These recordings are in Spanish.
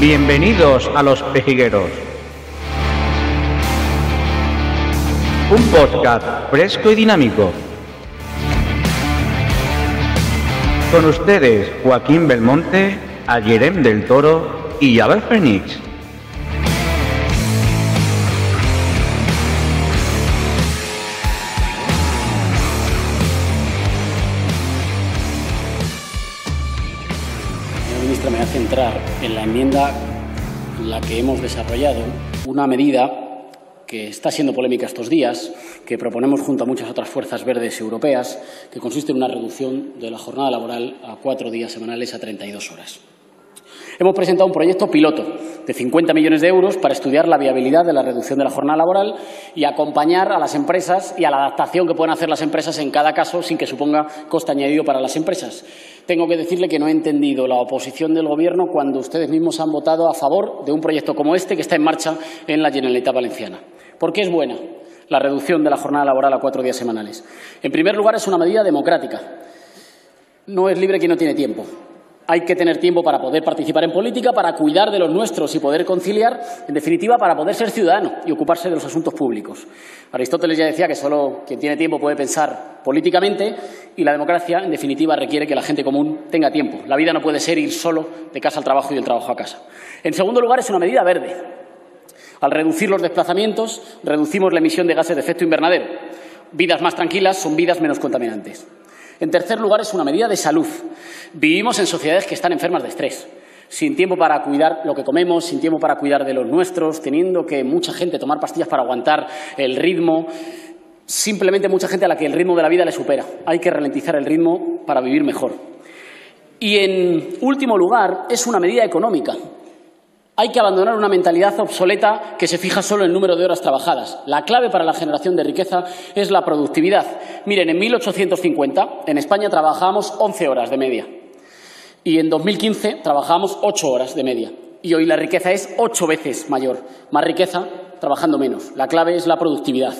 Bienvenidos a Los Pejigueros. Un podcast fresco y dinámico. Con ustedes Joaquín Belmonte, Ayerem del Toro y Abel Fénix. Centrar en la enmienda en la que hemos desarrollado una medida que está siendo polémica estos días, que proponemos junto a muchas otras fuerzas verdes europeas, que consiste en una reducción de la jornada laboral a cuatro días semanales a 32 horas. Hemos presentado un proyecto piloto de 50 millones de euros para estudiar la viabilidad de la reducción de la jornada laboral y acompañar a las empresas y a la adaptación que pueden hacer las empresas en cada caso sin que suponga coste añadido para las empresas. Tengo que decirle que no he entendido la oposición del Gobierno cuando ustedes mismos han votado a favor de un proyecto como este que está en marcha en la Generalitat Valenciana. ¿Por qué es buena la reducción de la jornada laboral a cuatro días semanales? En primer lugar, es una medida democrática. No es libre quien no tiene tiempo. Hay que tener tiempo para poder participar en política, para cuidar de los nuestros y poder conciliar, en definitiva, para poder ser ciudadano y ocuparse de los asuntos públicos. Aristóteles ya decía que solo quien tiene tiempo puede pensar políticamente y la democracia, en definitiva, requiere que la gente común tenga tiempo. La vida no puede ser ir solo de casa al trabajo y del trabajo a casa. En segundo lugar, es una medida verde. Al reducir los desplazamientos, reducimos la emisión de gases de efecto invernadero. Vidas más tranquilas son vidas menos contaminantes. En tercer lugar, es una medida de salud. Vivimos en sociedades que están enfermas de estrés, sin tiempo para cuidar lo que comemos, sin tiempo para cuidar de los nuestros, teniendo que mucha gente tomar pastillas para aguantar el ritmo, simplemente mucha gente a la que el ritmo de la vida le supera. Hay que ralentizar el ritmo para vivir mejor. Y, en último lugar, es una medida económica. Hay que abandonar una mentalidad obsoleta que se fija solo en el número de horas trabajadas. La clave para la generación de riqueza es la productividad. Miren, en 1850 en España trabajábamos 11 horas de media y en 2015 trabajábamos 8 horas de media. Y hoy la riqueza es ocho veces mayor. Más riqueza trabajando menos. La clave es la productividad.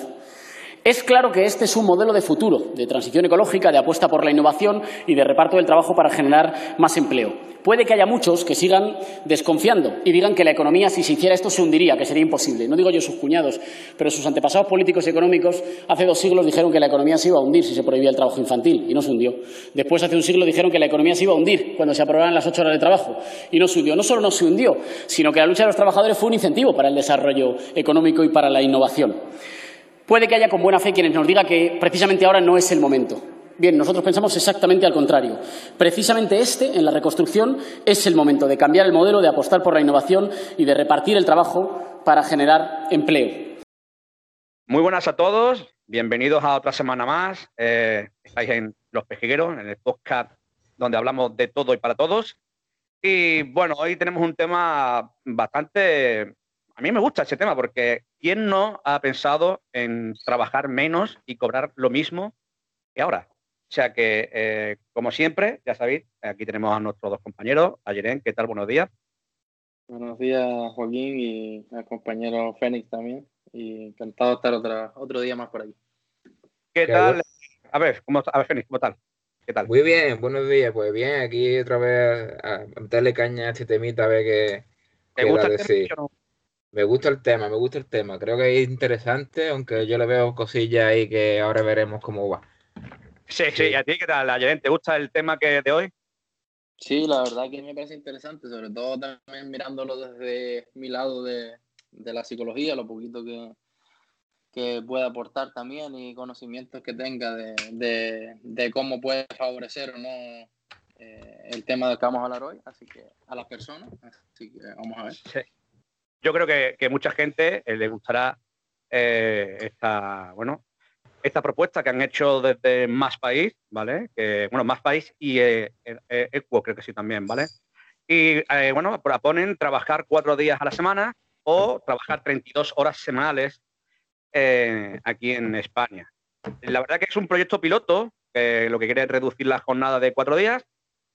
Es claro que este es un modelo de futuro, de transición ecológica, de apuesta por la innovación y de reparto del trabajo para generar más empleo. Puede que haya muchos que sigan desconfiando y digan que la economía, si se hiciera esto, se hundiría, que sería imposible. No digo yo sus cuñados, pero sus antepasados políticos y económicos hace dos siglos dijeron que la economía se iba a hundir si se prohibía el trabajo infantil y no se hundió. Después, hace un siglo, dijeron que la economía se iba a hundir cuando se aprobaran las ocho horas de trabajo y no se hundió. No solo no se hundió, sino que la lucha de los trabajadores fue un incentivo para el desarrollo económico y para la innovación. Puede que haya con buena fe quienes nos digan que precisamente ahora no es el momento. Bien, nosotros pensamos exactamente al contrario. Precisamente este, en la reconstrucción, es el momento de cambiar el modelo, de apostar por la innovación y de repartir el trabajo para generar empleo. Muy buenas a todos, bienvenidos a otra semana más. Eh, estáis en Los Pejigueros, en el podcast donde hablamos de todo y para todos. Y bueno, hoy tenemos un tema bastante a mí me gusta ese tema porque ¿quién no ha pensado en trabajar menos y cobrar lo mismo que ahora? O sea que, eh, como siempre, ya sabéis, aquí tenemos a nuestros dos compañeros. Ayeren, ¿qué tal? Buenos días. Buenos días, Joaquín, y al compañero Fénix también. Y encantado de estar otra, otro día más por aquí. ¿Qué, tal? A ver, ¿cómo, a ver, Fénix, ¿cómo tal? ¿Qué tal? Muy bien, buenos días. Pues bien, aquí otra vez a meterle caña a este temita, a ver qué. ¿Te gusta el tema, me gusta el tema, me gusta el tema. Creo que es interesante, aunque yo le veo cosillas ahí que ahora veremos cómo va. Sí, sí, ¿y a ti qué tal, Ayelen? ¿Te gusta el tema que de hoy? Sí, la verdad que me parece interesante, sobre todo también mirándolo desde mi lado de, la psicología, lo poquito que, que pueda aportar también y conocimientos que tenga de, cómo puede favorecer o no eh, el tema del que vamos a hablar hoy, así que a las personas, así que vamos a ver. Sí yo creo que, mucha gente eh, le gustará eh, esta, bueno, esta propuesta que han hecho desde Más País, ¿vale? Que, bueno, Más País y eh, Equo creo que sí también, ¿vale? Y bueno, proponen trabajar cuatro días a la semana o trabajar 32 horas semanales aquí en España. La verdad que es un proyecto piloto, que lo que quiere es reducir la jornada de cuatro días.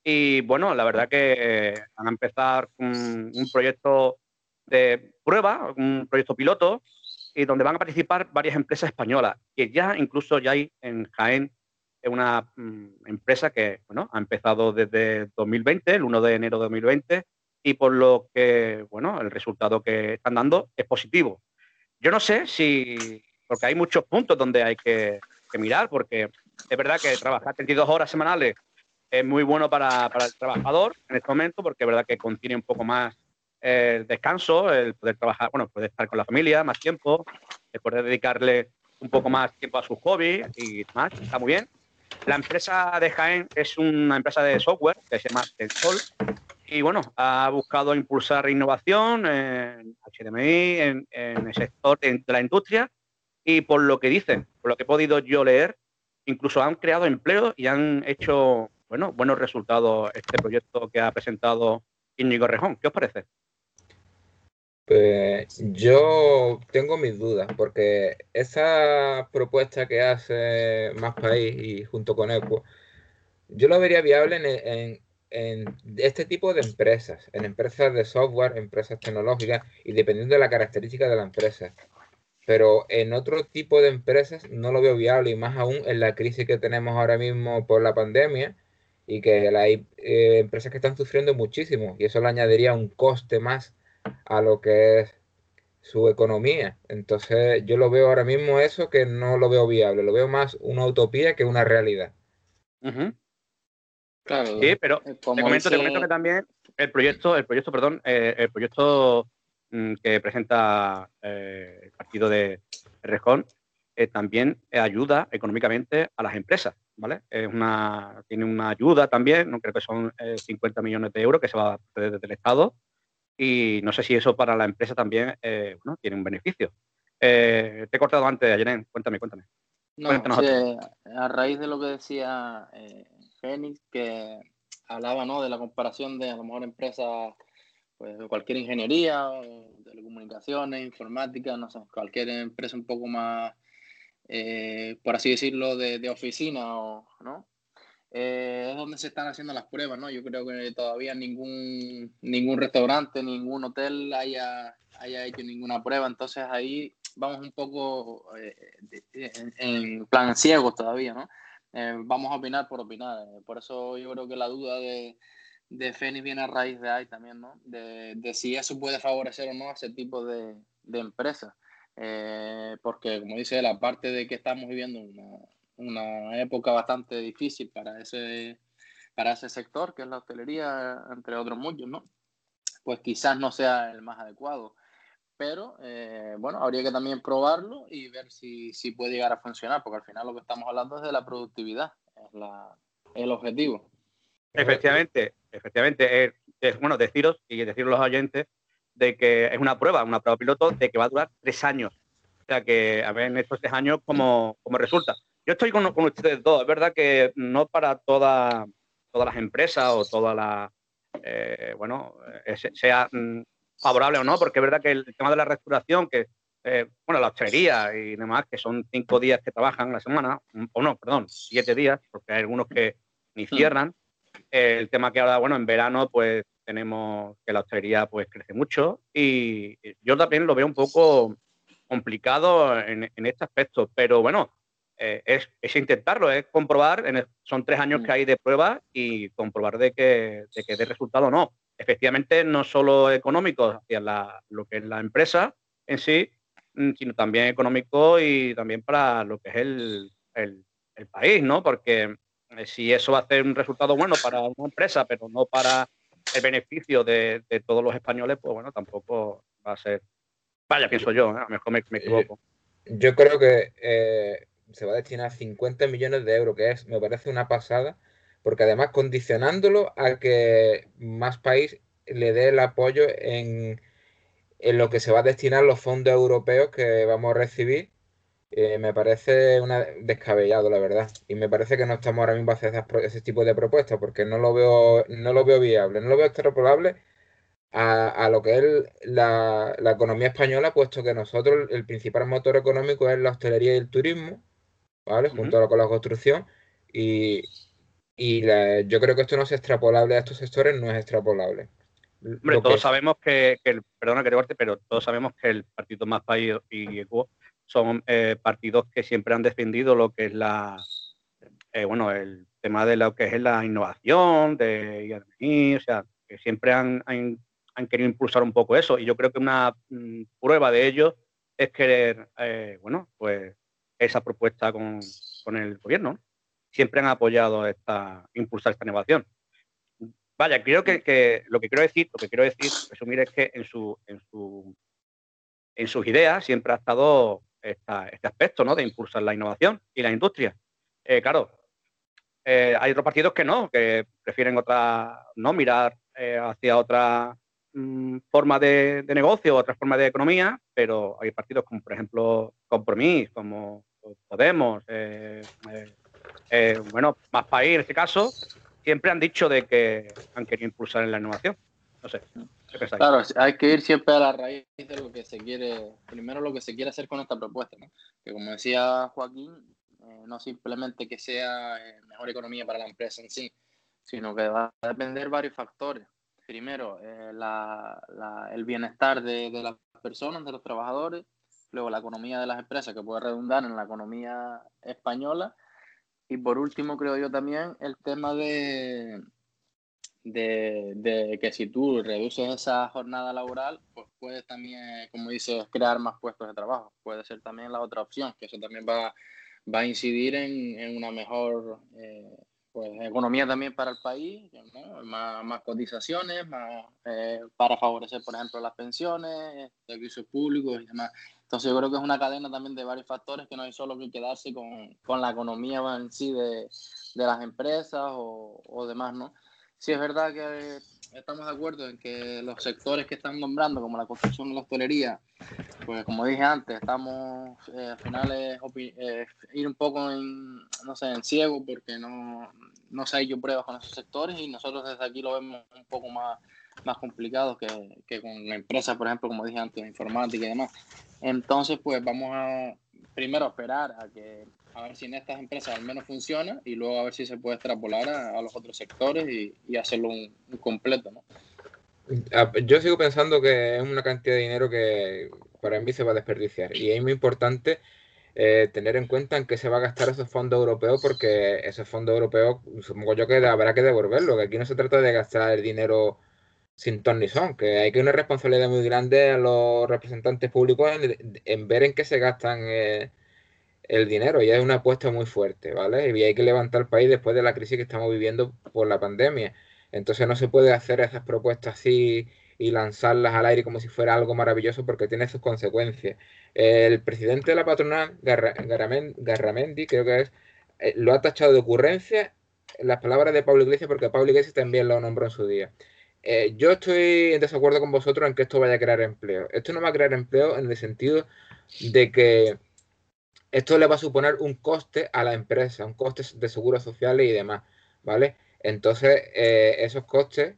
Y bueno, la verdad que van a empezar un proyecto de prueba, un proyecto piloto, y donde van a participar varias empresas españolas, que ya incluso ya hay en Jaén una mm, empresa que bueno, ha empezado desde 2020, el 1 de enero de 2020, y por lo que, bueno, el resultado que están dando es positivo. Yo no sé si, porque hay muchos puntos donde hay que, mirar, porque es verdad que trabajar 32 horas semanales es muy bueno para, para, el trabajador en este momento, porque es verdad que contiene un poco más el descanso, el poder trabajar, bueno, poder estar con la familia más tiempo, el poder dedicarle un poco más tiempo a sus hobbies y más, está muy bien. La empresa de Jaén es una empresa de software que se llama Tensol y bueno, ha buscado impulsar innovación en HDMI, en, el sector de la industria y por lo que dicen, por lo que he podido yo leer, incluso han creado empleo y han hecho bueno, buenos resultados este proyecto que ha presentado Íñigo Rejón. ¿Qué os parece? Pues yo tengo mis dudas, porque esa propuesta que hace Más País y junto con Equo, yo lo vería viable en, en, este tipo de empresas, en empresas de software, empresas tecnológicas y dependiendo de la característica de la empresa. Pero en otro tipo de empresas no lo veo viable y más aún en la crisis que tenemos ahora mismo por la pandemia y que hay eh, empresas que están sufriendo muchísimo y eso le añadiría un coste más a lo que es su economía. Entonces yo lo veo ahora mismo eso que no lo veo viable, lo veo más una utopía que una realidad. Claro. Sí, pero te comento, que también el proyecto, el proyecto, perdón, eh, el proyecto mm, que presenta eh, el partido de Rejón eh, también ayuda económicamente a las empresas, ¿vale? Es una, tiene una ayuda también, no creo que son 50 millones de euros que se va a proceder desde el Estado y no sé si eso para la empresa también eh, tiene un beneficio. Eh, te he cortado antes, Ayenen, cuéntame, cuéntame. No, a raíz de lo que decía eh, Fénix, que hablaba ¿no? de la comparación de a lo mejor empresas, pues de cualquier ingeniería, telecomunicaciones, informática, no sé, cualquier empresa un poco más, eh, por así decirlo, de, de oficina, o, ¿no? Eh, es donde se están haciendo las pruebas, ¿no? Yo creo que todavía ningún, ningún restaurante, ningún hotel haya, haya hecho ninguna prueba, entonces ahí vamos un poco eh, en, plan ciego todavía, ¿no? Eh, vamos a opinar por opinar, por eso yo creo que la duda de, de Fénix viene a raíz de ahí también, ¿no? De, de si eso puede favorecer o no a ese tipo de, de empresas. porque, como dice él, aparte de que estamos viviendo una, una época bastante difícil para ese, para ese sector, que es la hostelería, entre otros muchos, ¿no? Pues quizás no sea el más adecuado. Pero, eh, bueno, habría que también probarlo y ver si, si, puede llegar a funcionar, porque al final lo que estamos hablando es de la productividad, es la, el objetivo. Efectivamente, efectivamente. Es, bueno deciros y decir a los oyentes de que es una prueba, una prueba piloto de que va a durar tres años. O sea que a ver en estos tres años cómo, cómo resulta. Yo estoy con, ustedes dos. Es verdad que no para todas las empresas o todas las, eh, bueno, eh, sea mm, favorable o no, porque es verdad que el tema de la restauración, que, eh, bueno, la hostelería y demás, que son cinco días que trabajan la semana, o no, perdón, siete días, porque hay algunos que ni mm. cierran. el tema que ahora, bueno, en verano, pues tenemos que la hostelería pues crece mucho y yo también lo veo un poco complicado en, en este aspecto, pero bueno, eh, es, intentarlo, es comprobar, son tres años que mm. hay de prueba y comprobar de que, de que dé resultado o no. Efectivamente, no solo económico hacia lo que es la empresa en sí, mm, sino también económico y también para lo que es el, país, ¿no? Porque eh, si eso va a ser un resultado bueno para una empresa, pero no para el beneficio de, todos los españoles, pues bueno, tampoco va a ser. Vaya, pienso yo, ¿eh? a lo mejor me, equivoco. Yo creo que se va a destinar 50 millones de euros, que es, me parece una pasada, porque además condicionándolo a que más país le dé el apoyo en, en lo que se va a destinar los fondos europeos que vamos a recibir, eh, me parece una descabellado, la verdad. Y me parece que no estamos ahora mismo hacer ese tipo de propuestas, porque no lo veo, no lo veo viable, no lo veo extrapolable a, a lo que es la, la economía española, puesto que nosotros el principal motor económico es la hostelería y el turismo ¿vale? Junto con la construcción. Y, yo creo que esto no es extrapolable a estos sectores, no es extrapolable. Hombre, todos sabemos que, el, perdona que te pero todos sabemos que el Partido Más País y Equo son eh, partidos que siempre han defendido lo que es la, eh, bueno, el tema de lo que es la innovación, de o sea, que siempre han, han querido impulsar un poco eso. Y yo creo que una mm, prueba de ello es querer, eh, bueno, pues esa propuesta con, el gobierno. Siempre han apoyado esta, impulsar esta innovación. Vaya, creo que, lo que quiero decir, lo que quiero decir, resumir es que en su, en su en sus ideas siempre ha estado este aspecto, ¿no? De impulsar la innovación y la industria. Eh, claro, eh, hay otros partidos que no, que prefieren otra, no mirar eh, hacia otra mm, forma de, negocio, otra forma de economía, pero hay partidos como, por ejemplo, Compromís, como Podemos, bueno, Más País en este caso, siempre han dicho de que han querido impulsar en la innovación. No sé. Claro, hay que ir siempre a la raíz de lo que se quiere, primero lo que se quiere hacer con esta propuesta, ¿no? Que como decía Joaquín, eh, no simplemente que sea eh, mejor economía para la empresa en sí, sino que va a depender varios factores. Primero, eh, el bienestar de, de, las personas, de los trabajadores, luego la economía de las empresas, que puede redundar en la economía española, y por último, creo yo también, el tema de, de, que si tú reduces esa jornada laboral, pues puedes también, como dices, crear más puestos de trabajo. Puede ser también la otra opción, que eso también va, va a incidir en, en una mejor eh, pues, economía también para el país, más, más, cotizaciones, más, eh, para favorecer, por ejemplo, las pensiones, servicios públicos y demás. Entonces yo creo que es una cadena también de varios factores que no hay solo que quedarse con, con la economía en sí de, de las empresas o, o demás, ¿no? Sí es verdad que estamos de acuerdo en que los sectores que están nombrando, como la construcción y la hostelería, pues como dije antes, estamos eh, al final es eh, ir un poco en, no sé, en ciego porque no, no se ha hecho pruebas con esos sectores y nosotros desde aquí lo vemos un poco más, más complicado que, que con empresas, por ejemplo, como dije antes, informática y demás. Entonces, pues vamos a primero esperar a que a ver si en estas empresas al menos funciona y luego a ver si se puede extrapolar a, los otros sectores y, hacerlo un, completo, ¿no? Ah, yo sigo pensando que es una cantidad de dinero que para mí se va a desperdiciar y es muy importante eh, tener en cuenta en qué se va a gastar esos fondos europeos porque esos fondos europeos supongo yo que habrá que devolverlo, que aquí no se trata de gastar el dinero sin ton ni son, que hay que una responsabilidad muy grande a los representantes públicos en, ver en qué se gastan eh, el dinero y es una apuesta muy fuerte, ¿vale? Y hay que levantar el país después de la crisis que estamos viviendo por la pandemia. Entonces no se puede hacer esas propuestas así y lanzarlas al aire como si fuera algo maravilloso porque tiene sus consecuencias. El presidente de la patronal, Garramendi, creo que es, eh, lo ha tachado de ocurrencia en las palabras de Pablo Iglesias porque Pablo Iglesias también lo nombró en su día. Eh, yo estoy en desacuerdo con vosotros en que esto vaya a crear empleo. Esto no va a crear empleo en el sentido de que esto le va a suponer un coste a la empresa, un coste de seguros sociales y demás, ¿vale? Entonces, eh, esos costes,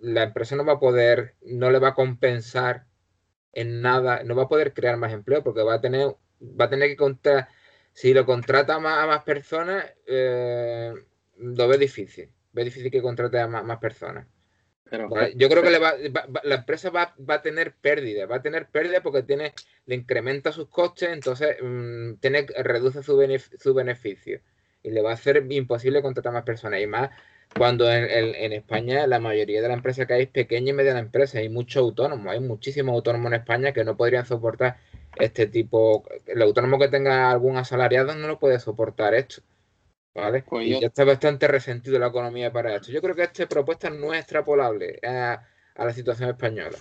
la empresa no va a poder, no le va a compensar en nada, no va a poder crear más empleo porque va a tener, va a tener que contar, si lo contrata a más, personas, eh, lo ve difícil, ve difícil que contrate a más personas. Yo creo que la empresa va, a tener pérdida, va a tener pérdida porque tiene, le incrementa sus costes, entonces mm, tiene, reduce su, su beneficio y le va a hacer imposible contratar más personas. Y más cuando en, España la mayoría de las empresas que hay es pequeña y mediana empresa, hay muchos autónomos, hay muchísimos autónomos en España que no podrían soportar este tipo, el autónomo que tenga algún asalariado no lo puede soportar esto. Pues y ya está bastante resentido la economía para esto. Yo creo que esta propuesta no es extrapolable a, la situación española.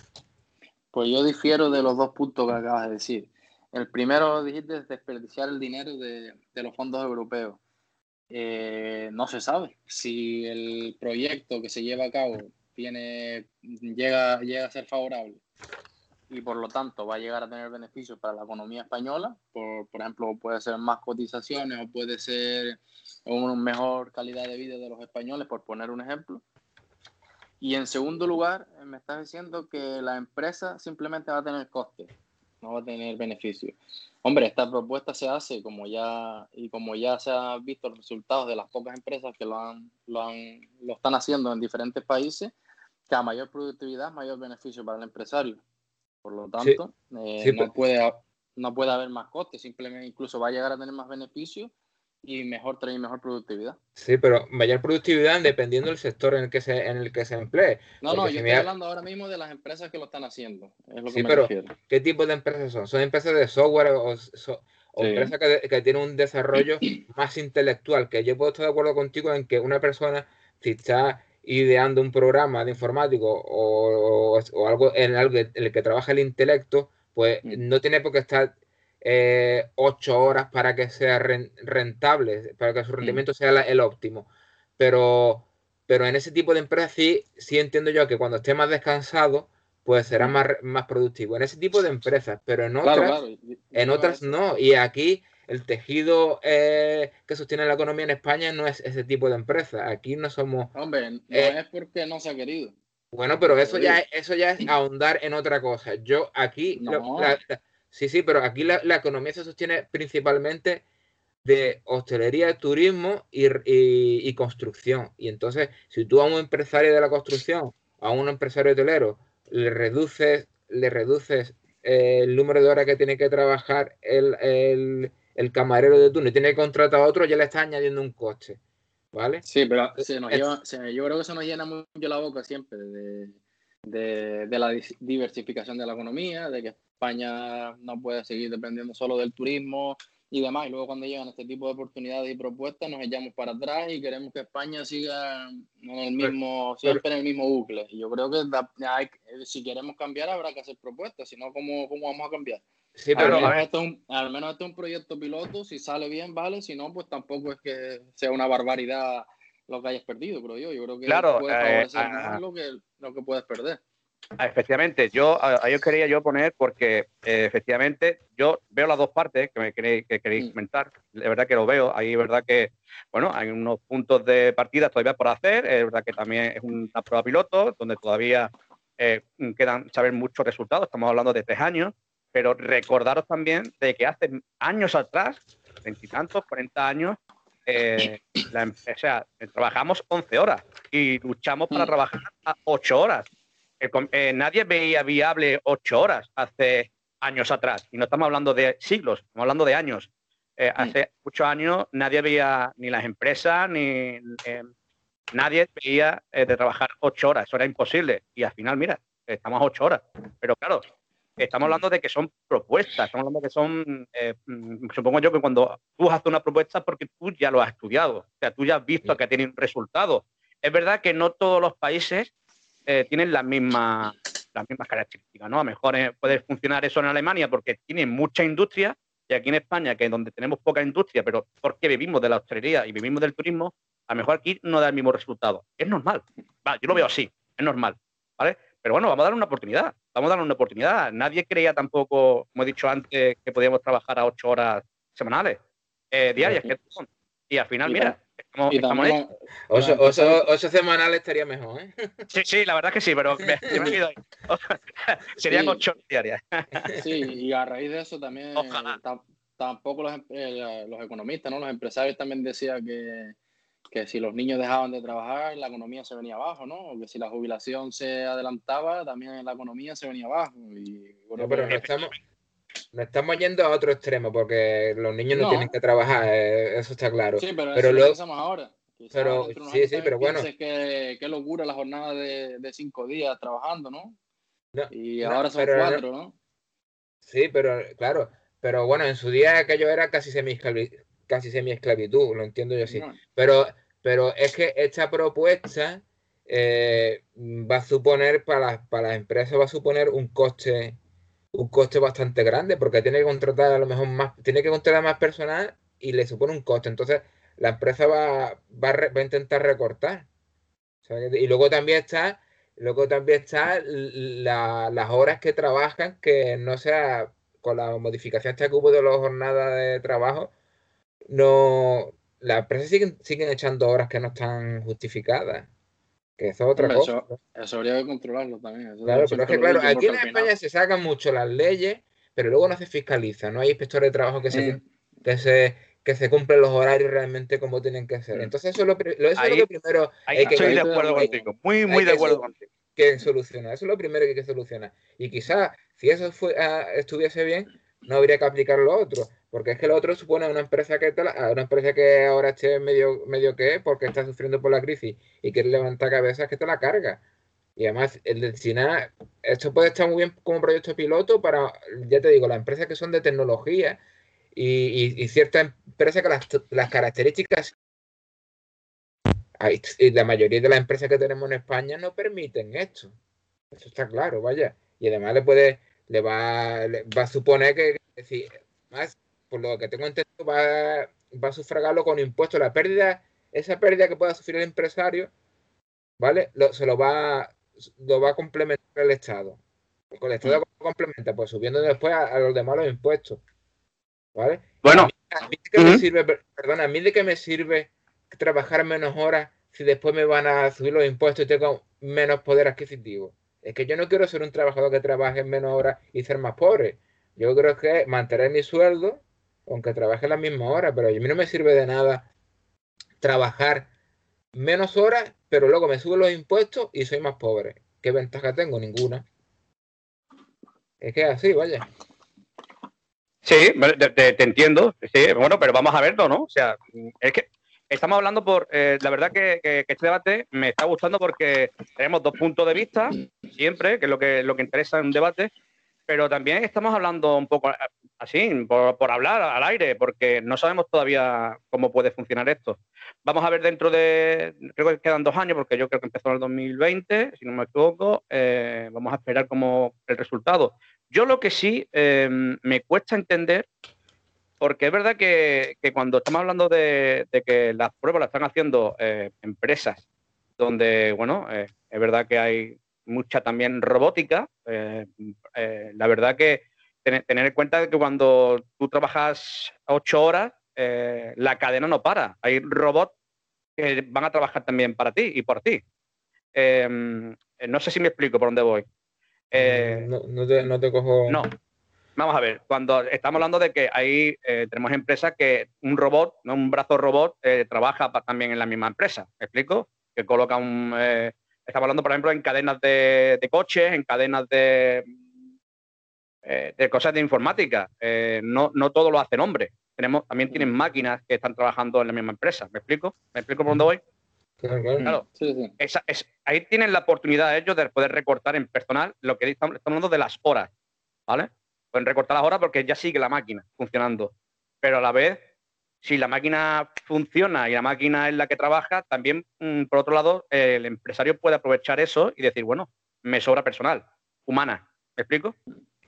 Pues yo difiero de los dos puntos que acabas de decir. El primero dijiste es desperdiciar el dinero de, los fondos europeos. Eh, no se sabe si el proyecto que se lleva a cabo tiene, llega, llega a ser favorable y por lo tanto va a llegar a tener beneficios para la economía española. Por, por ejemplo, puede ser más cotizaciones o puede ser una mejor calidad de vida de los españoles, por poner un ejemplo. Y en segundo lugar, eh, me estás diciendo que la empresa simplemente va a tener costes, no va a tener beneficios. Hombre, esta propuesta se hace como ya y como ya se han visto los resultados de las pocas empresas que lo han, lo han, lo están haciendo en diferentes países, que a mayor productividad, mayor beneficio para el empresario. Por lo tanto, eh, no, puede, no puede haber más costes, simplemente incluso va a llegar a tener más beneficios y mejor tener mejor productividad. Sí, pero mayor productividad dependiendo del sector en el que se, en el que se emplee. No, no, yo estoy hablando ahora mismo de las empresas que lo están haciendo. Es lo sí, pero ¿qué tipo de empresas son? ¿Son empresas de software o, empresas que, que, tienen un desarrollo más intelectual? Que yo puedo estar de acuerdo contigo en que una persona, si está ideando un programa de informático o, o algo en algo en el que trabaja el intelecto, pues mm. no tiene por qué estar eh, ocho horas para que sea rentable, para que su mm. rendimiento sea el óptimo. Pero, pero en ese tipo de empresas sí, sí entiendo yo que cuando esté más descansado, pues será mm. más, más productivo. En ese tipo de empresas, pero en otras, en otras no. Y aquí el tejido eh, que sostiene la economía en España no es ese tipo de empresa. Aquí no somos. Hombre, no eh, es porque no se ha querido. Bueno, pero eso ya, eso ya es ahondar en otra cosa. Yo aquí, Sí, sí, pero aquí la, economía se sostiene principalmente de hostelería, turismo y, construcción. Y entonces, si tú a un empresario de la construcción, a un empresario hotelero, le reduces, le reduces el número de horas que tiene que trabajar el, camarero de turno y tiene que contratar a otro, ya le está añadiendo un coste. ¿Vale? Sí, pero se nos lleva, yo creo que se nos llena mucho la boca siempre de, de la diversificación de la economía, de que España no puede seguir dependiendo solo del turismo y demás. Y luego cuando llegan este tipo de oportunidades y propuestas nos echamos para atrás y queremos que España siga en el mismo, siempre en el mismo bucle. Y yo creo que si queremos cambiar habrá que hacer propuestas, si no, ¿cómo, cómo vamos a cambiar? Sí, pero al menos, este es un, al menos este es un proyecto piloto, si sale bien, vale, si no, pues tampoco es que sea una barbaridad lo que hayas perdido, creo yo. Yo creo que claro, eh, ah, lo que, lo que puedes perder. Ah, efectivamente, yo ahí quería yo poner porque eh, efectivamente yo veo las dos partes que me queréis, que queréis comentar, de verdad que lo veo, ahí es verdad que, bueno, hay unos puntos de partida todavía por hacer, es verdad que también es una prueba piloto donde todavía eh, quedan saber muchos resultados, estamos hablando de tres años, pero recordaros también de que hace años atrás, veintitantos, cuarenta años, eh, la, o sea, trabajamos 11 horas y luchamos para trabajar a 8 horas. Eh, nadie veía viable ocho horas hace años atrás. Y no estamos hablando de siglos, estamos hablando de años. Eh, hace muchos años nadie veía, ni las empresas, ni nadie veía de trabajar ocho horas. Eso era imposible. Y al final, mira, estamos a ocho horas. Pero claro, estamos hablando de que son propuestas, estamos hablando de que son, mm, supongo yo que cuando tú haces una propuesta porque tú ya lo has estudiado, o sea, tú ya has visto que tiene un resultado. Es verdad que no todos los países eh, tienen las mismas, las mismas características, ¿no? A lo mejor eh, puede funcionar eso en Alemania porque tienen mucha industria y aquí en España, que es donde tenemos poca industria, pero porque vivimos de la hostelería y vivimos del turismo, a lo mejor aquí no da el mismo resultado. Es normal. yo lo veo así, es normal. ¿Vale? Pero bueno, vamos a darle una oportunidad. Vamos a darle una oportunidad. Nadie creía tampoco, como he dicho antes, que podíamos trabajar a ocho horas semanales, eh, diarias. y al final, mira, Ocho, semanales estaría mejor, ¿eh? Sí, sí, la verdad que sí, pero me, me Serían ocho diarias. Sí, y a raíz de eso también tampoco los, eh, los, economistas, ¿no? Los empresarios también decían que, que, si los niños dejaban de trabajar, la economía se venía abajo, ¿no? O que si la jubilación se adelantaba, también la economía se venía abajo. Y, bueno, pero no estamos, no estamos yendo a otro extremo porque los niños no, tienen que trabajar, eh, eso está claro. Sí, pero, eso lo pensamos ahora. pero, sí, sí, pero bueno. Que, qué locura la jornada de, de, cinco días trabajando, ¿no? y ahora son cuatro, ¿no? Sí, pero claro, pero bueno, en su día aquello era casi semi-esclavitud, casi semi -esclavitud, lo entiendo yo así. Pero, pero es que esta propuesta eh, va a suponer para, para las empresas, va a suponer un coste un coste bastante grande porque tiene que contratar a lo mejor más, tiene que contratar más personal y le supone un coste. Entonces, la empresa va, va, a, intentar recortar. y luego también está, luego también está las horas que trabajan, que no sea con la modificación que hubo de las jornadas de trabajo, no las empresas siguen, siguen echando horas que no están justificadas. Que eso es otra cosa. Eso, habría que controlarlo también. claro, pero es que, claro, aquí en España se sacan mucho las leyes, pero luego no se fiscaliza. No hay inspectores de trabajo que se, que se que se cumplen los horarios realmente como tienen que ser. Mm. Entonces, eso es lo, eso es lo primero. Ahí que, estoy de acuerdo contigo, muy, muy de acuerdo contigo. Que solucionar, eso es lo primero que hay que solucionar. Y quizás, si eso fue, ah, estuviese bien, no habría que aplicar lo otro. Porque es que lo otro supone una empresa que una empresa que ahora esté medio, medio que porque está sufriendo por la crisis y quiere levantar cabezas que te la carga. Y además, el de China, esto puede estar muy bien como proyecto piloto para, ya te digo, las empresas que son de tecnología y, ciertas empresas que las, las características y la mayoría de las empresas que tenemos en España no permiten esto. Eso está claro, vaya. Y además le puede, le va, va a suponer que, si, más, por lo que tengo entendido, va, va a sufragarlo con impuestos. La pérdida, esa pérdida que pueda sufrir el empresario, ¿vale? se lo va, lo va a complementar el Estado. Con el Estado mm. complementa, pues subiendo después a, los demás los impuestos. ¿Vale? Bueno. A mí, de qué me sirve, perdona, a mí de qué me sirve trabajar menos horas si después me van a subir los impuestos y tengo menos poder adquisitivo? Es que yo no quiero ser un trabajador que trabaje menos horas y ser más pobre. Yo creo que mantener mi sueldo, aunque trabaje la misma hora, pero a mí no me sirve de nada trabajar menos horas, pero luego me suben los impuestos y soy más pobre. ¿Qué ventaja tengo? Ninguna. Es que así, vaya. Sí, te, entiendo, sí, bueno, pero vamos a verlo, ¿no? O sea, es que estamos hablando por, eh, la verdad que, este debate me está gustando porque tenemos dos puntos de vista, siempre, que es lo que, lo que interesa en un debate, pero también estamos hablando un poco así, por, hablar al aire, porque no sabemos todavía cómo puede funcionar esto. Vamos a ver dentro de, creo que quedan dos años, porque yo creo que empezó en el 2020, si no me equivoco, eh, vamos a esperar como el resultado. Yo lo que sí eh, me cuesta entender porque es verdad que, cuando estamos hablando de, que las pruebas las están haciendo eh, empresas donde, bueno, eh, es verdad que hay mucha también robótica, la verdad que tener, en cuenta que cuando tú trabajas ocho horas, la cadena no para. Hay robots que van a trabajar también para ti y por ti. no sé si me explico por dónde voy. no, te, no te cojo. No, Vamos a ver, cuando estamos hablando de que ahí eh, tenemos empresas que un robot, ¿no? un brazo robot, eh, trabaja también en la misma empresa. ¿Me explico? Que coloca un. Eh, estamos hablando, por ejemplo, en cadenas de, coches, en cadenas de, de cosas de informática. no, no todo lo hacen hombres. Tenemos, también tienen máquinas que están trabajando en la misma empresa. ¿Me explico? ¿Me explico por dónde voy? Claro, ahí tienen la oportunidad ellos de poder recortar en personal lo que estamos hablando de las horas. ¿Vale? pueden recortar las horas porque ya sigue la máquina funcionando. Pero a la vez, si la máquina funciona y la máquina es la que trabaja, también, mm, por otro lado, el empresario puede aprovechar eso y decir, bueno, me sobra personal, humana. ¿Me explico?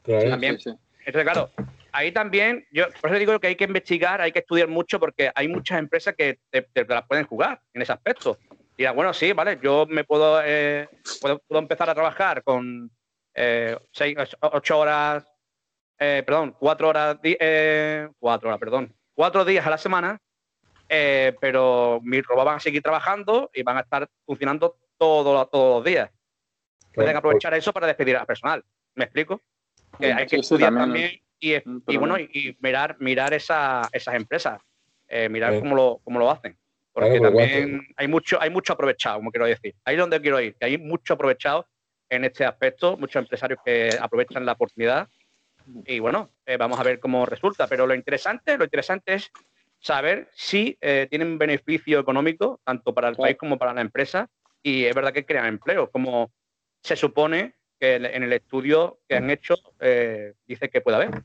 Claro, también. Entonces, claro, ahí también, yo por eso digo que hay que investigar, hay que estudiar mucho, porque hay muchas empresas que te, las pueden jugar en ese aspecto. Y bueno, sí, vale, yo me puedo, eh, puedo, empezar a trabajar con eh, seis, ocho horas eh, perdón, cuatro horas, eh, cuatro horas, perdón, cuatro días a la semana, eh, pero mis robots van a seguir trabajando y van a estar funcionando todos los días. Pueden aprovechar eso para despedir al personal. ¿Me explico? Que hay que estudiar también, y, bueno, y, mirar, mirar esas empresas, mirar cómo, lo, cómo lo hacen. Porque también hay mucho, hay mucho aprovechado, como quiero decir. Ahí es donde quiero ir, que hay mucho aprovechado en este aspecto, muchos empresarios que aprovechan la oportunidad. Y bueno, eh, vamos a ver cómo resulta. Pero lo interesante, lo interesante es saber si eh, tienen beneficio económico, tanto para el país como para la empresa, y es verdad que crean empleo, como se supone que en el estudio que han hecho eh, dice que puede haber.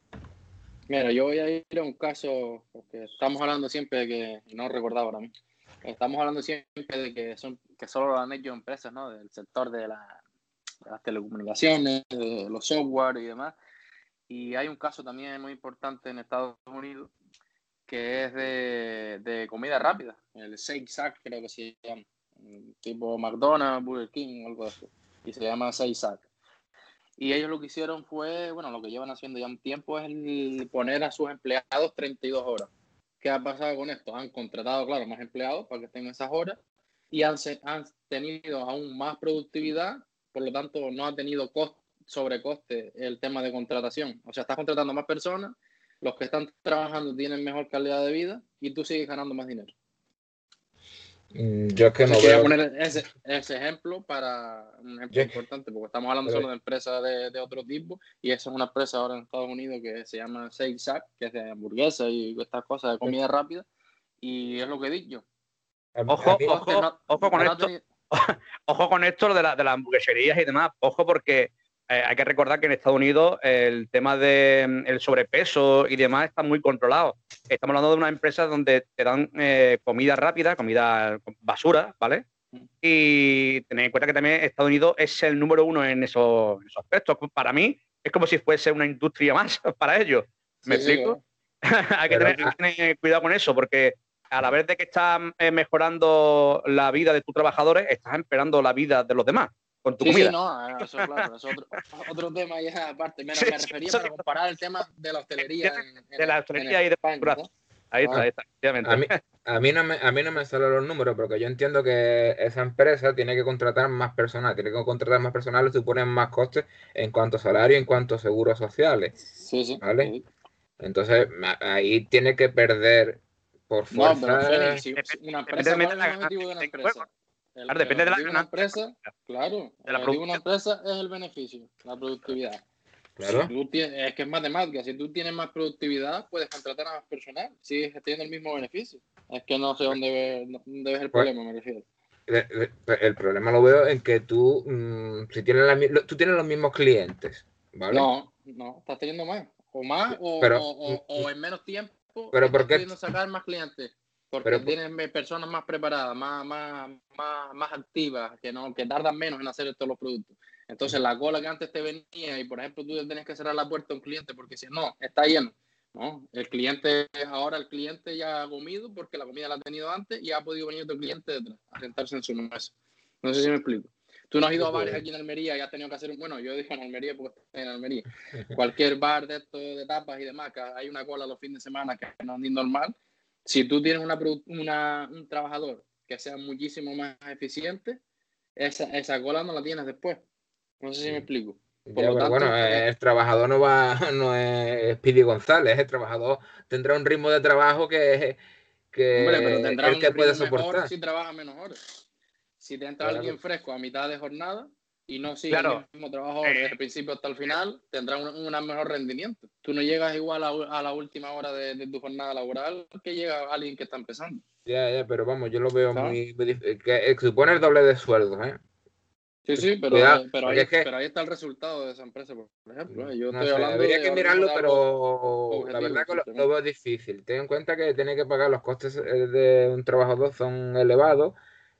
Mira, yo voy a ir a un caso, porque estamos hablando siempre de que, no recordaba ahora mismo, estamos hablando siempre de que son que solo lo han hecho empresas, ¿no? Del sector de, la, de las telecomunicaciones, de los software y demás. Y hay un caso también muy importante en Estados Unidos que es de, comida rápida, el Shake Shack creo que se llama, tipo McDonald's, Burger King algo así, y se llama Shake Shack. Y ellos lo que hicieron fue, bueno, lo que llevan haciendo ya un tiempo es el poner a sus empleados 32 horas. ¿Qué ha pasado con esto? Han contratado, claro, más empleados para que estén esas horas y han, tenido aún más productividad, por lo tanto no ha tenido costo sobrecoste el tema de contratación. O sea, estás contratando más personas, los que están trabajando tienen mejor calidad de vida y tú sigues ganando más dinero. Mm, yo es que no Quería poner ese, ejemplo para un ejemplo importante, porque estamos hablando solo de empresas de, otro tipo, y esa es una empresa ahora en Estados Unidos que se llama Shake Shack, que es de hamburguesas y estas cosas de comida rápida, y es lo que he dicho. Ojo, ojo, ojo con esto. Ojo con esto de, la, de las hamburgueserías y demás. Ojo porque eh, hay que recordar que en Estados Unidos el tema del mm, sobrepeso y demás está muy controlado. Estamos hablando de una empresa donde te dan eh, comida rápida, comida basura, ¿vale? Y tener en cuenta que también Estados Unidos es el número uno en esos, aspectos. Para mí es como si fuese una industria más para ellos. ¿Me explico? hay que tener, cuidado con eso porque a la vez de que estás eh, mejorando la vida de tus trabajadores, estás empeorando la vida de los demás con tu comida. Sí, no, eh, eso claro, es otro, otro, tema ya aparte. Me, me refería para comparar el tema de la hostelería. En, de la hostelería y de España, Ahí está, ahí está, a mí, a, mí no me, a mí no me salen los números, porque yo entiendo que esa empresa tiene que contratar más personal, tiene que contratar más personal, y suponen más costes en cuanto a salario, en cuanto a seguros sociales. Sí, sí. ¿Vale? Entonces, ahí tiene que perder por fuerza. No, pero si una empresa, ¿cuál es el objetivo de una empresa? Claro, depende de la una empresa, claro, de la una empresa es el beneficio, la productividad. Claro. es que es matemática. Si tú tienes más productividad, puedes contratar a más personal. Sigues teniendo el mismo beneficio. Es que no sé dónde, dónde ves el pues, problema, me refiero. Pues, el problema lo veo en que tú, mm, si tienes la, tú tienes los mismos clientes, ¿vale? No, no, estás teniendo más. O más, o, o, o, en menos tiempo. Pero estás pudiendo sacar más clientes. Porque tienen personas más preparadas, más, más, más, más activas, que, no, que tardan menos en hacer todos los productos. Entonces, la cola que antes te venía y, por ejemplo, tú tenías que cerrar la puerta a un cliente porque si no, está lleno. ¿no? El cliente, ahora el cliente ya ha comido porque la comida la ha tenido antes y ha podido venir otro cliente detrás a sentarse en su mesa. No sé si me explico. Tú no has ido a bares aquí en Almería y has tenido que hacer un. Bueno, yo dije en Almería porque estoy en Almería. Cualquier bar de estos de tapas y demás, que hay una cola los fines de semana que no es ni normal si tú tienes una, un trabajador que sea muchísimo más eficiente, esa, esa cola no la tienes después. No sé si me explico. bueno, eh, el trabajador no va, no es Pidi González, el trabajador tendrá un ritmo de trabajo que, que pero tendrá el que puede soportar. si trabaja menos horas. Si te entra alguien fresco a mitad de jornada, y no sigue el mismo trabajo desde el principio hasta el final, tendrá un, mejor rendimiento. Tú no llegas igual a, la última hora de, tu jornada laboral que llega alguien que está empezando. Ya, ya, pero vamos, yo lo veo muy, difícil. Que, supone el doble de sueldo, ¿eh? Sí, sí, pero, pero, ahí, está el resultado de esa empresa, por ejemplo. ¿eh? Yo estoy hablando habría que mirarlo, pero la verdad que lo, veo difícil. Ten en cuenta que tiene que pagar los costes eh, de un trabajador son elevados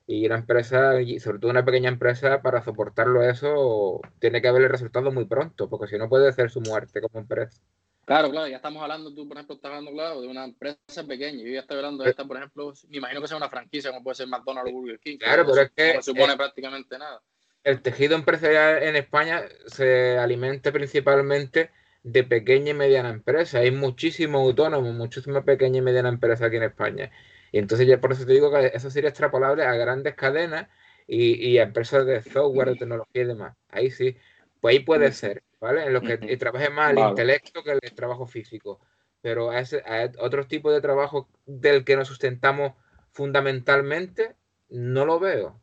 y una empresa, y sobre todo una pequeña empresa, para soportarlo eso, tiene que haber el resultado muy pronto, porque si no puede ser su muerte como empresa. Claro, claro, ya estamos hablando, tú por ejemplo estás hablando, claro, de una empresa pequeña. Yo ya estoy hablando de esta, por ejemplo, me imagino que sea una franquicia como puede ser McDonald's o Burger King. Claro, pero es que... No supone prácticamente nada. El tejido empresarial en España se alimenta principalmente de pequeña y mediana empresa. Hay muchísimos autónomos, muchísimas pequeñas y medianas empresas aquí en España. Y entonces ya por eso te digo que eso sería extrapolable a grandes cadenas y, a empresas de software, de tecnología y demás. Ahí sí, pues ahí puede ser, ¿vale? En los que trabaje más el intelecto que el trabajo físico. Pero a, ese, otros tipos de trabajo del que nos sustentamos fundamentalmente, no lo veo.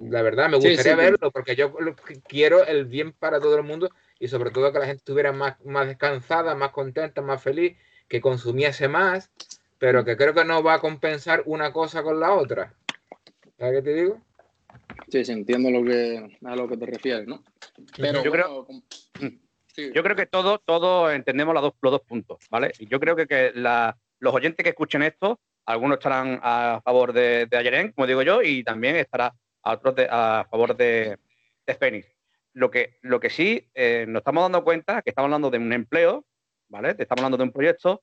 La verdad, me gustaría verlo porque yo quiero el bien para todo el mundo y sobre todo que la gente estuviera más, más descansada, más contenta, más feliz, que consumiese más, pero que creo que no va a compensar una cosa con la otra. ¿Sabes qué te digo? Sí, sí, entiendo lo que, a lo que te refieres, ¿no? Pero yo, creo, yo creo que todos todo entendemos los dos, los dos puntos, ¿vale? Y yo creo que, que los oyentes que escuchen esto, algunos estarán a favor de, de Ayeren, como digo yo, y también estará a otros a favor de, de Phoenix. Lo que, lo que sí eh, nos estamos dando cuenta que estamos hablando de un empleo, ¿vale? Estamos hablando de un proyecto.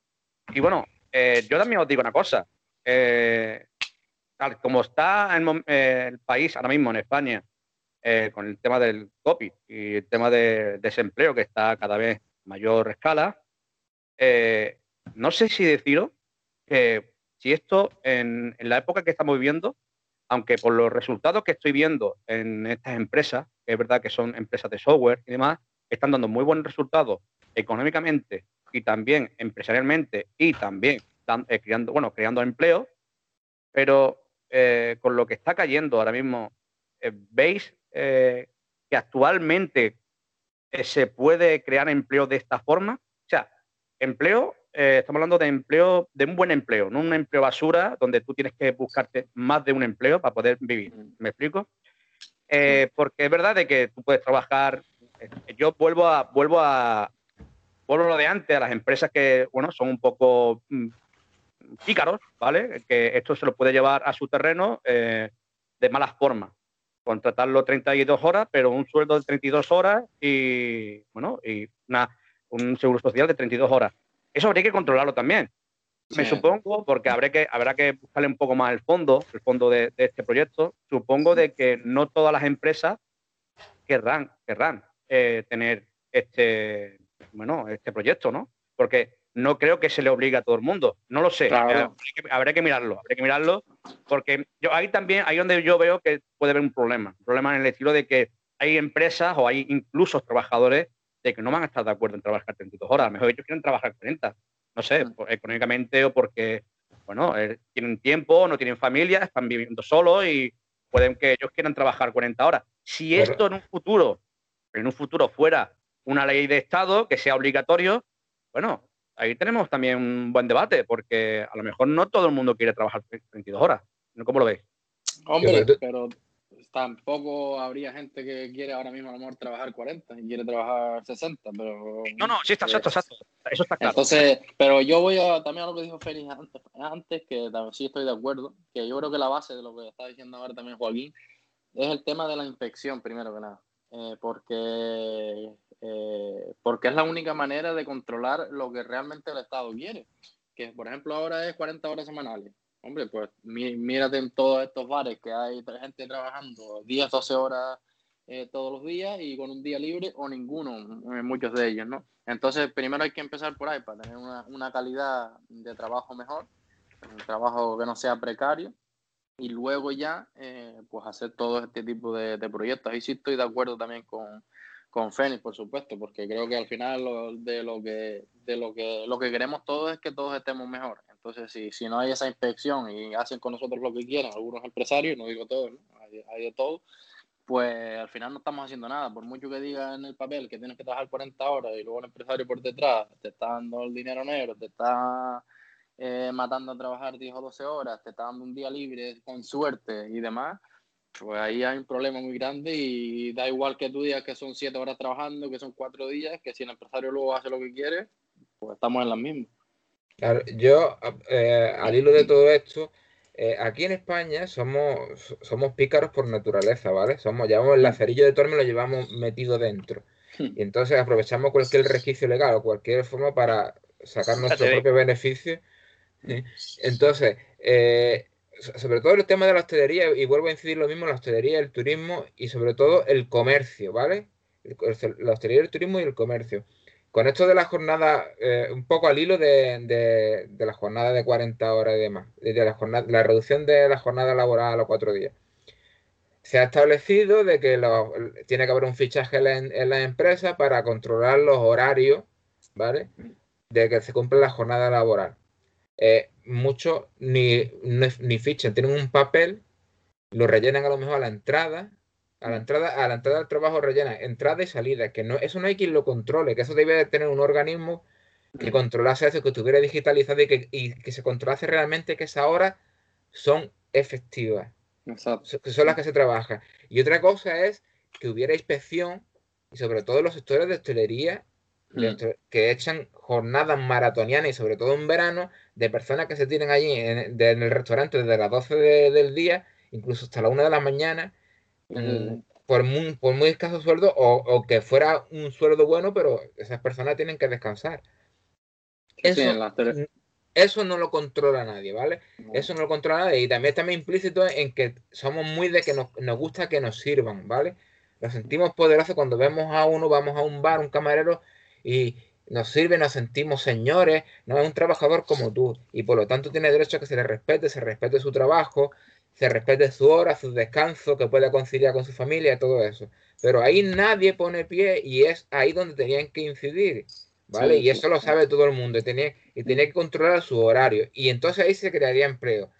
Y bueno, eh, yo también os digo una cosa. Eh, tal como está eh, el, país ahora mismo en España, con el tema del COVID y el tema de desempleo que está cada vez mayor escala, no sé si deciros que si esto en, la época que estamos viviendo, aunque por los resultados que estoy viendo en estas empresas, que es verdad que son empresas de software y demás, están dando muy buenos resultados económicamente y también empresarialmente y también eh, creando, bueno, creando empleo, pero eh, con lo que está cayendo ahora mismo, eh, ¿veis que actualmente se puede crear empleo de esta forma? O sea, empleo, estamos hablando de empleo, de un buen empleo, no un empleo basura donde tú tienes que buscarte más de un empleo para poder vivir. ¿Me explico? porque es verdad de que tú puedes trabajar. Yo vuelvo a, vuelvo a, vuelvo lo de antes, a las empresas que, bueno, son un poco mm, pícaros, ¿vale? Que esto se lo puede llevar a su terreno eh, de malas formas. Contratarlo 32 horas, pero un sueldo de 32 horas y, bueno, y una, un seguro social de 32 horas. Eso habría que controlarlo también. Me supongo, porque habrá que, habrá que buscarle un poco más el fondo, el fondo de, este proyecto. Supongo de que no todas las empresas querrán, querrán eh, tener este, bueno, este proyecto, ¿no? Porque no creo que se le obligue a todo el mundo. No lo sé. Habrá, que, mirarlo, habrá que mirarlo, porque yo ahí también, ahí donde yo veo que puede haber un problema. Un problema en el estilo de que hay empresas o hay incluso trabajadores de que no van a estar de acuerdo en trabajar 32 horas. A lo mejor ellos quieren trabajar 40. No sé, mm. económicamente o porque, bueno, eh, tienen tiempo, no tienen familia, están viviendo solos y pueden que ellos quieran trabajar 40 horas. Si esto en un futuro, en un futuro fuera una ley de Estado que sea obligatorio, bueno, ahí tenemos también un buen debate, porque a lo mejor no todo el mundo quiere trabajar 32 horas. ¿Cómo lo veis? Hombre, pero tampoco habría gente que quiere ahora mismo a lo mejor trabajar 40 y quiere trabajar 60, pero... No, no, sí, está exacto, exacto. Eso está claro. Entonces, pero yo voy a, también a lo que dijo Félix antes, antes, que sí estoy de acuerdo, que yo creo que la base de lo que está diciendo ahora también Joaquín es el tema de la inspección, primero que nada. Eh, porque, eh, porque es la única manera de controlar lo que realmente el Estado quiere. Que, por ejemplo, ahora es 40 horas semanales. Hombre, pues mírate en todos estos bares que hay gente trabajando 10, 12 horas eh, todos los días y con un día libre o ninguno, muchos de ellos, ¿no? Entonces, primero hay que empezar por ahí para tener una calidad de trabajo mejor, un trabajo que no sea precario y luego ya eh, pues hacer todo este tipo de, proyectos. Ahí sí estoy de acuerdo también con, con Fénix, por supuesto, porque creo que al final de lo que de lo que lo que queremos todos es que todos estemos mejor. Entonces, si, si no hay esa inspección y hacen con nosotros lo que quieran, algunos empresarios, no digo todos, Hay, de todo, pues al final no estamos haciendo nada. Por mucho que diga en el papel que tienes que trabajar 40 horas y luego el empresario por detrás te está dando el dinero negro, te está eh, matando a trabajar 10 o 12 horas, te está dando un día libre con suerte y demás, pues ahí hay un problema muy grande y da igual que tú digas que son 7 horas trabajando, que son 4 días, que si el empresario luego hace lo que quiere, pues estamos en las mismas. Claro, yo, eh, al hilo de todo esto, eh, aquí en España somos, somos pícaros por naturaleza, ¿vale? Somos, llevamos el lacerillo de torme, lo llevamos metido dentro. Hmm. Y entonces aprovechamos cualquier resquicio legal o cualquier forma para sacar nuestro propio beneficio entonces, eh, sobre todo el tema de la hostelería, y vuelvo a incidir lo mismo, la hostelería, el turismo y sobre todo el comercio, ¿vale? La hostelería, el turismo y el comercio. Con esto de la jornada, eh, un poco al hilo de, la jornada de 40 horas y demás, de la, jornada, la reducción de la jornada laboral a los cuatro días. Se ha establecido de que tiene que haber un fichaje en, en la empresa para controlar los horarios, ¿vale? De que se cumple la jornada laboral. Eh, muchos ni, ni, fichan, tienen un papel, lo rellenan a lo mejor a la entrada, a la entrada, a la entrada del trabajo rellenan entrada y salida, que no, eso no hay quien lo controle, que eso debe de tener un organismo que mm. controlase eso, que estuviera digitalizado y que, y que se controlase realmente que esas horas son efectivas, que son las que se trabajan. Y otra cosa es que hubiera inspección, y sobre todo en los sectores de hostelería, mm. que echan jornadas maratonianas y sobre todo en verano, de personas que se tienen allí en, el restaurante desde las 12 del día, incluso hasta la 1 de la mañana, mm, por, muy, por muy escaso sueldo, o, que fuera un sueldo bueno, pero esas personas tienen que descansar. Eso, no lo controla nadie, ¿vale? Eso no lo controla nadie. Y también está implícito en que somos muy de que nos, nos gusta que nos sirvan, ¿vale? Nos sentimos poderosos cuando vemos a uno, vamos a un bar, un camarero, y, nos sirve, nos sentimos señores, no es un trabajador como tú y por lo tanto tiene derecho a que se le respete, se respete su trabajo, se respete su hora, su descanso, que pueda conciliar con su familia, todo eso. Pero ahí nadie pone pie y es ahí donde tenían que incidir, ¿vale? y eso lo sabe todo el mundo y tenía, y tenía que controlar su horario y entonces ahí se crearía empleo.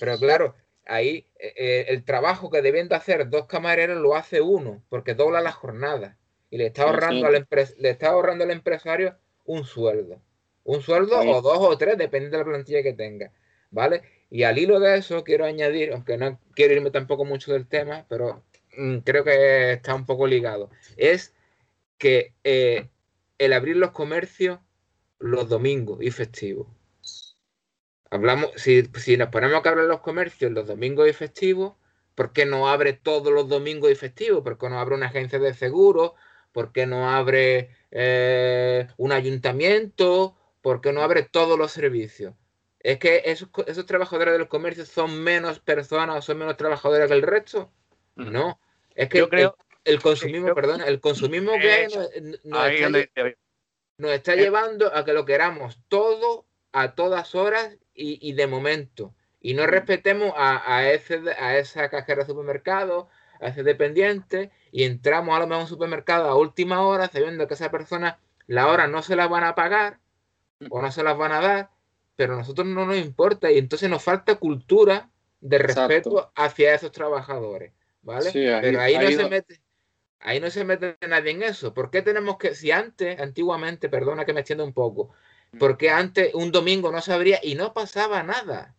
Pero claro, ahí eh, eh, el trabajo que deben de hacer dos camareros lo hace uno, porque dobla la jornada y le está ahorrando, Al, le está ahorrando al empresario un sueldo. Un sueldo o dos o tres, depende de la plantilla que tenga. ¿Vale? Y al hilo de eso quiero añadir, aunque no quiero irme tampoco mucho del tema, pero mm, creo que está un poco ligado, es que eh, el abrir los comercios los domingos y festivos. Hablamos, si, si nos ponemos a abrir los comercios los domingos y festivos, ¿por qué no abre todos los domingos y festivos? ¿Por qué no abre una agencia de seguros? ¿Por qué no abre eh, un ayuntamiento? ¿Por qué no abre todos los servicios? ¿Es que esos, trabajadores del comercio son menos personas o son menos trabajadores que el resto? No. Es que creo, el, consumismo, perdón, el consumismo que nos, está, llevando a que lo queramos todo a todas horas y, de momento. Y no respetemos a, ese, a esa cajera de supermercado, ese dependiente, y entramos a lo mejor a un supermercado a última hora sabiendo que esa persona la hora no se la van a pagar o no se las van a dar, pero a nosotros no nos importa y entonces nos falta cultura de respeto hacia esos trabajadores, ¿vale? pero ahí, no se mete ahí no se mete nadie en eso. ¿Por qué tenemos que, si antes, antiguamente, perdona que me extienda un poco, mm. porque antes un domingo no se abría y no pasaba nada?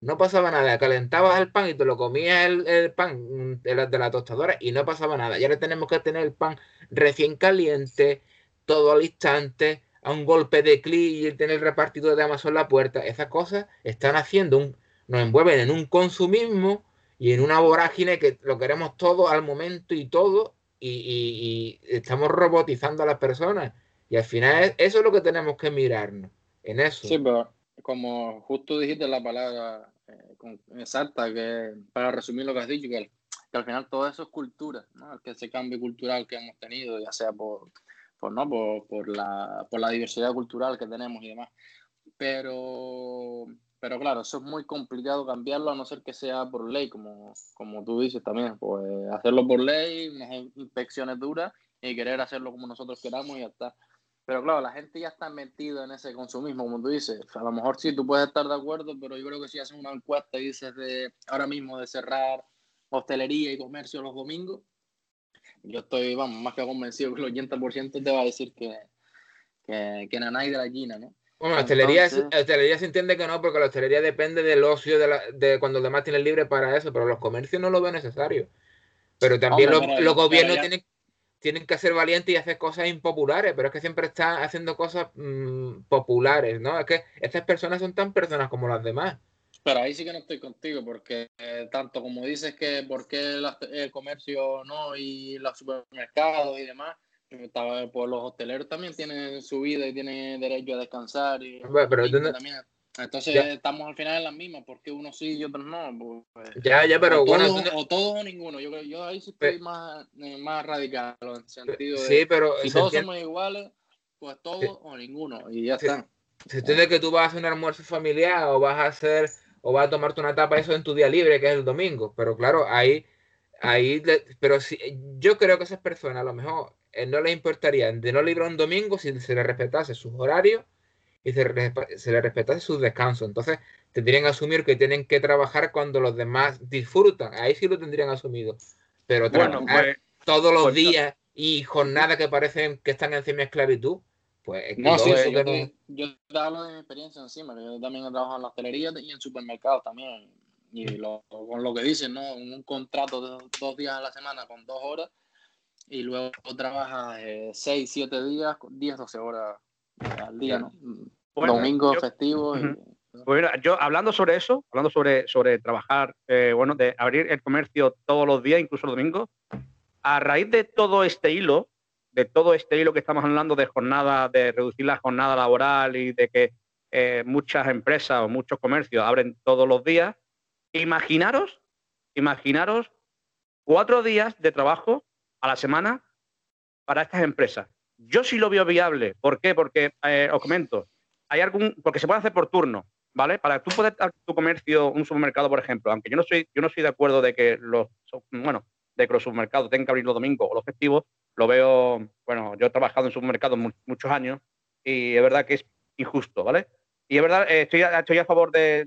No pasaba nada. Calentabas el pan y te lo comías el, pan de la, tostadora y no pasaba nada. Y ahora tenemos que tener el pan recién caliente, todo al instante, a un golpe de clic y tener el repartido de Amazon en la puerta. Esas cosas están haciendo un, nos envuelven en un consumismo y en una vorágine que lo queremos todo al momento y todo y, estamos robotizando a las personas. Y al final eso es lo que tenemos que mirarnos en eso. Sí, pero como justo dijiste la palabra eh, exacta, que para resumir lo que has dicho, que, al final todo eso es cultura, ¿no? que ese cambio cultural que hemos tenido, ya sea por, por, ¿no? por, por, la, por la diversidad cultural que tenemos y demás. Pero, pero claro, eso es muy complicado cambiarlo a no ser que sea por ley, como, como tú dices también, pues hacerlo por ley, unas inspecciones duras y querer hacerlo como nosotros queramos y ya está. Pero claro, la gente ya está metida en ese consumismo, como tú dices. a lo mejor sí, tú puedes estar de acuerdo, pero yo creo que si haces una encuesta y dices de ahora mismo de cerrar hostelería y comercio los domingos, yo estoy, vamos, más que convencido que el 80% te va a decir que, que, que nanay de la China, ¿no? Bueno, la hostelería, hostelería se entiende que no, porque la hostelería depende del ocio de, la, de cuando los demás tienen libre para eso, pero los comercios no lo ven necesario. Pero también los, los gobiernos tienen tienen que ser valientes y hacer cosas impopulares, pero es que siempre están haciendo cosas mm, populares, ¿no? Es que estas personas son tan personas como las demás. Pero ahí sí que no estoy contigo, porque eh, tanto como dices que por qué el comercio no y los supermercados y demás, pues los hoteleros también tienen su vida y tienen derecho a descansar y, pero, también entonces estamos al final en las mismas, porque uno sí y otros no. Pues, ya, ya, pero o bueno. Todos, o todos o ninguno. Yo, yo ahí sí estoy más, eh, más radical en el sentido de. Sí, pero. Si todos somos iguales, pues todos o ninguno. Y ya está. Si entiendes que tú vas a hacer un almuerzo familiar o vas a hacer. O vas a tomarte una tapa eso en tu día libre, que es el domingo. Pero claro, ahí. ahí pero si, yo creo que esas personas a lo mejor eh, no les importaría de no librar un domingo si se les respetase sus horarios y se, le respetase sus descansos. Entonces, tendrían que asumir que tienen que trabajar cuando los demás disfrutan. Ahí sí lo tendrían asumido. Pero trabajar pues, todos los pues, días y jornadas que parecen que están encima de esclavitud, pues no, sí, yo, yo, te hablo de mi experiencia encima, que yo también he trabajado en la hostelería y en supermercados también. Y con lo que dicen, ¿no? Un contrato de dos días a la semana con dos horas y luego trabajas eh, seis, siete días, diez, doce horas al día, ¿no? Domingo festivo. Pues yo hablando sobre eso, hablando sobre, sobre trabajar, eh, bueno, de abrir el comercio todos los días, incluso los domingos, a raíz de todo este hilo, de todo este hilo que estamos hablando de jornada, de reducir la jornada laboral y de que eh, muchas empresas o muchos comercios abren todos los días, imaginaros, imaginaros cuatro días de trabajo a la semana para estas empresas. Yo sí lo veo viable. ¿Por qué? Porque, eh, os comento, hay algún, porque se puede hacer por turno, ¿vale? Para tú poder dar tu comercio, un supermercado, por ejemplo, aunque yo no soy, yo no estoy de acuerdo de que los, bueno, de que los supermercados tengan que abrir los domingos o los festivos, lo veo, bueno, yo he trabajado en supermercados muchos años y es verdad que es injusto, ¿vale? Y es verdad, eh, estoy, estoy a favor de,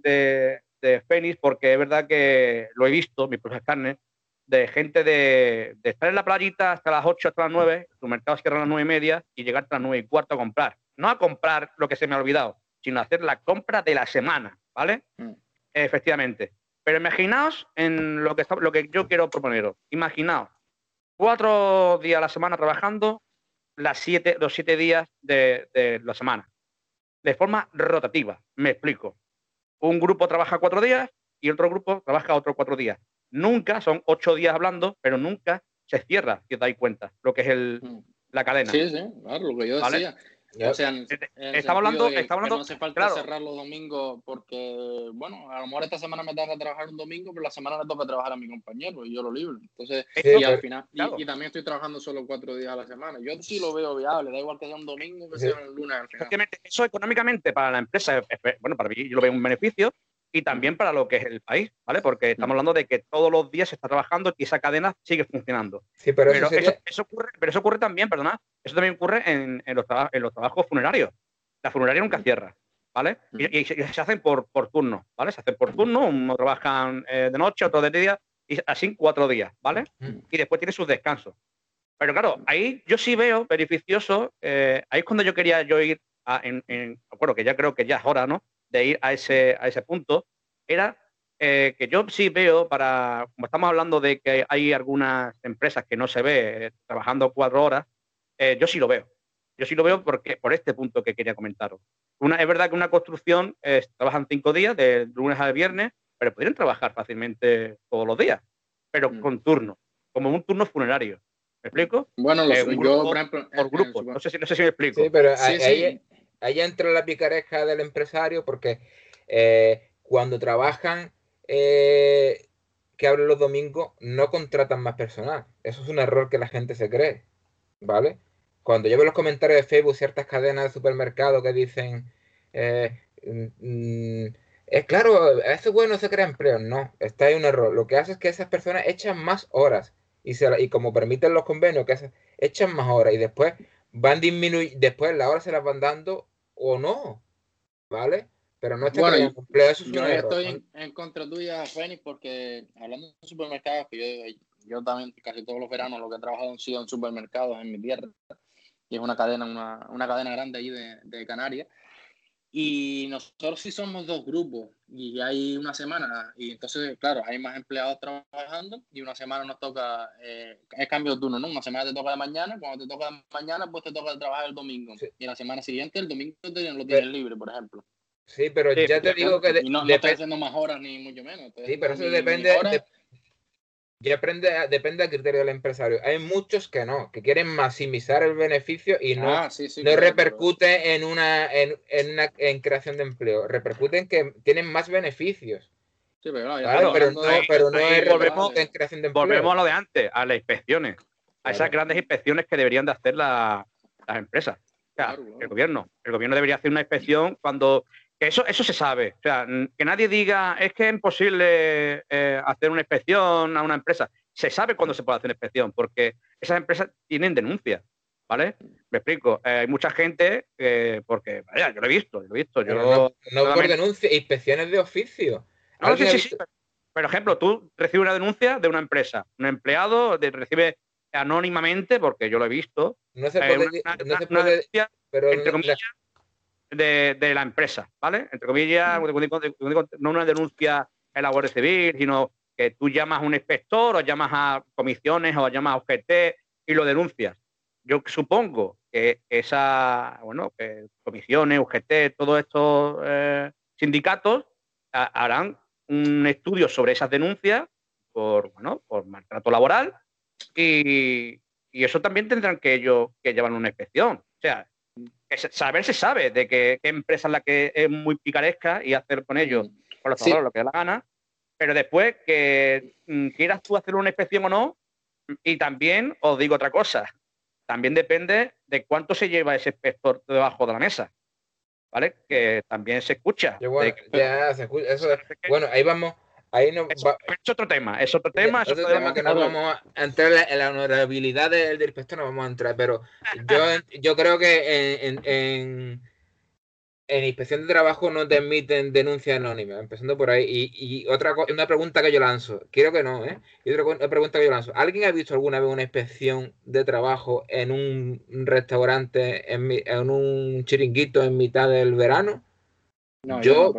de Fénix porque es verdad que lo he visto, mis propias carnes, de gente de, estar en la playita hasta las 8, hasta las 9, su mercado cierra a las 9 y media y llegar hasta las 9 y cuarto a comprar. No a comprar lo que se me ha olvidado, sino a hacer la compra de la semana, ¿vale? Mm. Efectivamente. Pero imaginaos en lo que, lo que yo quiero proponeros. Imaginaos cuatro días a la semana trabajando, las siete, los siete días de, de la semana, de forma rotativa. Me explico. Un grupo trabaja cuatro días y otro grupo trabaja otros cuatro días nunca, son ocho días hablando, pero nunca se cierra, si os dais cuenta, lo que es el, mm. la cadena. Sí, sí, claro, lo que yo decía. O sea, estaba hablando, está hablando, no hace falta cerrar los domingos porque, bueno, a lo mejor esta semana me toca trabajar un domingo, pero la semana me toca trabajar a mi compañero y yo lo libre. Entonces, y al final, y, también estoy trabajando solo cuatro días a la semana. Yo sí lo veo viable, da igual que sea un domingo que sea un lunes al final. Eso económicamente para la empresa, bueno, para mí yo lo veo un beneficio, y también para lo que es el país, ¿vale? Porque estamos hablando de que todos los días se está trabajando y esa cadena sigue funcionando. Sí, pero, eso, ocurre, pero eso ocurre también, perdona, eso también ocurre en, los, trabajos funerarios. La funeraria nunca cierra, ¿vale? Y, se hacen por, por turno, ¿vale? Se hacen por turno, uno trabajan eh, de noche, otro de día, y así cuatro días, ¿vale? Y después tiene sus descansos. Pero claro, ahí yo sí veo beneficioso, eh, ahí es cuando yo quería yo ir a, en, en, bueno, que ya creo que ya es hora, ¿no? De ir a ese, a ese punto, era eh, que yo sí veo para, como estamos hablando de que hay algunas empresas que no se ve eh, trabajando cuatro horas, eh, yo sí lo veo. Yo sí lo veo porque, por este punto que quería comentaros. Una, es verdad que una construcción trabajan cinco días, de lunes a viernes, pero podrían trabajar fácilmente todos los días, pero mm. con turno, como un turno funerario. ¿Me explico? Bueno, yo, por ejemplo, por grupo. No sé, si, no sé si me explico. Sí, pero ahí, ahí entra la picareja del empresario porque eh, cuando trabajan eh, que abren los domingos no contratan más personal. Eso es un error que la gente se cree, ¿vale? Cuando yo veo los comentarios de Facebook ciertas cadenas de supermercado que dicen, eh, mm, es claro, eso bueno se crea empleo. No, está ahí un error. Lo que hace es que esas personas echan más horas y, se, y como permiten los convenios, que echan más horas y después van disminuyendo, después la hora se las van dando o no, ¿vale? Pero no bueno, empleo, eso yo estoy en, contra tuya, Fénix, porque hablando de supermercados, que yo, también casi todos los veranos lo que he trabajado han sido en supermercados en mi tierra, y es una cadena, una, una cadena grande ahí de, de Canarias. Y nosotros sí somos dos grupos y hay una semana, y entonces, claro, hay más empleados trabajando y una semana nos toca, eh, es cambio de turno, ¿no? Una semana te toca de mañana, cuando te toca de mañana, pues te toca trabajar el domingo. Y la semana siguiente, el domingo lo tienes libre, por ejemplo. Sí, pero ya te digo que... y no, no estás haciendo más horas ni mucho menos. Sí, pero eso depende... ya aprende, depende del criterio del empresario. Hay muchos que no, que quieren maximizar el beneficio y no, ah, no repercute en una en, en, una en creación de empleo. Repercute en que tienen más beneficios. Sí, pero, pero no, pero no es volvemos, en creación de empleo. Volvemos a lo de antes, a las inspecciones. A esas grandes inspecciones que deberían de hacer las empresas. O sea, el gobierno. El gobierno debería hacer una inspección cuando eso, eso se sabe. O sea, que nadie diga es que es imposible eh, hacer una inspección a una empresa. Se sabe cuándo se puede hacer una inspección, porque esas empresas tienen denuncias. ¿Vale? Me explico. Eh, hay mucha gente que, porque, vaya, yo lo he visto, lo he visto. Yo, no, no por denuncia, inspecciones de oficio. No, sí, sí, sí. Por ejemplo, tú recibes una denuncia de una empresa, un empleado recibe anónimamente, porque yo lo he visto. No se eh, puede, no se puede pero entre comillas, de, la empresa, ¿vale? Entre comillas, no una denuncia en la Guardia Civil, sino que tú llamas a un inspector o llamas a comisiones o llamas a OGT y lo denuncias. Yo supongo que esa, bueno, que comisiones, UGT, todos estos eh, sindicatos harán un estudio sobre esas denuncias por, bueno, por maltrato laboral y, y eso también tendrán que ellos que llevar una inspección. O sea, saber se sabe de qué, empresa es la que es muy picaresca y hacer con ellos, con los lo que da la gana, pero después que mm, quieras tú hacer una inspección o no, y también os digo otra cosa, también depende de cuánto se lleva ese inspector debajo de la mesa. ¿Vale? Que también se escucha. ya, se escucha. bueno, ahí vamos Ahí no es, otro tema, es otro tema. Es otro, tema, que no vamos a entrar en la honorabilidad del, del no vamos a entrar, pero yo, yo creo que en, en, en inspección de trabajo no te emiten denuncia anónima, empezando por ahí. Y, otra una pregunta que yo lanzo, quiero que no, ¿eh? Y otra pregunta que yo lanzo. ¿Alguien ha visto alguna vez una inspección de trabajo en un restaurante, en, un chiringuito en mitad del verano? No, yo,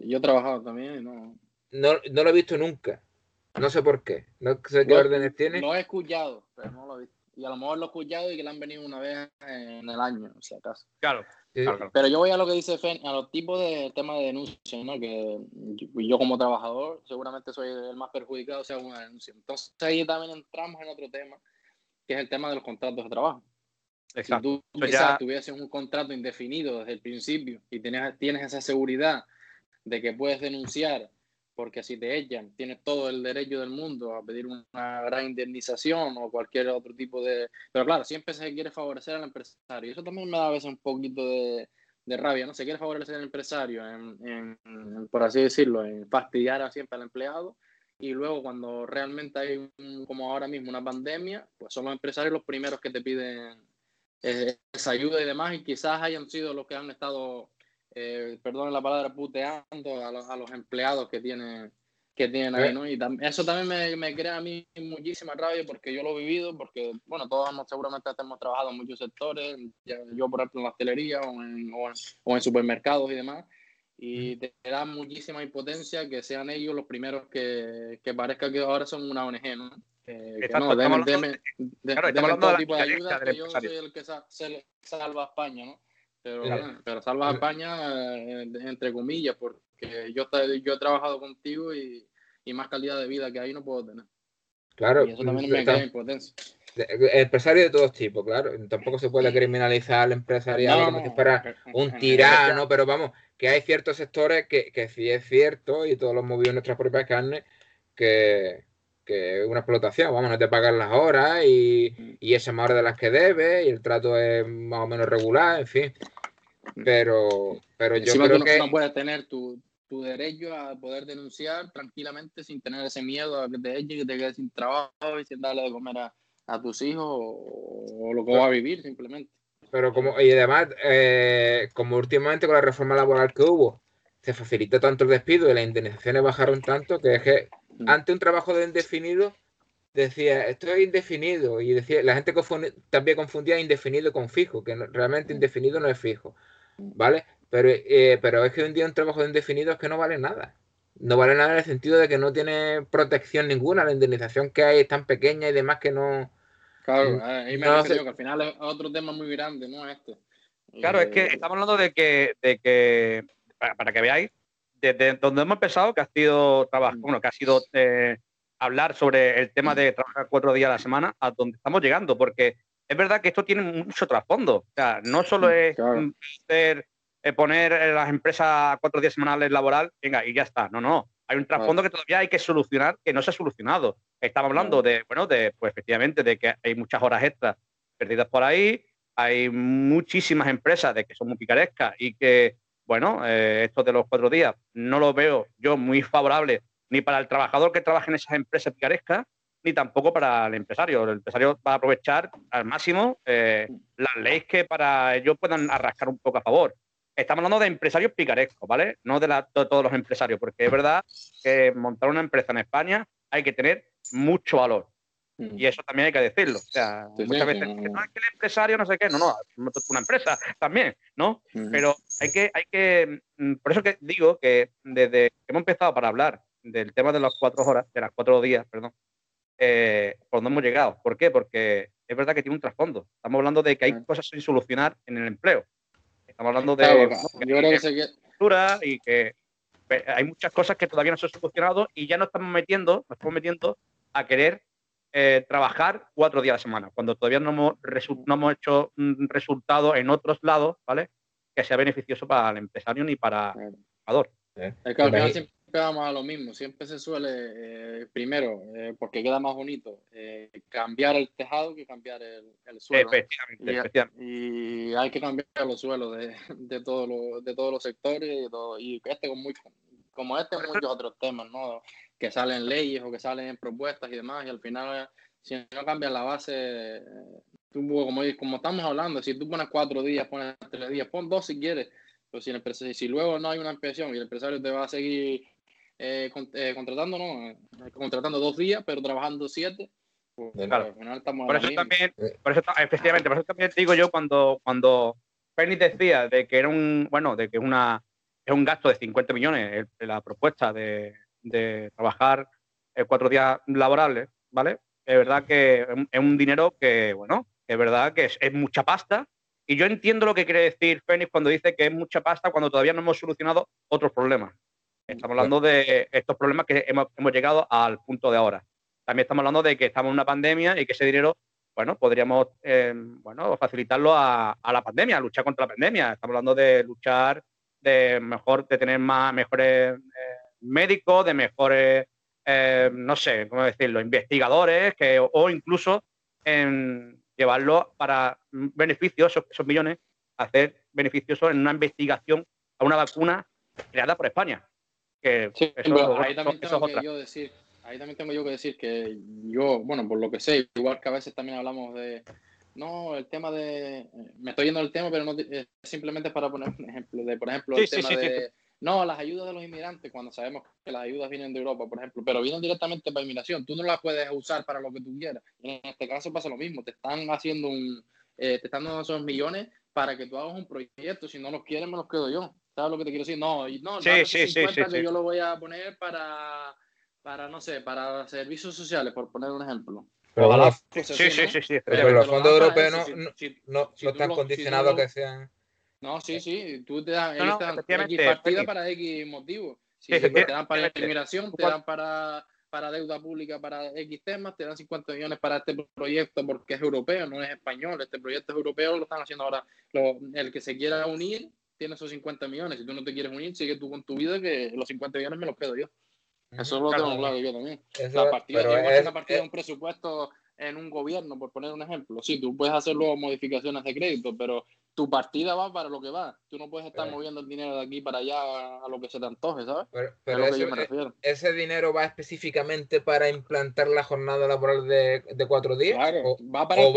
yo, he trabajado también y no... no... No lo he visto nunca. No sé por qué. No sé qué órdenes tiene. Lo he escuchado, pero no lo he visto. Y a lo mejor lo he escuchado y que le han venido una vez en el año, si acaso. Claro. Pero yo voy a lo que dice Fen, a los tipos de temas de denuncia, ¿no? Que yo, como trabajador seguramente soy el más perjudicado sea una denuncia. Entonces ahí también entramos en otro tema, que es el tema de los contratos de trabajo. Exacto. Si tú quizás tuvieses un contrato indefinido desde el principio y tienes, tienes esa seguridad de que puedes denunciar porque si te echan, tienes todo el derecho del mundo a pedir una gran indemnización o cualquier otro tipo de... Pero claro, siempre se quiere favorecer al empresario. Eso también me da a veces un poquito de, rabia, ¿no? Se quiere favorecer al empresario, en, por así decirlo, en fastidiar siempre al empleado y luego cuando realmente hay, como ahora mismo, una pandemia, pues son los empresarios los primeros que te piden eh, esa ayuda y demás y quizás hayan sido los que han estado eh, perdón la palabra, puteando a los, a los empleados que tienen, que tienen ahí, ¿no? Y eso también me, me, crea a mí muchísima rabia porque yo lo he vivido, porque, bueno, todos hemos, seguramente hemos trabajado en muchos sectores, yo, por ejemplo, en la hostelería o en, o en, supermercados y demás, y te da muchísima impotencia que sean ellos los primeros que, que parezca que ahora son una ONG, ¿no? Eh, que no, estamos de, todo tipo de ayuda, que yo soy el que salva a España, ¿no? Pero, pero salva a España, eh, entre comillas, porque yo, yo he trabajado contigo y, y, más calidad de vida que ahí no puedo tener. Claro. Y eso también me crea impotencia. Empresario de todo tipo, claro. Tampoco se puede criminalizar al empresariado como si fuera un tirano, pero vamos, que hay ciertos sectores que, que sí es cierto, y todos los movidos en nuestras propias carnes, que, que una explotación, vamos, no te pagan las horas y, y es más hora de las que debes y el trato es más o menos regular, en fin. Pero, pero yo creo que... No puedes tener tu, tu, derecho a poder denunciar tranquilamente sin tener ese miedo a que te echen, que te quedes sin trabajo y sin darle de comer a, a tus hijos o, lo que va a vivir simplemente. Pero como, y además, eh, como últimamente con la reforma laboral que hubo, se facilitó tanto el despido y las indemnizaciones bajaron tanto que es que Mm. ante un trabajo de indefinido, decía, esto es indefinido. Y decía, la gente también confundía indefinido con fijo, que realmente mm. indefinido no es fijo. Mm. ¿Vale? Pero, eh, pero es que un día un trabajo de indefinido es que no vale nada. No vale nada en el sentido de que no tiene protección ninguna. La indemnización que hay es tan pequeña y demás que no. Claro, ahí me no que al final es otro tema muy grande, ¿no? Este. Claro, es que eh, estamos hablando de que, de que para que veáis, desde donde hemos empezado, que ha sido trabajo, mm. bueno, que ha sido eh, hablar sobre el tema de trabajar cuatro días a la semana, a donde estamos llegando, porque es verdad que esto tiene mucho trasfondo. O sea, no solo es hacer, eh, poner las empresas cuatro días semanales laboral, venga, y ya está. No, no. Hay un trasfondo que todavía hay que solucionar, que no se ha solucionado. Estamos hablando de, bueno, de, pues efectivamente, de que hay muchas horas extras perdidas por ahí, hay muchísimas empresas de que son muy picarescas y que bueno, eh, esto de los cuatro días no lo veo yo muy favorable ni para el trabajador que trabaja en esas empresas picarescas, ni tampoco para el empresario. El empresario va a aprovechar al máximo eh, las leyes que para ellos puedan arrascar un poco a favor. Estamos hablando de empresarios picarescos, ¿vale? No de, de todos los empresarios, porque es verdad que montar una empresa en España hay que tener mucho valor. Y eso también hay que decirlo. O sea, muchas veces no, es que el empresario no sé qué, no, no, es una empresa también, ¿no? Pero hay que, hay que, mm, por eso que digo que desde que hemos empezado para hablar del tema de las cuatro horas, de las cuatro días, perdón, eh, por hemos llegado. ¿Por qué? Porque es verdad que tiene un trasfondo. Estamos hablando de que hay cosas sin solucionar en el empleo. Estamos hablando de claro, y que hay muchas cosas que todavía no se han solucionado y ya nos estamos metiendo, nos estamos metiendo a querer eh, trabajar cuatro días a la semana, cuando todavía no hemos, no hemos hecho un resultado en otros lados, ¿vale? Que sea beneficioso para el empresario ni para el trabajador. Es que al final siempre vamos a lo mismo, siempre se suele, eh, primero, eh, porque queda más bonito, cambiar el tejado que cambiar el, suelo. Efectivamente, y, hay que cambiar los suelos de, de, todos de todos los sectores y, todo, y este con muy, como este, muchos otros temas, ¿no? Que salen leyes o que salen propuestas y demás, y al final, si no cambias la base, tú, como, como estamos hablando, si tú pones cuatro días, pones tres días, pon dos si quieres, Pero si, si luego no hay una inspección y el empresario te va a seguir eh, eh, contratando, ¿no? Eh, contratando dos días, pero trabajando siete, pues, claro. por eso también, por eso, efectivamente, por eso también digo yo cuando, cuando Penny decía de que era un, bueno, de que una, es un gasto de 50 millones la propuesta de, de trabajar cuatro días laborables, ¿vale? Es verdad que es un dinero que, bueno, es verdad que es, es mucha pasta, y yo entiendo lo que quiere decir Fénix cuando dice que es mucha pasta cuando todavía no hemos solucionado otros problemas. Estamos hablando de estos problemas que hemos, llegado al punto de ahora. También estamos hablando de que estamos en una pandemia y que ese dinero, bueno, podríamos, eh, bueno, facilitarlo a, la pandemia, a luchar contra la pandemia. Estamos hablando de luchar, de mejor, de tener más, mejores eh, médicos, de mejores, eh, no sé, cómo decirlo, investigadores, que, o incluso en llevarlo para beneficios, esos, millones, hacer beneficiosos en una investigación a una vacuna creada por España. ahí también tengo que yo decir, ahí también tengo yo que decir que yo, bueno, por lo que sé, igual que a veces también hablamos de, no, el tema de, me estoy yendo del tema, pero no simplemente para poner un ejemplo de, por ejemplo, el tema de no, las ayudas de los inmigrantes, cuando sabemos que las ayudas vienen de Europa, por ejemplo, pero vienen directamente para inmigración, tú no las puedes usar para lo que tú quieras. En este caso pasa lo mismo, te están haciendo un, eh, te están dando esos millones para que tú hagas un proyecto, si no los quieres me los quedo yo. ¿Sabes lo que te quiero decir? No, no, sí, sí, sí, que yo lo voy a poner para, para, no sé, para servicios sociales, por poner un ejemplo. Pero sí, sí, sí, sí, Pero los fondos europeos no, no, están condicionados a que sean no, sí, sí, tú te das no, X partida para X motivo. Si te dan para inmigración, te dan para, para deuda pública para X temas, te dan 50 millones para este proyecto porque es europeo, no es español. Este proyecto es europeo, lo están haciendo ahora. el que se quiera unir tiene esos 50 millones. Si tú no te quieres unir, sigue tú con tu vida, que los 50 millones me los quedo yo. Eso lo tengo claro yo también. la partida, es, una partida de un presupuesto en un gobierno, por poner un ejemplo. Sí, tú puedes hacer luego modificaciones de crédito, pero tu partida va para lo que va. Tú no puedes estar moviendo el dinero de aquí para allá a, lo que se te antoje, ¿sabes? Pero, e, ese dinero va específicamente para implantar la jornada laboral de, cuatro días. o, va para o,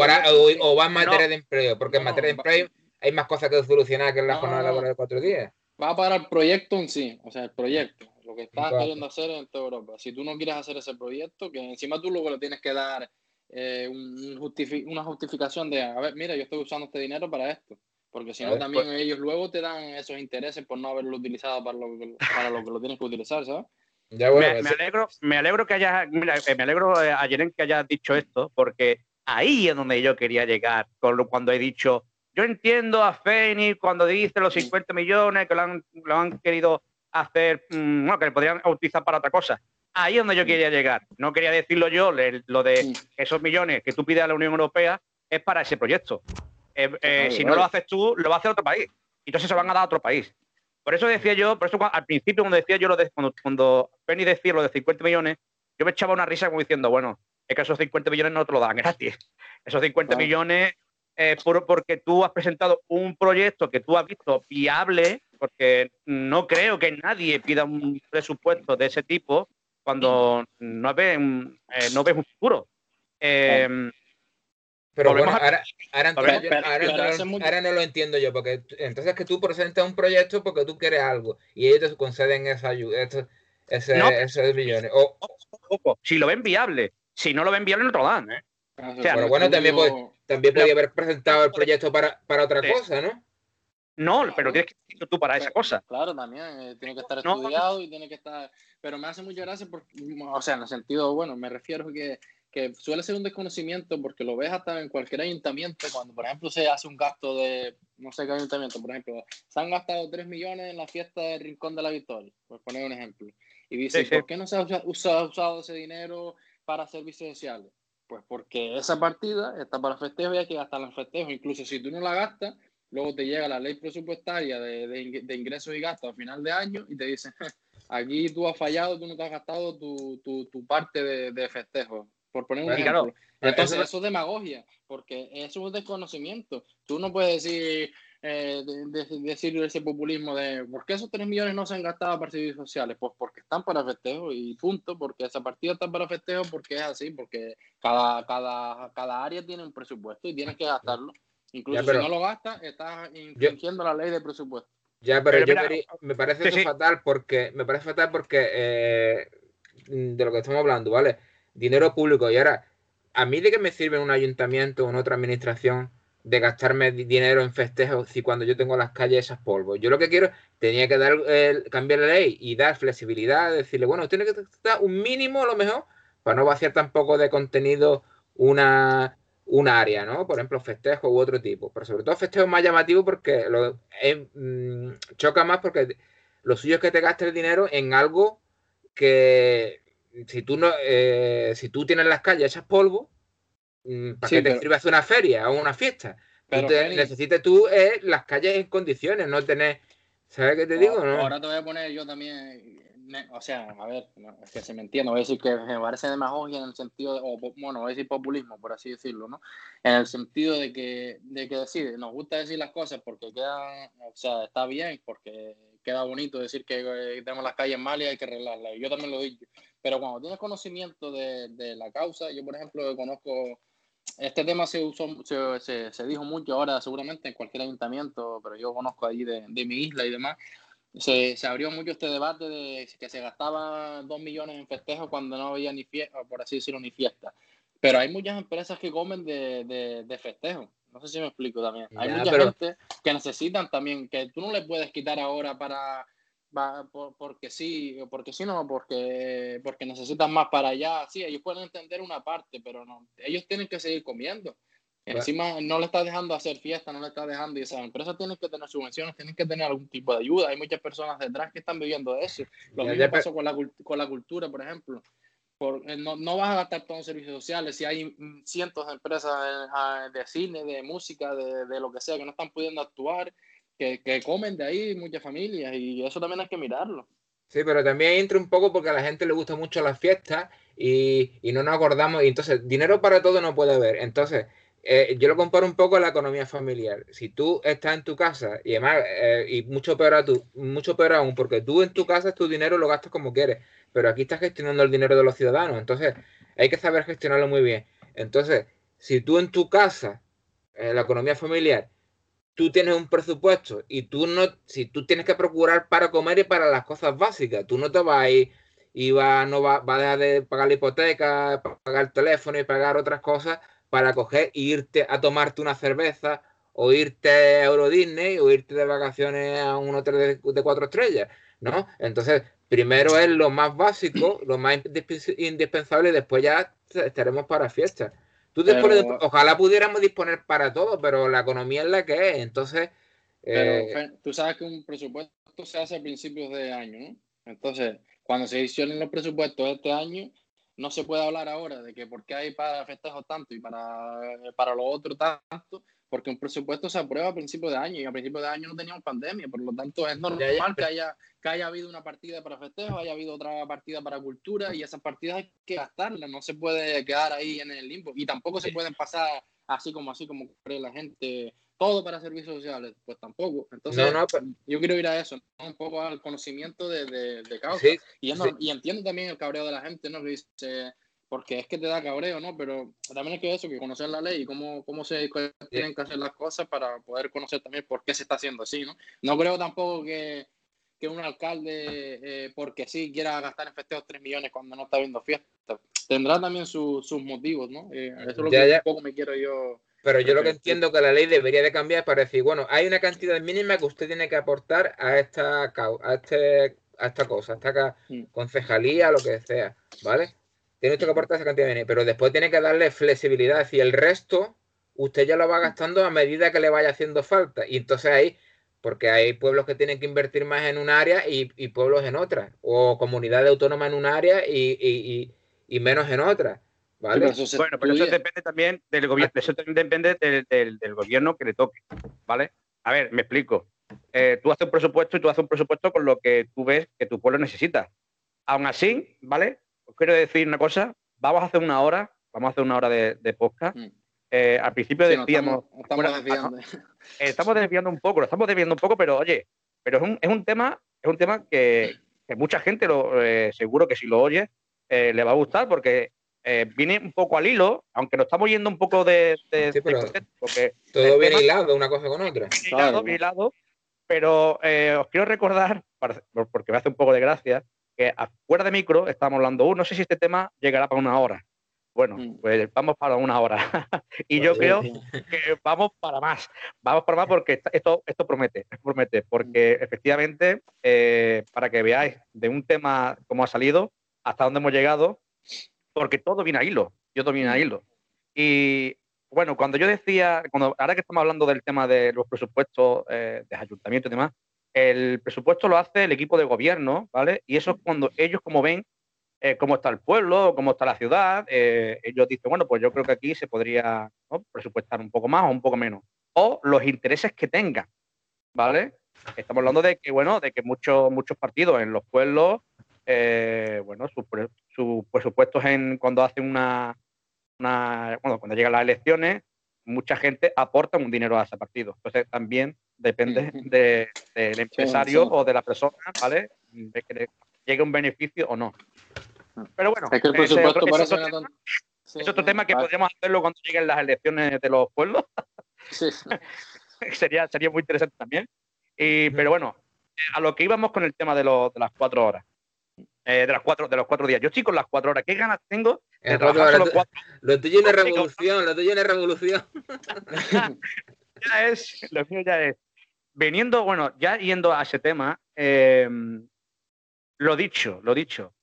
va en materia de empleo, porque en materia de empleo hay más cosas que solucionar que en la jornada laboral de cuatro días. Va para el proyecto en sí, o sea, el proyecto, lo que estás queriendo hacer en toda Europa. Si tú no quieres hacer ese proyecto, que encima tú luego le tienes que dar eh, una justificación de, a ver, mira, yo estoy usando este dinero para esto. Porque si no, también pues ellos luego te dan esos intereses por no haberlo utilizado para lo, para lo que lo tienes que utilizar, ¿sabes? me, alegro, me alegro que haya, mira, eh, me alegro eh, ayer que hayas dicho esto, porque ahí es donde yo quería llegar, cuando he dicho, yo entiendo a Fénix cuando dice los 50 millones que lo han, lo han querido hacer, mm, bueno, que le podrían utilizar para otra cosa. Ahí es donde yo quería llegar. No quería decirlo yo, lo de esos millones que tú pides a la Unión Europea es para ese proyecto. Eh, eh, si no lo haces tú, lo va a hacer otro país. Y entonces se van a dar a otro país. Por eso decía yo, por eso al principio cuando decía yo lo de, cuando, cuando Penny decía lo de 50 millones, yo me echaba una risa como diciendo, bueno, es que esos 50 millones no te lo dan gratis. Esos 50 millones es puro porque tú has presentado un proyecto que tú has visto viable, porque no creo que nadie pida un presupuesto de ese tipo cuando no ves, eh, no ves un futuro. Eh, pero bueno, ahora, ahora, no lo entiendo yo, porque entonces es que tú presentas un proyecto porque tú quieres algo y ellos te conceden esa ayuda, ese, esos millones. O, si lo ven viable, si no lo ven viable no te lo dan. ¿eh? pero bueno, también, también podría haber presentado el proyecto para, para otra cosa, ¿no? No, pero tienes que estar tú para esa cosa. Claro, también, eh, tiene que estar estudiado y tiene que estar... Pero me hace mucha gracia porque, o sea, en el sentido, bueno, me refiero a que, que suele ser un desconocimiento porque lo ves hasta en cualquier ayuntamiento, cuando por ejemplo se hace un gasto de, no sé qué ayuntamiento, por ejemplo, se han gastado 3 millones en la fiesta del Rincón de la Victoria, por poner un ejemplo. Y dice, ¿por qué no se ha usado, usado ese dinero para servicios sociales? Pues porque esa partida está para festejos y hay que gastarla en festejos. Incluso si tú no la gastas, luego te llega la ley presupuestaria de, de, ingresos y gastos a final de año y te dicen, aquí tú has fallado, tú no te has gastado tu, tu, tu parte de, de festejo, por poner un ejemplo. Entonces eso, es demagogia, porque eso es un desconocimiento. Tú no puedes decir, eh, decir ese populismo de ¿por qué esos 3 millones no se han gastado para servicios sociales? Pues porque están para festejo y punto, porque esa partida está para festejo porque es así, porque cada, cada, cada área tiene un presupuesto y tienes que gastarlo. Incluso si no lo gastas, estás infringiendo la ley de presupuesto. Ya, pero, yo me parece fatal porque me parece fatal porque eh, de lo que estamos hablando, ¿vale? Dinero público y ahora a mí de qué me sirve un ayuntamiento o en otra administración de gastarme dinero en festejos si cuando yo tengo las calles esas polvos. Yo lo que quiero, tenía que dar cambiar la ley y dar flexibilidad, decirle, bueno, tiene que estar un mínimo a lo mejor para no vaciar tampoco de contenido una, área, ¿no? Por ejemplo, festejos u otro tipo. Pero sobre todo festejos más llamativos porque lo, mm, choca más porque lo suyo es que te gastes el dinero en algo que si tú no, eh, si tú tienes las calles hechas polvo, mm, ¿para qué te hacer una feria o una fiesta? Pero, necesitas tú eh, las calles en condiciones, no tener. ¿Sabes qué te digo? No? Ahora te voy a poner yo también. O sea, a ver, es que se me entiende, voy a decir que me parece demagogia en el sentido, de, o bueno, voy a decir populismo, por así decirlo, ¿no? En el sentido de que, de que decir, nos gusta decir las cosas porque queda, o sea, está bien, porque queda bonito decir que eh, tenemos las calles mal y hay que arreglarlas. Yo también lo digo. Pero cuando tienes conocimiento de, de la causa, yo por ejemplo conozco, este tema se, usó, se, se, dijo mucho ahora seguramente en cualquier ayuntamiento, pero yo conozco ahí de, de mi isla y demás. Se, se, abrió mucho este debate de que se gastaba dos millones en festejos cuando no había ni fiesta, por así decirlo, ni fiesta. Pero hay muchas empresas que comen de, de, de festejos. No sé si me explico también. Hay mucha gente que necesitan también, que tú no le puedes quitar ahora para porque sí, porque sí, no, porque, porque necesitan más para allá. Sí, ellos pueden entender una parte, pero no, ellos tienen que seguir comiendo. Encima no le está dejando hacer fiesta, no le está dejando, y esas empresas tienen que tener subvenciones, tienen que tener algún tipo de ayuda. Hay muchas personas detrás que están viviendo eso. Lo mismo pasó con la, con la cultura, por ejemplo. Por, eh, no, no, vas a gastar todo en servicios sociales si hay mm, cientos de empresas ah, de, cine, de música, de, de, lo que sea, que no están pudiendo actuar que, comen de ahí muchas familias y eso también hay que mirarlo. Sí, pero también entra un poco porque a la gente le gusta mucho las fiestas y, no nos acordamos. Y entonces, dinero para todo no puede haber. Entonces, eh, yo lo comparo un poco a la economía familiar. Si tú estás en tu casa y además, eh, y mucho peor, a tú, mucho peor aún, porque tú en tu casa tu dinero lo gastas como quieres, pero aquí estás gestionando el dinero de los ciudadanos. Entonces, hay que saber gestionarlo muy bien. Entonces, si tú en tu casa, en eh, la economía familiar, tú tienes un presupuesto y tú no, si tú tienes que procurar para comer y para las cosas básicas, tú no te vas a ir y va, no va, va a dejar de pagar la hipoteca, pagar el teléfono y pagar otras cosas para coger e irte a tomarte una cerveza o irte a Euro Disney o irte de vacaciones a un hotel de, cuatro estrellas, ¿no? Entonces, primero es lo más básico, lo más indispensable y después ya estaremos para fiestas. Tú ojalá pudiéramos disponer para todo, pero la economía es la que es. Entonces. Eh, tú sabes que un presupuesto se hace a principios de año, ¿no? Entonces, cuando se edicionen los presupuestos de este año, no se puede hablar ahora de que por qué hay para festejos tanto y para, para lo otro tanto, porque un presupuesto se aprueba a principios de año y a principios de año no teníamos pandemia, por lo tanto es normal que haya, que haya habido una partida para festejos, haya habido otra partida para cultura y esas partidas hay que gastarlas, no se puede quedar ahí en el limbo y tampoco se pueden pasar así como así como cree la gente todo para servicios sociales, pues tampoco. Entonces, yo quiero ir a eso, un poco al conocimiento de, de, causa. y, y, entiendo también el cabreo de la gente, ¿no? Que dice, porque es que te da cabreo, ¿no? Pero también es que eso, que conocer la ley y cómo, cómo se tienen que hacer las cosas para poder conocer también por qué se está haciendo así, ¿no? No creo tampoco que, que un alcalde, eh, porque sí, quiera gastar en festejos 3 millones cuando no está viendo fiestas. Tendrá también sus motivos, ¿no? Eh, eso es lo que un poco me quiero yo... Pero yo lo que entiendo que la ley debería de cambiar para decir, bueno, hay una cantidad mínima que usted tiene que aportar a esta, a este, a esta cosa, a esta mm. concejalía, lo que sea, ¿vale? tiene usted que aportar esa cantidad dinero, pero después tiene que darle flexibilidad y el resto usted ya lo va gastando a medida que le vaya haciendo falta. Y entonces ahí, porque hay pueblos que tienen que invertir más en un área y, pueblos en otra, o comunidades autónomas en un área y, menos en otra. ¿Vale? bueno, pero eso depende también del gobierno, eso depende del, gobierno que le toque, ¿vale? A ver, me explico. Eh, tú haces un presupuesto y tú haces un presupuesto con lo que tú ves que tu pueblo necesita. Aún así, ¿vale? os quiero decir una cosa, vamos a hacer una hora, vamos a hacer una hora de, podcast. Mm. Eh, al principio decíamos... estamos, desviando. Eh, estamos desviando un poco, lo estamos desviando un poco, pero oye, pero es un, es un tema, es un tema que, mucha gente lo, eh, seguro que si lo oye le va a gustar porque viene un poco al hilo, aunque nos estamos yendo un poco de, todo viene hilado una cosa con otra. Hilado, hilado, Pero eh, os quiero recordar, porque me hace un poco de gracia, que afuera de micro estamos hablando, uh, no sé si este tema llegará para una hora. Bueno, mm. pues vamos para una hora. y yo creo que vamos para más. Vamos para más porque esto, esto promete, promete, porque mm. efectivamente, eh, para que veáis de un tema cómo ha salido, hasta dónde hemos llegado, porque todo viene a hilo, yo todo viene a mm. hilo. Y bueno, cuando yo decía, cuando, ahora que estamos hablando del tema de los presupuestos eh, de ayuntamientos y demás, el presupuesto lo hace el equipo de gobierno, ¿vale? Y eso es cuando ellos, como ven eh, cómo está el pueblo, cómo está la ciudad, eh, ellos dicen, bueno, pues yo creo que aquí se podría presupuestar un poco más o un poco menos. O los intereses que tengan, ¿vale? Estamos hablando de que, bueno, de que muchos, muchos partidos en los pueblos, eh, bueno, sus su presupuestos en cuando hacen una, una, bueno, cuando llegan las elecciones, mucha gente aporta un dinero a ese partido. Entonces también depende del empresario o de la persona, ¿vale? De que le llegue un beneficio o no. Pero bueno, es, que el presupuesto ese, otro, tema, es otro tema que podríamos hacerlo cuando lleguen las elecciones de los pueblos. Sí. sería, sería muy interesante también. Y, pero bueno, a lo que íbamos con el tema de, los, de las cuatro horas. Eh, de, las cuatro, de los cuatro días. Yo, chicos, las cuatro horas, ¿qué ganas tengo de trabajar solo cuatro? Lo tuyo es revolución, lo tuyo es revolución. ya es, lo mío ya es. Veniendo, bueno, ya yendo a ese tema, eh, lo dicho, lo dicho.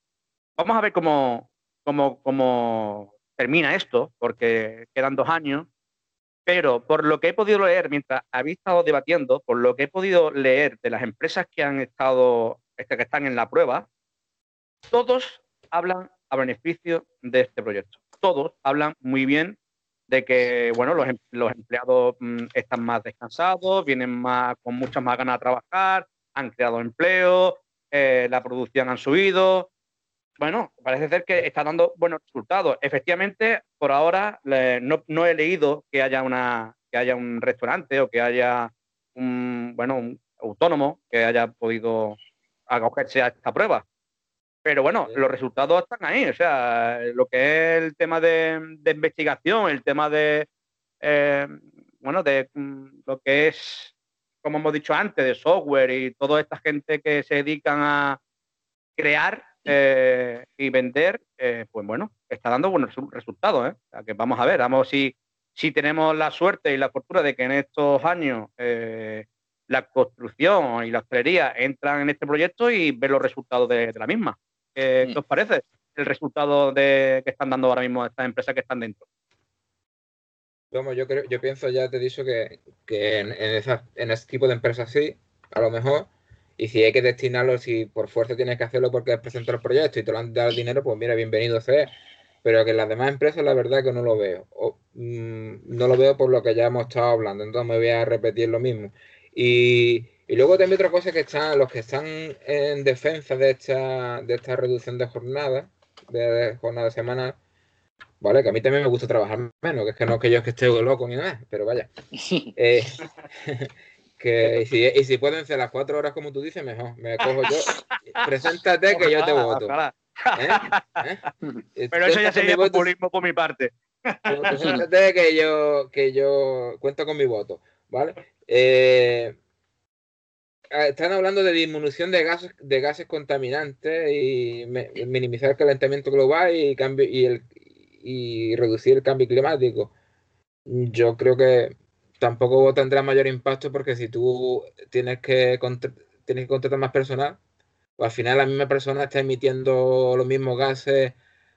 Vamos a ver cómo, cómo, termina esto, porque quedan dos años, pero por lo que he podido leer mientras habéis estado debatiendo, por lo que he podido leer de las empresas que han estado, que están en la prueba, todos hablan a beneficio de este proyecto. Todos hablan muy bien de que bueno, los, em, empleados mm, están más descansados, vienen más, con muchas más ganas de trabajar, han creado empleo, eh, la producción han subido. Bueno, parece ser que está dando buenos resultados. Efectivamente, por ahora no, he leído que haya una que haya un restaurante o que haya un bueno un autónomo que haya podido acogerse a esta prueba. Pero bueno, los resultados están ahí. O sea, lo que es el tema de, investigación, el tema de eh, bueno, de mm, lo que es como hemos dicho antes, de software y toda esta gente que se dedican a crear eh, y vender, eh, pues bueno, está dando buenos resultados. O sea, que vamos a ver, vamos si, si tenemos la suerte y la fortuna de que en estos años la construcción y la hostelería entran en este proyecto y ver los resultados de, la misma. ¿Qué mm. os parece el resultado de, que están dando ahora mismo estas empresas que están dentro? yo creo, yo pienso, ya te he dicho que, en, en, ese tipo de empresas sí, a lo mejor, y si hay que destinarlo, si por fuerza tienes que hacerlo porque has presentado el proyecto y te lo han dado el dinero, pues mira, bienvenido sea. Pero que en las demás empresas la verdad que no lo veo. Mm, no lo veo por lo que ya hemos estado hablando, entonces me voy a repetir lo mismo. Y, luego también otra cosa que están, los que están en defensa de esta, de esta reducción de jornada, de jornada semanal, Vale, que a mí también me gusta trabajar menos, que es que no es que yo que esté loco ni nada, pero vaya. Eh, que, y si, y si, pueden ser las cuatro horas como tú dices, mejor. Me cojo yo. Preséntate que yo te voto. ¿Eh? ¿Eh? Pero eso ya sería populismo por mi parte. Preséntate que yo, que yo cuento con mi voto. ¿Vale? Están hablando de disminución de gases, de gases contaminantes y minimizar el calentamiento global y cambio y el, y reducir el cambio climático. Yo creo que tampoco tendrá mayor impacto porque si tú tienes que, tienes que contratar más personal, pues al final la misma persona está emitiendo los mismos gases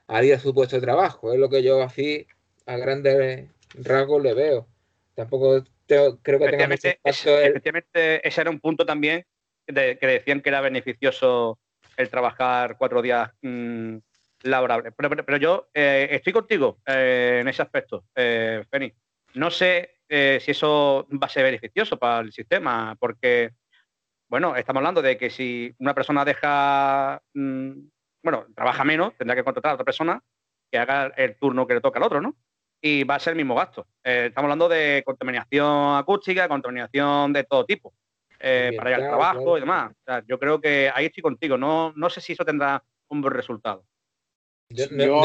a su puesto de trabajo. Es lo que yo así a grandes rasgos le veo. Tampoco creo que tenga mucho impacto. Efectivamente, ese era un punto también de, que decían que era beneficioso el trabajar cuatro días mm, laborable. Pero, yo eh, estoy contigo eh, en ese aspecto, eh, Feni. No sé si eso va a ser beneficioso para el sistema, porque, bueno, estamos hablando de que si una persona deja, mm, bueno, trabaja menos, tendrá que contratar a otra persona que haga el turno que le toca al otro, ¿no? Y va a ser el mismo gasto. estamos hablando de contaminación acústica, contaminación de todo tipo. para ir al trabajo y demás. yo creo que ahí estoy contigo. No, no sé si eso tendrá un buen resultado. Yo, no,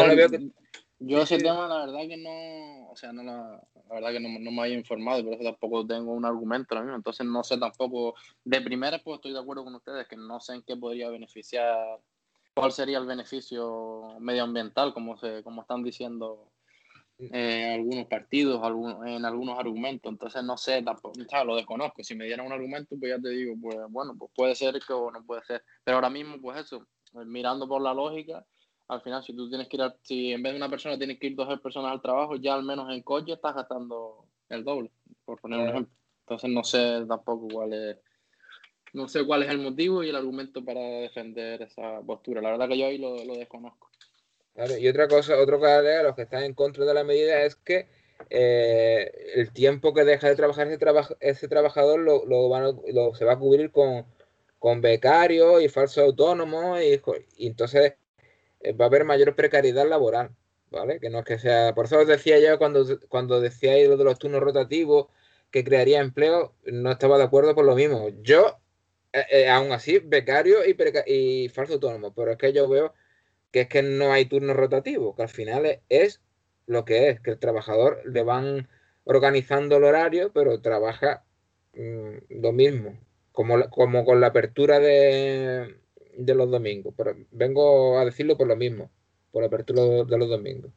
Yo ese tema, la verdad que no, o sea, no la, la verdad que no, no, me había informado por eso tampoco tengo un argumento ahora mismo. Entonces no sé tampoco, de primera pues estoy de acuerdo con ustedes que no sé en qué podría beneficiar, cuál sería el beneficio medioambiental, como, se, como están diciendo eh, algunos partidos, algunos, en algunos argumentos. Entonces no sé, tampoco, lo desconozco. Si me dieran un argumento, pues ya te digo, pues bueno, pues puede ser que o no puede ser. Pero ahora mismo, pues eso, mirando por la lógica, al final, si tú tienes que ir, si en vez de una persona tienes que ir dos personas al trabajo, ya al menos en coche estás gastando el doble, por poner un ejemplo. Entonces no sé tampoco cuál es, no sé cuál es el motivo y el argumento para defender esa postura. La verdad que yo ahí lo, lo desconozco. Y otra cosa, otro que a los que están en contra de la medida es que eh, el tiempo que deja de trabajar ese, ese trabajador lo, se va a cubrir con, con becarios y falsos autónomos y, y entonces eh, va a haber mayor precariedad laboral, ¿vale? Que no es que sea. Por eso os decía yo cuando, cuando decíais lo de los turnos rotativos que crearía empleo, no estaba de acuerdo por lo mismo. Yo, eh, eh, aún así, becario y, y falso autónomo, pero es que yo veo que es que no hay turnos rotativos, que al final es, lo que es, que el trabajador le van organizando el horario, pero trabaja mm, lo mismo, como, como con la apertura de, de los domingos. Pero vengo a decirlo por lo mismo, por la apertura de los domingos.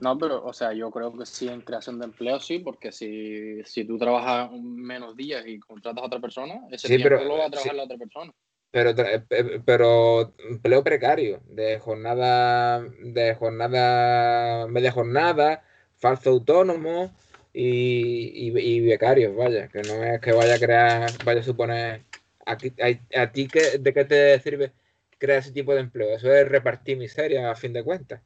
No, pero, o sea, yo creo que sí en creación de empleo, sí, porque si, si tú trabajas menos días y contratas a otra persona, ese tiempo pero, lo va a trabajar la otra persona. Pero, eh, pero empleo precario, de jornada, de jornada, media jornada, falso autónomo y, y, y becarios, vaya, que no es que vaya a crear, vaya a suponer ¿A, ti qué, de qué te sirve crear ese tipo de empleo? Eso es repartir miseria a fin de cuentas.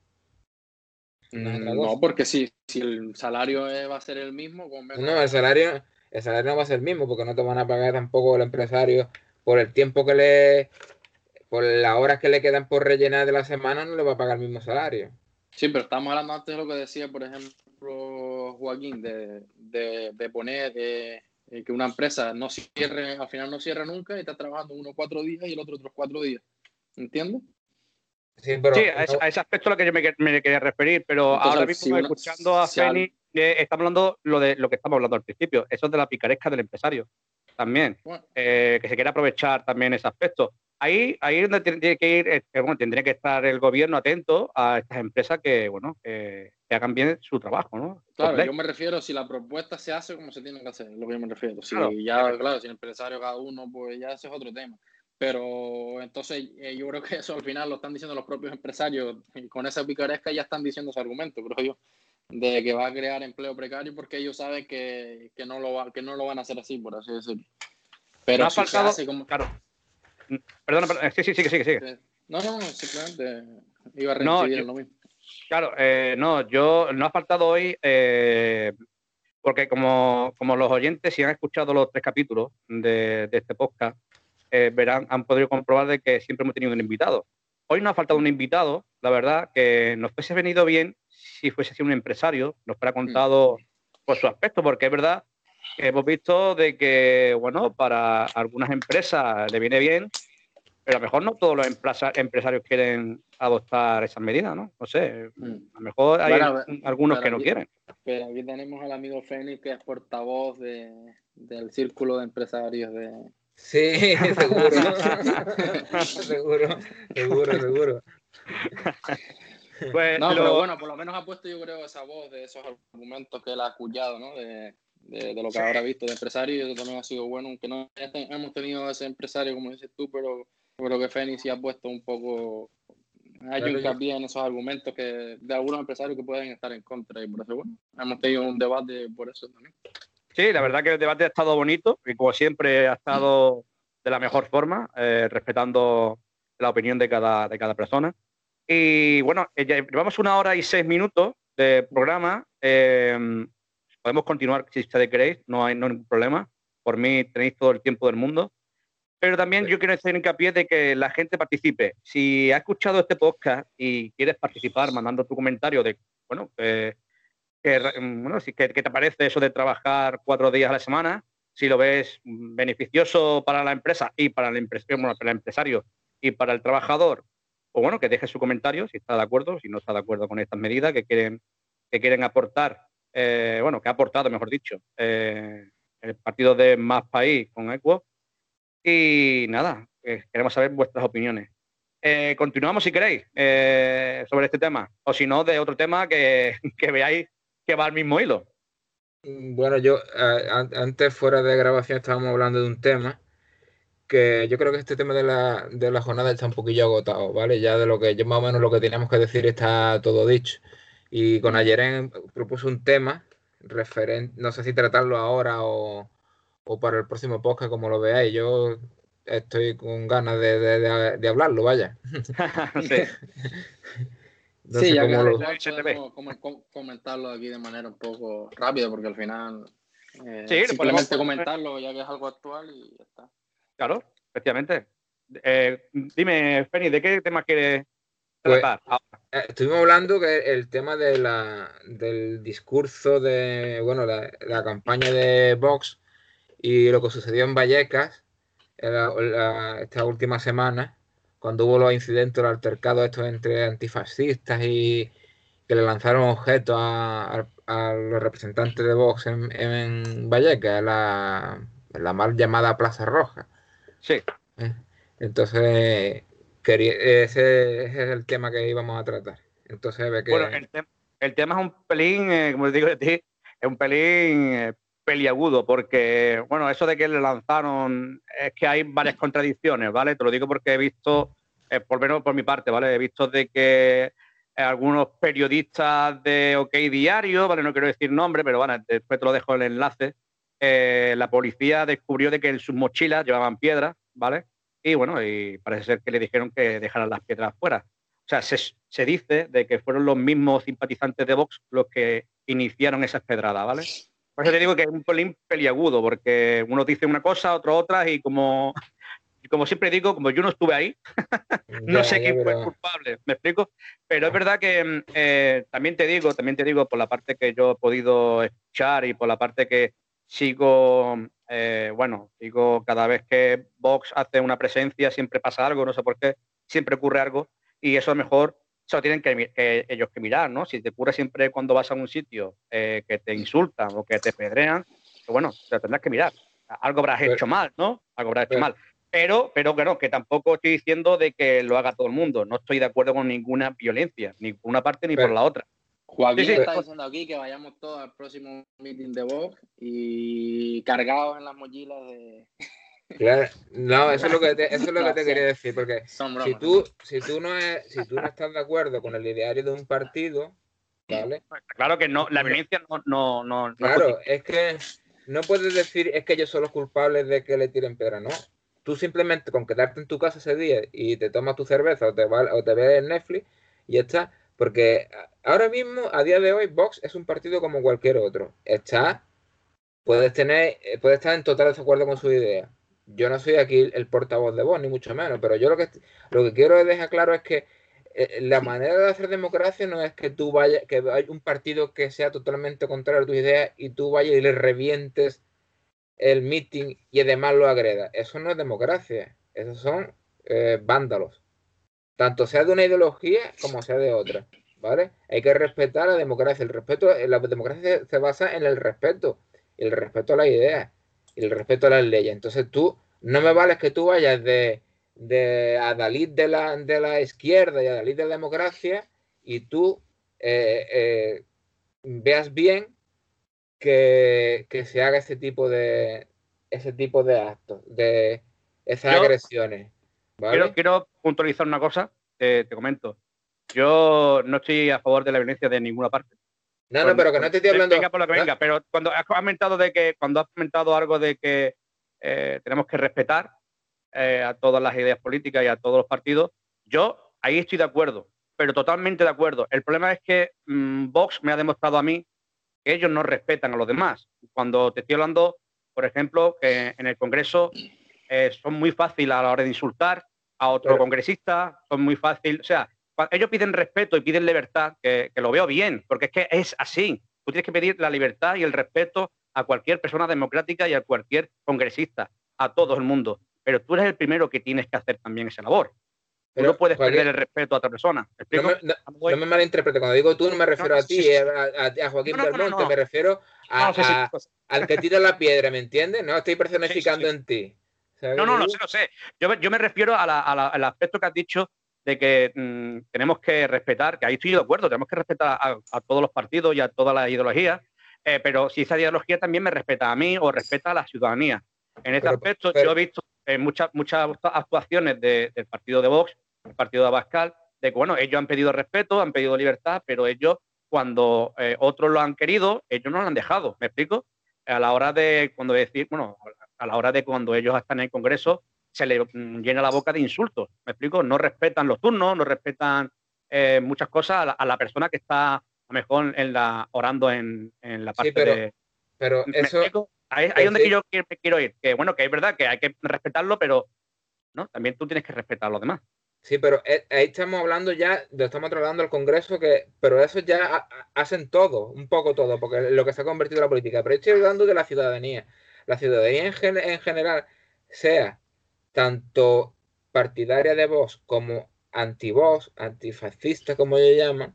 Mm, no, porque si, si el salario va a ser el mismo, no, el salario, el salario no va a ser el mismo porque no te van a pagar tampoco el empresario por el tiempo que le, por las horas que le quedan por rellenar de la semana, no le va a pagar el mismo salario. Sí, pero estamos hablando antes de lo que decía, por ejemplo, Joaquín, de, de, de poner de, eh, que una empresa no cierre, al final no cierra nunca y está trabajando uno cuatro días y el otro otros cuatro días. ¿Entiendes? Sí, pero, a, ese, aspecto a lo que yo me, quería referir, pero ahora mismo escuchando a Feni, eh, estamos hablando lo de lo que estamos hablando al principio, eso es de la picaresca del empresario también, eh, que se quiere aprovechar también ese aspecto. Ahí, ahí es donde tiene que ir, bueno, tendría que estar el gobierno atento a estas empresas que, bueno, que hagan bien su trabajo, ¿no? Claro, yo me refiero si la propuesta se hace como se tiene que hacer, es lo que yo me refiero. Si ya, claro, si el empresario cada uno, pues ya ese es otro tema. Pero entonces eh, yo creo que eso al final lo están diciendo los propios empresarios, con esa picaresca ya están diciendo ese argumento, creo yo, de que va a crear empleo precario porque ellos saben que, que no, lo va, que no lo van a hacer así, por así decirlo. Pero si se hace como... Claro. Perdona, perdona, sí, sí, sí, sí, sí. No, no, simplemente iba a en lo mismo. Claro, eh, no, yo no ha faltado hoy, eh, porque como, los oyentes, si han escuchado los tres capítulos de, este podcast, eh, verán, han podido comprobar de que siempre hemos tenido un invitado. Hoy no ha faltado un invitado, la verdad, que nos fuese venido bien si fuese sido un empresario, nos fuera contado por su aspecto, porque es verdad que hemos visto de que, bueno, para algunas empresas le viene bien pero a lo mejor no todos los empresarios quieren adoptar esas medidas, ¿no? No sé, mm. a lo mejor hay algunos que no quieren. Pero aquí tenemos al amigo Fénix, que es portavoz de, del círculo de empresarios de... Sí, seguro. seguro, seguro, seguro. Pues no, pero bueno, por lo menos ha puesto yo creo esa voz de esos argumentos que él ha acullado, ¿no? De, de, lo que habrá visto de empresario y eso también ha sido bueno, aunque no hemos tenido ese empresario como dices tú, pero creo que Fénix sí ha puesto un poco, hay un hincapié en esos argumentos que de algunos empresarios que pueden estar en contra y por eso, bueno, hemos tenido un debate por eso también. Sí, la verdad que el debate ha estado bonito y como siempre ha estado de la mejor forma, eh, respetando la opinión de cada, de cada persona. Y bueno, eh, llevamos una hora y seis minutos de programa. Eh, podemos continuar si ustedes queréis, no hay, no hay ningún problema. Por mí tenéis todo el tiempo del mundo. Pero también yo quiero hacer hincapié de que la gente participe. Si ha escuchado este podcast y quieres participar mandando tu comentario de, bueno, que, bueno, ¿qué te parece eso de trabajar cuatro días a la semana? Si lo ves beneficioso para la empresa y para el, para el empresario y para el trabajador, o bueno, que deje su comentario si está de acuerdo, si no está de acuerdo con estas medidas que quieren, que quieren aportar, eh, bueno, que ha aportado, mejor dicho, eh, el partido de Más País con Equo. Y nada, queremos saber vuestras opiniones. continuamos si queréis sobre este tema, o si no, de otro tema que, que veáis que va al mismo hilo. Bueno, yo antes fuera de grabación estábamos hablando de un tema que yo creo que este tema de la, de la jornada está un poquillo agotado, ¿vale? Ya de lo que yo más o menos lo que teníamos que decir está todo dicho. Y con Ayeren propuso un tema referente, no sé si tratarlo ahora o, para el próximo podcast, como lo veáis. Yo estoy con ganas de, hablarlo, vaya. sí. sí, ya que comentarlo aquí de manera un poco rápida, porque al final eh, sí, simplemente comentarlo ya que es algo actual y ya está. Claro, efectivamente. Eh, dime, Feni, ¿de qué tema quieres pues, tratar eh, estuvimos hablando que el tema de la, del discurso de, bueno, la, la campaña de Vox y lo que sucedió en Vallecas esta última semana, cuando hubo los incidentes, los altercados estos entre antifascistas y que le lanzaron objetos a, los representantes de Vox en, en Vallecas, la, la mal llamada Plaza Roja. Sí. Eh, entonces, ese es el tema que íbamos a tratar. Entonces, ve que... Bueno, el, tema es un pelín, eh, como digo de ti, es un pelín eh, peliagudo, porque, bueno, eso de que le lanzaron, es que hay varias contradicciones, ¿vale? Te lo digo porque he visto, por menos por mi parte, ¿vale? He visto de que algunos periodistas de OK Diario, ¿vale? No quiero decir nombre, pero bueno, después te lo dejo el enlace, eh, la policía descubrió de que en sus mochilas llevaban piedras, ¿vale? Y bueno, y parece ser que le dijeron que dejaran las piedras fuera. O sea, se, dice de que fueron los mismos simpatizantes de Vox los que iniciaron esas pedradas, ¿vale? Por eso te digo que es un pelín peliagudo, porque uno dice una cosa, otro otra, y como, como siempre digo, como yo no estuve ahí, no sé quién fue culpable, ¿me explico? Pero es verdad que eh, también te digo, también te digo, por la parte que yo he podido escuchar y por la parte que sigo, eh, bueno, sigo cada vez que Vox hace una presencia, siempre pasa algo, no sé por qué, siempre ocurre algo, y eso a lo mejor se lo tienen que, ellos que mirar, ¿no? Si te ocurre siempre cuando vas a un sitio eh, que te insultan o que te pedrean, pues bueno, te lo tendrás que mirar. Algo habrás hecho mal, ¿no? Algo habrás hecho mal. Pero, pero bueno, que tampoco estoy diciendo de que lo haga todo el mundo. No estoy de acuerdo con ninguna violencia, ni por una parte ni por la otra. Joaquín está diciendo aquí que vayamos todos al próximo meeting de Vox y cargados en las mochilas de. Claro, no, eso es lo que te, eso es lo que te quería decir, porque si tú, si tú no es, si tú no estás de acuerdo con el ideario de un partido, ¿vale? Claro que no, la violencia no, no, no Claro, es que no puedes decir es que ellos son los culpables de que le tiren piedra, no. Tú simplemente con quedarte en tu casa ese día y te tomas tu cerveza o te, o te ves en Netflix y ya está porque ahora mismo, a día de hoy, Vox es un partido como cualquier otro. Está, puedes tener, eh, puedes estar en total desacuerdo con su idea. Yo no soy aquí el portavoz de Vox, ni mucho menos, pero yo lo que, lo que quiero dejar claro es que eh, la manera de hacer democracia no es que tú vayas, que hay un partido que sea totalmente contrario a tu idea y tú vayas y le revientes el meeting y además lo agreda. Eso no es democracia, esos son eh, vándalos tanto sea de una ideología como sea de otra, ¿vale? Hay que respetar la democracia. El respeto, la democracia se basa en el respeto, el respeto a las ideas, y el respeto a las leyes. Entonces tú, no me vales que tú vayas de, de Adalid de la, de la izquierda y Adalid de la democracia y tú eh, eh, veas bien que, se haga ese tipo de ese tipo de actos, de esas agresiones. Quiero, puntualizar una cosa, te comento. Yo no estoy a favor de la violencia de ninguna parte. No, no, pero que no te estoy hablando. Venga por lo que venga, pero cuando has comentado de que, cuando has comentado algo de que eh, tenemos que respetar eh, a todas las ideas políticas y a todos los partidos, yo ahí estoy de acuerdo, pero totalmente de acuerdo. El problema es que mm, Vox me ha demostrado a mí que ellos no respetan a los demás. Cuando te estoy hablando, por ejemplo, que en el Congreso eh, son muy fáciles a la hora de insultar a otro congresista, son muy fáciles, o sea, ellos piden respeto y piden libertad, que, lo veo bien, porque es que es así. Tú tienes que pedir la libertad y el respeto a cualquier persona democrática y a cualquier congresista, a todo el mundo. Pero tú eres el primero que tienes que hacer también esa labor. no puedes perder el respeto a otra persona. No me, no, me, malinterprete, cuando digo tú no me refiero a ti, a, Joaquín Belmonte, me refiero a, al que tira la piedra, ¿me entiendes? No estoy personificando en ti. No, no, no sé, no sé. Yo, yo me refiero al aspecto que has dicho de que mm, tenemos que respetar, que ahí estoy de acuerdo, tenemos que respetar a, todos los partidos y a todas las ideologías, eh, pero si esa ideología también me respeta a mí o respeta a la ciudadanía. En este aspecto yo he visto eh, muchas, muchas actuaciones del partido de Vox, el partido de Abascal, de que bueno, ellos han pedido respeto, han pedido libertad, pero ellos cuando eh, otros lo han querido, ellos no lo han dejado, ¿me explico? A la hora de cuando decir, bueno, a la hora de cuando ellos están en el Congreso, se le mm, llena la boca de insultos. ¿Me explico? No respetan los turnos, no respetan eh, muchas cosas a la, persona que está a lo mejor en la, orando en, la parte pero, de. Pero eso. Ahí, es donde yo quiero, ir. Que bueno, que es verdad que hay que respetarlo, pero ¿no? también tú tienes que respetar a los demás. Sí, pero eh, ahí estamos hablando ya, estamos trasladando al Congreso, que, pero eso ya hacen todo, un poco todo, porque lo que se ha convertido en la política. Pero estoy hablando de la ciudadanía. La ciudadanía en, en general, sea tanto partidaria de vos como anti-vos, antifascista, como ellos llaman,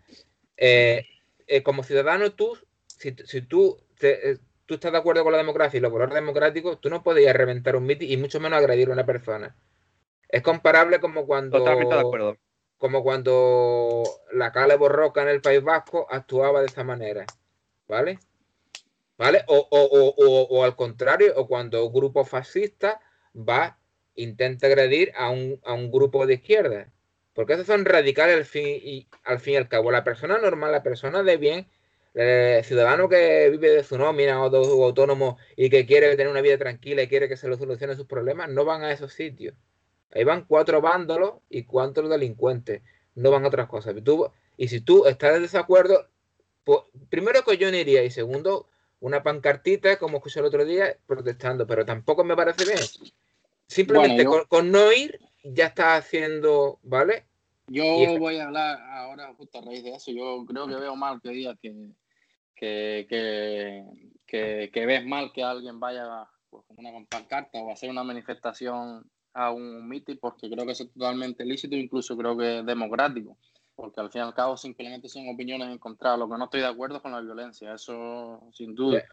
eh, eh, como ciudadano tú, si, tú, eh, tú estás de acuerdo con la democracia y los valores democráticos, tú no podías reventar un mitin y mucho menos agredir a una persona. Es comparable como cuando... Totalmente de acuerdo. Como cuando la Cale Borroca en el País Vasco actuaba de esa manera. ¿Vale? ¿Vale? O, al contrario, o cuando un grupo fascista va intenta agredir a un, grupo de izquierda. Porque esos son radicales al fin y al fin y al cabo. La persona normal, la persona de bien, el ciudadano que vive de su nómina o de su autónomo y que quiere tener una vida tranquila y quiere que se lo solucione sus problemas, no van a esos sitios. Ahí van cuatro vándalos y cuatro delincuentes. No van a otras cosas. Y, si tú estás de desacuerdo, primero que yo no iría y segundo, una pancartita, como escuché el otro día, protestando. Pero tampoco me parece bien Simplemente con, no ir ya está haciendo, ¿vale? Yo voy a hablar ahora justo a raíz de eso. Yo creo que veo mal que digas que, que, que, que, ves mal que alguien vaya pues, con una pancarta o hacer una manifestación a un mitin, porque creo que eso es totalmente lícito, incluso creo que es democrático, porque al fin y al cabo simplemente son opiniones encontradas. Lo que no estoy de acuerdo es con la violencia, eso sin duda.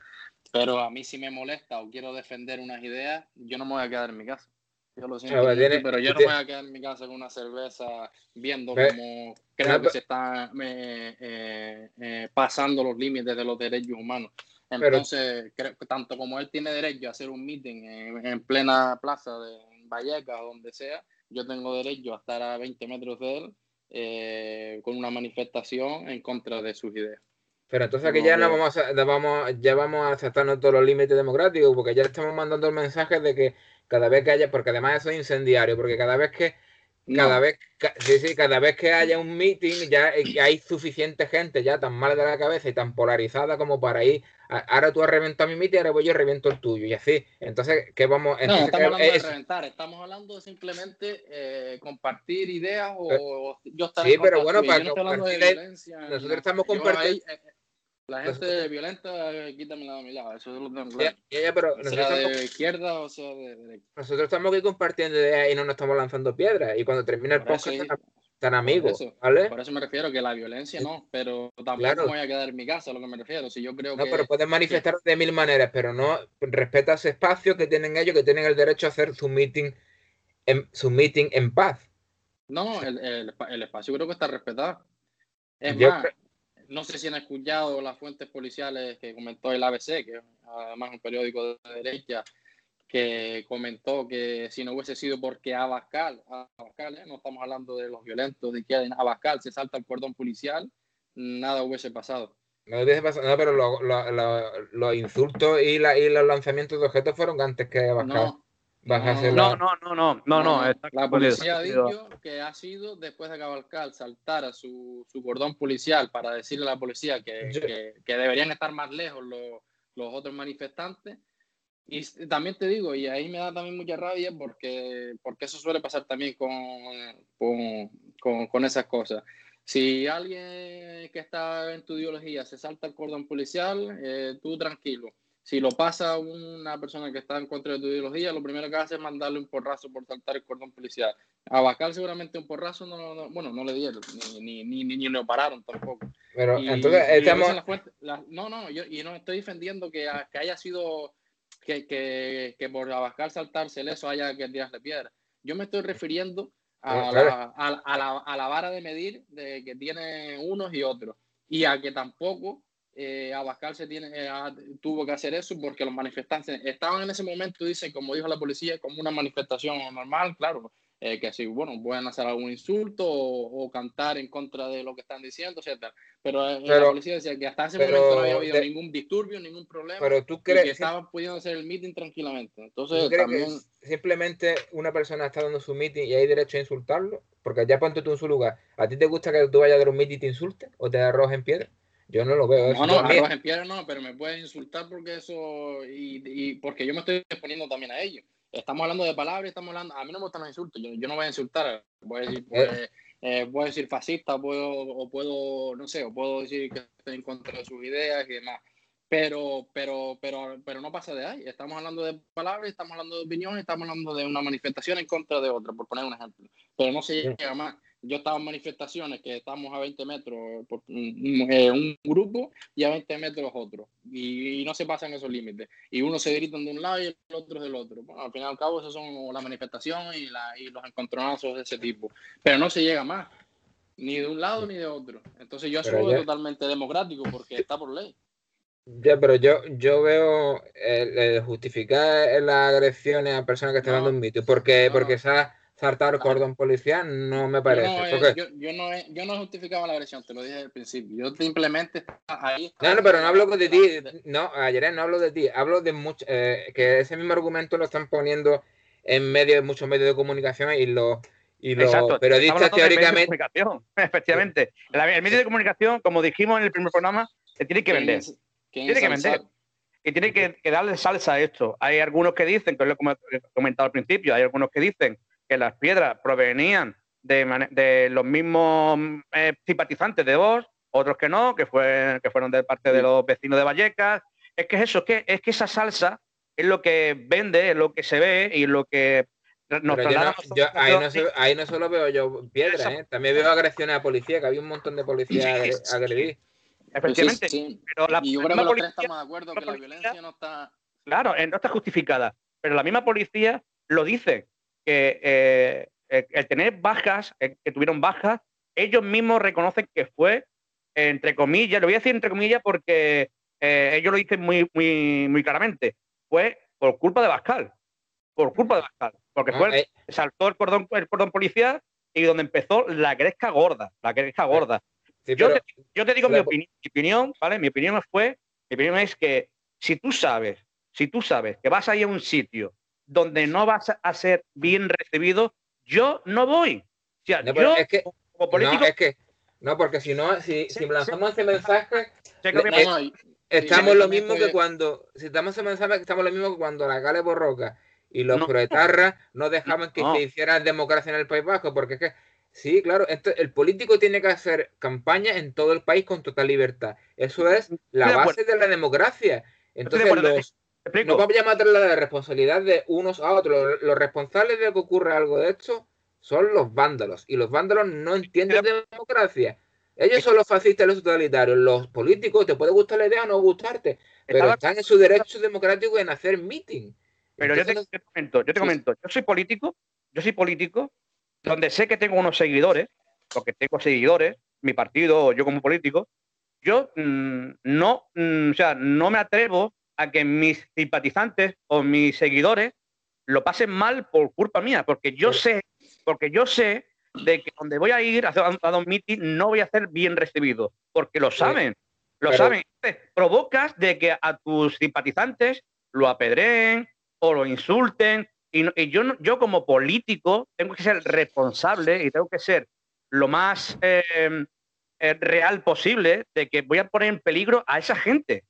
Pero a mí si me molesta o quiero defender unas ideas, yo no me voy a quedar en mi casa. Yo lo siento, pero yo no me voy a quedar en mi casa con una cerveza viendo cómo creo que se están eh, eh, pasando los límites de los derechos humanos. Entonces, creo tanto como él tiene derecho a hacer un meeting en, plena plaza de Vallecas o donde sea, yo tengo derecho a estar a 20 metros de él eh, con una manifestación en contra de sus ideas. Pero entonces aquí ya no vamos a, vamos, ya vamos a aceptarnos todos los límites democráticos, porque ya estamos mandando el mensaje de que cada vez que haya, porque además eso es incendiario, porque cada vez que cada vez sí, sí, cada vez que haya un meeting ya hay suficiente gente ya tan mal de la cabeza y tan polarizada como para ir ahora tú has reventado mi meeting ahora voy yo reviento el tuyo y así. Entonces qué vamos no estamos hablando de reventar estamos hablando de simplemente eh, compartir ideas o, yo estar sí pero bueno para compartir nosotros estamos compartiendo eh, la gente violenta, quítamela a mi lado, eso es lo tengo claro. pero sea de izquierda o sea de derecha. Nosotros estamos aquí compartiendo ideas y no nos estamos lanzando piedras. Y cuando termina el podcast, están amigos, por eso, ¿vale? Por eso me refiero que la violencia no, pero tampoco me voy a quedar en mi casa, a lo que me refiero. Si yo creo no, que, pero pueden manifestar de mil maneras, pero no respeta ese espacio que tienen ellos, que tienen el derecho a hacer su meeting en, su meeting en paz. No, el, el, el espacio creo que está respetado. Es más, no sé si han escuchado las fuentes policiales que comentó el ABC, que además un periódico de derecha, que comentó que si no hubiese sido porque Abascal, Abascal ¿eh? no estamos hablando de los violentos de que Abascal se salta el cordón policial, nada hubiese pasado. No hubiese pasado, pero los insultos y, y, los lanzamientos de objetos fueron antes que Abascal. No, no, no, no, no, no, La policía ha dicho que ha sido después de que Cabalcal saltara su, su cordón policial para decirle a la policía que, que, deberían estar más lejos los, los, otros manifestantes. Y también te digo, y ahí me da también mucha rabia porque, porque eso suele pasar también con, con, con, esas cosas. Si alguien que está en tu ideología se salta el cordón policial, eh, tú tranquilo si lo pasa una persona que está en contra de tu ideología, lo primero que hace es mandarle un porrazo por saltar el cordón policial. A Bascal seguramente un porrazo, no, bueno, no le dieron, ni, ni, ni, ni, lo pararon tampoco. Pero entonces estamos... no, no, yo y no estoy defendiendo que, que haya sido, que, que, que por Abascal saltarse eso haya que tirarle piedra. Yo me estoy refiriendo a, la, a, la, a la vara de medir de que tiene unos y otros. Y a que tampoco eh, Abascal se tiene, eh, tuvo que hacer eso porque los manifestantes estaban en ese momento, dicen, como dijo la policía, como una manifestación normal, claro, eh, que así, bueno, pueden hacer algún insulto o, cantar en contra de lo que están diciendo, etc. Pero, eh, la policía decía que hasta ese momento no había habido ningún disturbio, ningún problema. Pero tú crees que estaban pudiendo hacer el meeting tranquilamente. Entonces, también... simplemente una persona está dando su meeting y hay derecho a insultarlo, porque ya ponte tú en su lugar. ¿A ti te gusta que tú vayas a dar un meeting y te insulte o te arrojes en piedra? Yo no lo veo. No, no, arroz en piedra no, pero me puedes insultar porque eso, y, y, porque yo me estoy exponiendo también a ellos. Estamos hablando de palabras, estamos hablando, a mí no me gustan los insultos, yo, yo no voy a insultar, voy a decir, eh. pues, eh, puedo decir fascista, puedo, o puedo, no sé, o puedo decir que estoy en contra de sus ideas y demás. Pero, pero, pero, pero no pasa de ahí. Estamos hablando de palabras, estamos hablando de opiniones, estamos hablando de una manifestación en contra de otra, por poner un ejemplo. Pero no se llega más yo estaba en manifestaciones que estamos a 20 metros por eh, un, grupo y a 20 metros otro. Y, no se pasan esos límites. Y uno se gritan de un lado y el otro del otro. Bueno, al fin y al cabo, esas son las manifestaciones y, la, y los encontronazos de ese tipo. Pero no se llega más, ni de un lado ni de otro. Entonces yo asumo totalmente democrático porque está por ley. Ya, pero yo, yo veo el, justificar las agresiones a personas que están dando un mito, porque, porque esa saltar cordón policial no me parece. Yo no, yo, no, yo no justificaba la agresión, te lo dije al principio. Yo simplemente ahí. No, no, pero no hablo de ti. No, ayer no hablo de ti. Hablo de mucho, eh, que ese mismo argumento lo están poniendo en medio de muchos medios de comunicación y los y los periodistas teóricamente. Efectivamente. El medio de comunicación, como dijimos en el primer programa, se tiene que vender. Tiene que vender. Y tiene que, que, darle salsa a esto. Hay algunos que dicen, que lo he comentado al principio, hay algunos que dicen que las piedras provenían de, los mismos eh, simpatizantes de vos, otros que no, que, fue, que fueron de parte de los vecinos de Vallecas. Es que es eso, que, es que esa salsa es lo que vende, es lo que se ve y lo que nos ahí, no, solo veo yo piedras, ¿eh? también veo agresiones a policía, que había un montón de policías agredidos. Efectivamente. Pero la, y yo creo que los tres estamos de acuerdo que la violencia no está. Claro, eh, no está justificada. Pero la misma policía lo dice que eh, el, tener bajas, que tuvieron bajas, ellos mismos reconocen que fue, entre comillas, lo voy a decir entre comillas porque eh, ellos lo dicen muy, muy, muy claramente, fue por culpa de Bascal, por culpa de Bascal, porque fue, eh. saltó el cordón, el cordón policial y donde empezó la gresca gorda, la gresca gorda. yo, te, yo, te, digo mi, opinión, mi opinión, ¿vale? Mi opinión fue, mi opinión es que si tú sabes, si tú sabes que vas a ir a un sitio donde no vas a ser bien recibido, yo no voy. O sea, no, yo, es que, como político. No, es que, no, porque si no, si, si lanzamos ese mensaje, estamos lo mismo que cuando, si estamos ese mensaje, estamos lo mismo que cuando la Gale Borroca y los no, proetarras no dejaban que se hiciera democracia en el País Vasco, porque es que, sí, claro, esto, el político tiene que hacer campaña en todo el país con total libertad. Eso es la base de la democracia. Entonces, los, no vamos a llamar la responsabilidad de unos a otros. Los, responsables de que ocurra algo de esto son los vándalos. Y los vándalos no entienden de democracia. Ellos son los fascistas y los totalitarios. Los políticos, te puede gustar la idea o no gustarte, pero están en su derecho democrático en hacer meeting. Pero yo, te, comento, yo te comento, yo soy político, yo soy político, donde sé que tengo unos seguidores, porque tengo seguidores, mi partido, yo como político, yo mm, no, mm, o sea, no me atrevo a que mis simpatizantes o mis seguidores lo pasen mal por culpa mía, porque yo sé, porque yo sé de que donde voy a ir a, a, un meeting no voy a ser bien recibido, porque lo saben, lo saben. provocas de que a tus simpatizantes lo apedreen o lo insulten, y, yo, yo como político tengo que ser responsable y tengo que ser lo más eh, eh, real posible de que voy a poner en peligro a esa gente.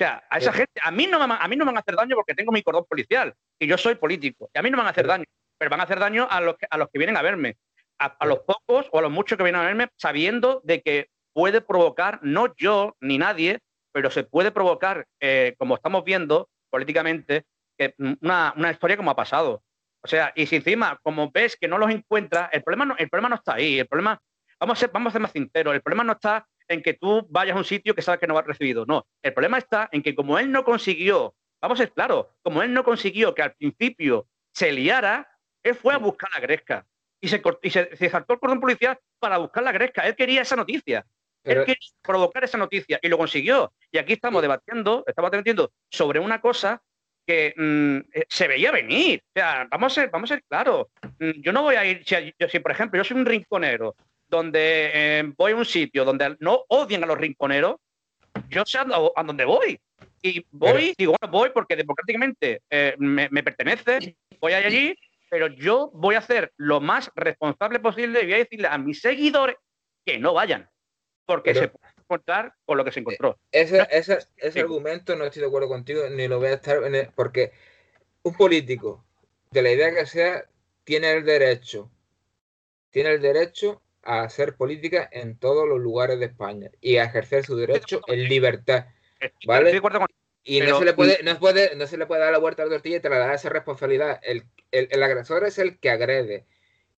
O sea, a esa gente, a mí, no me, a mí no me van a hacer daño porque tengo mi cordón policial y yo soy político. Y a mí no me van a hacer daño, pero van a hacer daño a los que, a los que vienen a verme, a, los pocos o a los muchos que vienen a verme, sabiendo de que puede provocar, no yo ni nadie, pero se puede provocar, eh, como estamos viendo políticamente, que una, una, historia como ha pasado. O sea, y si encima, como ves que no los encuentras, el problema no, el problema no está ahí. El problema, vamos a, ser, vamos a ser más sinceros, el problema no está en que tú vayas a un sitio que sabes que no va recibido. No, el problema está en que como él no consiguió, vamos a ser claros, como él no consiguió que al principio se liara, él fue a buscar la gresca y se, y se, saltó el cordón policial para buscar la gresca. Él quería esa noticia. Él quería provocar esa noticia y lo consiguió. Y aquí estamos debatiendo, estamos debatiendo sobre una cosa que mm, eh, se veía venir. O sea, vamos a ser, vamos a ser claros. Mm, yo no voy a ir, si, yo, si por ejemplo yo soy un rinconero donde eh, voy a un sitio donde no odian a los rinconeros, yo sé a, dónde voy. Y voy, digo, bueno, voy porque democráticamente eh, me, pertenece, voy allí, pero yo voy a hacer lo más responsable posible y voy a decirle a mis seguidores que no vayan, porque se puede encontrar con lo que se encontró. Ese, ese, ese argumento no estoy de acuerdo contigo, ni lo voy a estar, porque un político, de la idea que sea, tiene el derecho, tiene el derecho a hacer política en todos los lugares de España y a ejercer su derecho en libertad. ¿Vale? Y no, se le puede, no, puede, no se le puede dar la vuelta a la tortilla y trasladar esa responsabilidad. El, el, agresor es el que agrede.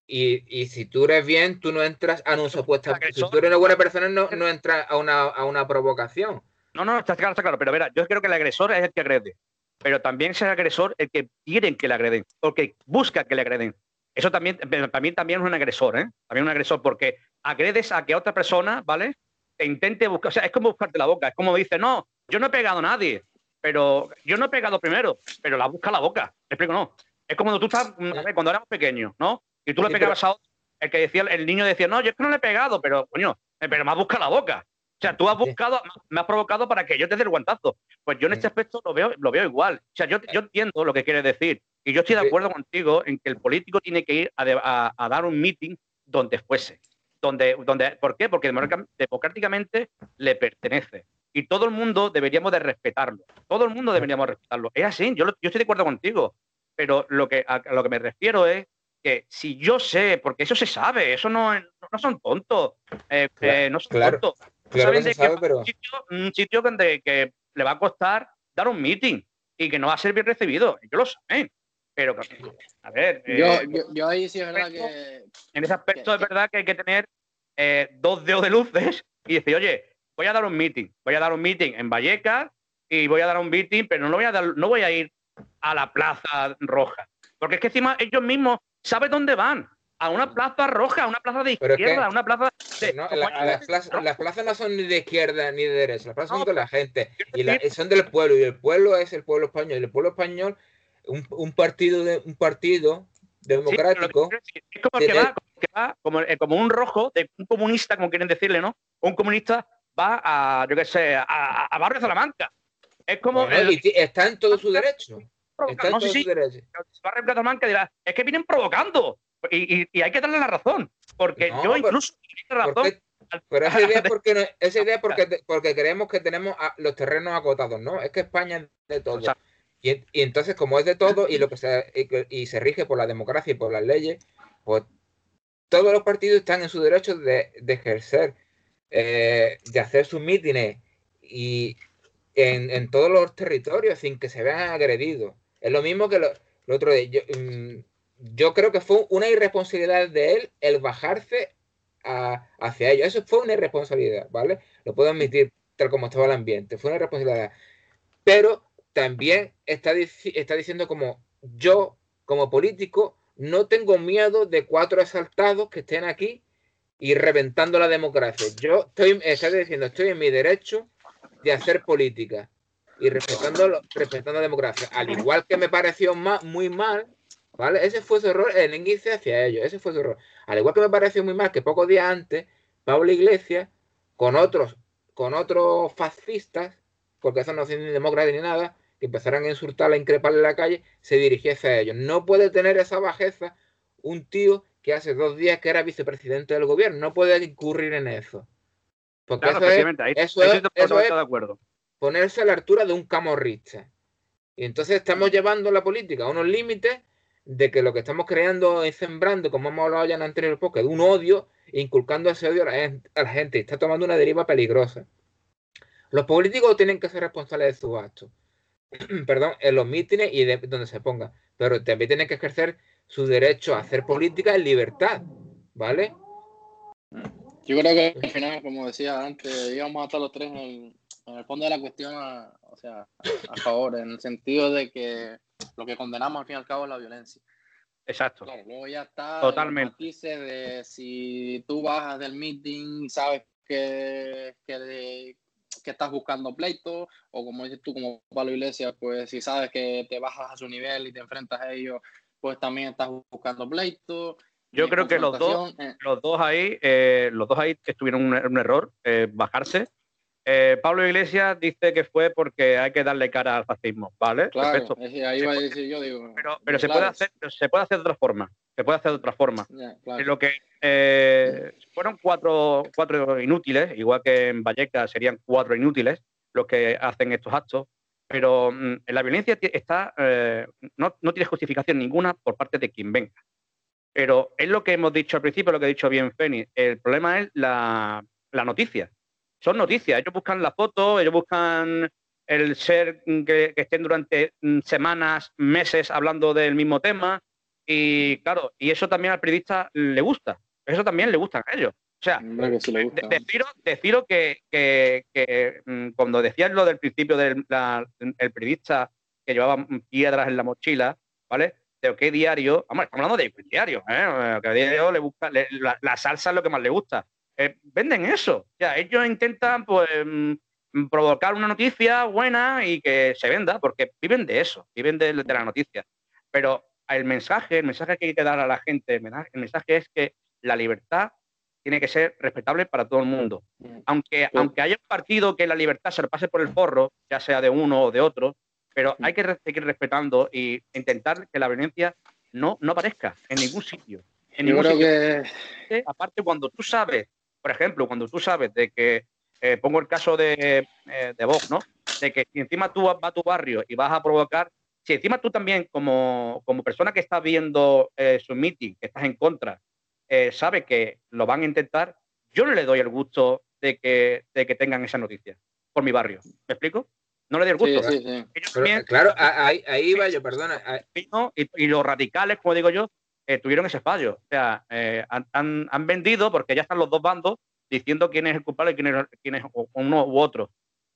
Y, y, si tú eres bien, tú no entras a un supuesto. Si tú eres una buena persona, no, no entras a una, a una provocación. No, no, está claro, está claro. Pero verá, yo creo que el agresor es el que agrede. Pero también es el agresor el que quieren que le agreden, o que busca que le agreden. Eso también, también, también es un agresor, ¿eh? También un agresor, porque agredes a que otra persona, ¿vale? Te intente buscar, o sea, es como buscarte la boca, es como dice, no, yo no he pegado a nadie, pero yo no he pegado primero, pero la busca la boca. ¿Me explico? No. Es como cuando tú estás, cuando éramos pequeños, ¿no? Y tú le pegabas a otro, el que decía, el niño decía, no, yo es que no le he pegado, pero, coño, eh, pero me has buscado la boca. O sea, tú has buscado, me has provocado para que yo te dé el guantazo. Pues yo en este aspecto lo veo, lo veo igual. O sea, yo, yo entiendo lo que quiere decir. Y yo estoy de acuerdo contigo en que el político tiene que ir a, a, dar un meeting donde fuese. Donde, donde, ¿Por qué? Porque democráticamente le pertenece. Y todo el mundo deberíamos de respetarlo. Todo el mundo deberíamos respetarlo. Es así, yo, yo estoy de acuerdo contigo. Pero lo que, a, lo que me refiero es que si yo sé, porque eso se sabe, eso no, no son tontos, eh, eh, no son tontos. saben de que pero... un sitio, un sitio donde que le va a costar dar un meeting y que no va a ser bien recibido. Yo lo sé. Pero, a ver. Yo, eh, yo, ahí sí es verdad que. En ese aspecto es verdad que hay que tener eh, dos dedos de luces y decir, oye, voy a dar un meeting. Voy a dar un meeting en Vallecas y voy a dar un meeting, pero no voy a, dar, no voy a ir a la Plaza Roja. Porque es que encima ellos mismos saben dónde van. A una plaza roja, a una plaza de izquierda, a una plaza de... No, las, plazas, no son ni de izquierda ni de derecha, las plazas son de la gente y son del pueblo y el pueblo es el pueblo español y el pueblo español un, un partido de un partido democrático. es como que va, como, eh, como, un rojo de un comunista, como quieren decirle, ¿no? Un comunista va a, yo qué sé, a, a Barrio Salamanca. Es como. está en todo su derecho. Está en todo su derecho. Barrio Salamanca dirá, es que vienen provocando. Y, y, hay que darle la razón. Porque yo incluso tengo razón. pero esa idea es porque, esa idea porque, porque creemos que tenemos los terrenos acotados, ¿no? Es que España es de todo. Y, entonces, como es de todo y lo que se, y, se rige por la democracia y por las leyes, pues todos los partidos están en su derecho de, ejercer, eh, de hacer sus mítines y en, todos los territorios sin que se vean agredidos. Es lo mismo que lo, otro de yo, mm, yo, creo que fue una irresponsabilidad de él el bajarse hacia ellos. Eso fue una irresponsabilidad, ¿vale? Lo puedo admitir tal como estaba el ambiente. Fue una irresponsabilidad. Pero también está, está diciendo como yo, como político, no tengo miedo de cuatro asaltados que estén aquí y reventando la democracia. Yo estoy, está diciendo, estoy en mi derecho de hacer política y respetando, respetando la democracia. Al igual que me pareció muy mal, ¿vale? Ese fue su error, el índice hacia ellos, ese fue su error. Al igual que me pareció muy mal que pocos días antes, Pablo Iglesias, con otros, con otros fascistas, porque eso no son ni demócratas ni nada, que empezaran a insultarla, a increparle en la calle, se dirigiese a ellos. No puede tener esa bajeza un tío que hace dos días que era vicepresidente del gobierno. No puede incurrir en eso. Porque eso, es, eso, de acuerdo. ponerse a la altura de un camorrista. Y entonces estamos llevando la política a unos límites de que lo que estamos creando y sembrando, como hemos hablado ya en anterior de un odio, inculcando ese odio a la gente, a la gente. Está tomando una deriva peligrosa. Los políticos tienen que ser responsables de sus actos. Perdón, en los mítines y de donde se ponga. Pero también tienen que ejercer su derecho a hacer política en libertad. ¿Vale? Yo creo que al final, como decía antes, íbamos a estar los tres en el, fondo de la cuestión, o sea, a favor, en el sentido de que lo que condenamos al fin y al cabo es la violencia. Exacto. Claro, luego ya está Totalmente. de si tú bajas del meeting y sabes que, que, que, estás buscando pleito, o como dices tú, como Pablo Iglesias, pues si sabes que te bajas a su nivel y te enfrentas a ellos, pues también estás buscando pleito. Yo creo que los dos, eh. los dos ahí, eh, los dos ahí estuvieron un, un error, eh, bajarse. Pablo Iglesias dice que fue porque hay que darle cara al fascismo, ¿vale? Claro, ahí va a decir yo, digo. Pero, pero se, puede hacer, se puede hacer de otra forma. Se puede hacer de otra forma. Lo que fueron cuatro, cuatro inútiles, igual que en Vallecas serían cuatro inútiles los que hacen estos actos, pero mm, la violencia está, no, no tiene justificación ninguna por parte de quien venga. Pero es lo que hemos dicho al principio, lo que ha dicho bien Fénix. El problema es la, noticia. Son noticias. Ellos buscan la foto, ellos buscan el ser que, estén durante mm, semanas, meses hablando del mismo tema. Y claro, y eso también al periodista le gusta. Eso también le gusta a ellos. O sea, deciros, que, que, mm, cuando decías lo del principio del periodista que llevaba piedras en la mochila, ¿vale? de qué diario, vamos, estamos hablando de diario, ¿eh? que diario le busca, la, salsa es lo que más le gusta. Eh, venden eso, ya, ellos intentan pues mm, provocar una noticia buena y que se venda, porque viven de eso, viven de, la noticia. Pero el mensaje, el mensaje que hay que dar a la gente, el mensaje es que la libertad tiene que ser respetable para todo el mundo. Mm. Aunque, aunque haya un partido que la libertad se lo pase por el forro, ya sea de uno o de otro, pero hay que seguir respetando e intentar que la violencia no, no aparezca en ningún sitio. En ningún sitio. Que... Aparte, cuando tú sabes, por ejemplo, cuando tú sabes de que, eh, pongo el caso de, eh, de Vox, ¿no? De que si encima tú vas a tu barrio y vas a provocar, si encima tú también, como, como persona que está viendo eh, su meeting, que estás en contra, sabe que lo van a intentar, yo no le doy el gusto de que, de que tengan esa noticia por mi barrio. ¿Me explico? no le dio el gusto. Sí, sí, claro, ahí, ahí va yo, perdona. Y, los radicales, como digo yo, eh, tuvieron ese fallo. O sea, eh, han, vendido, porque ya están los dos bandos, diciendo quién es el culpable y quién es, quién es uno u otro.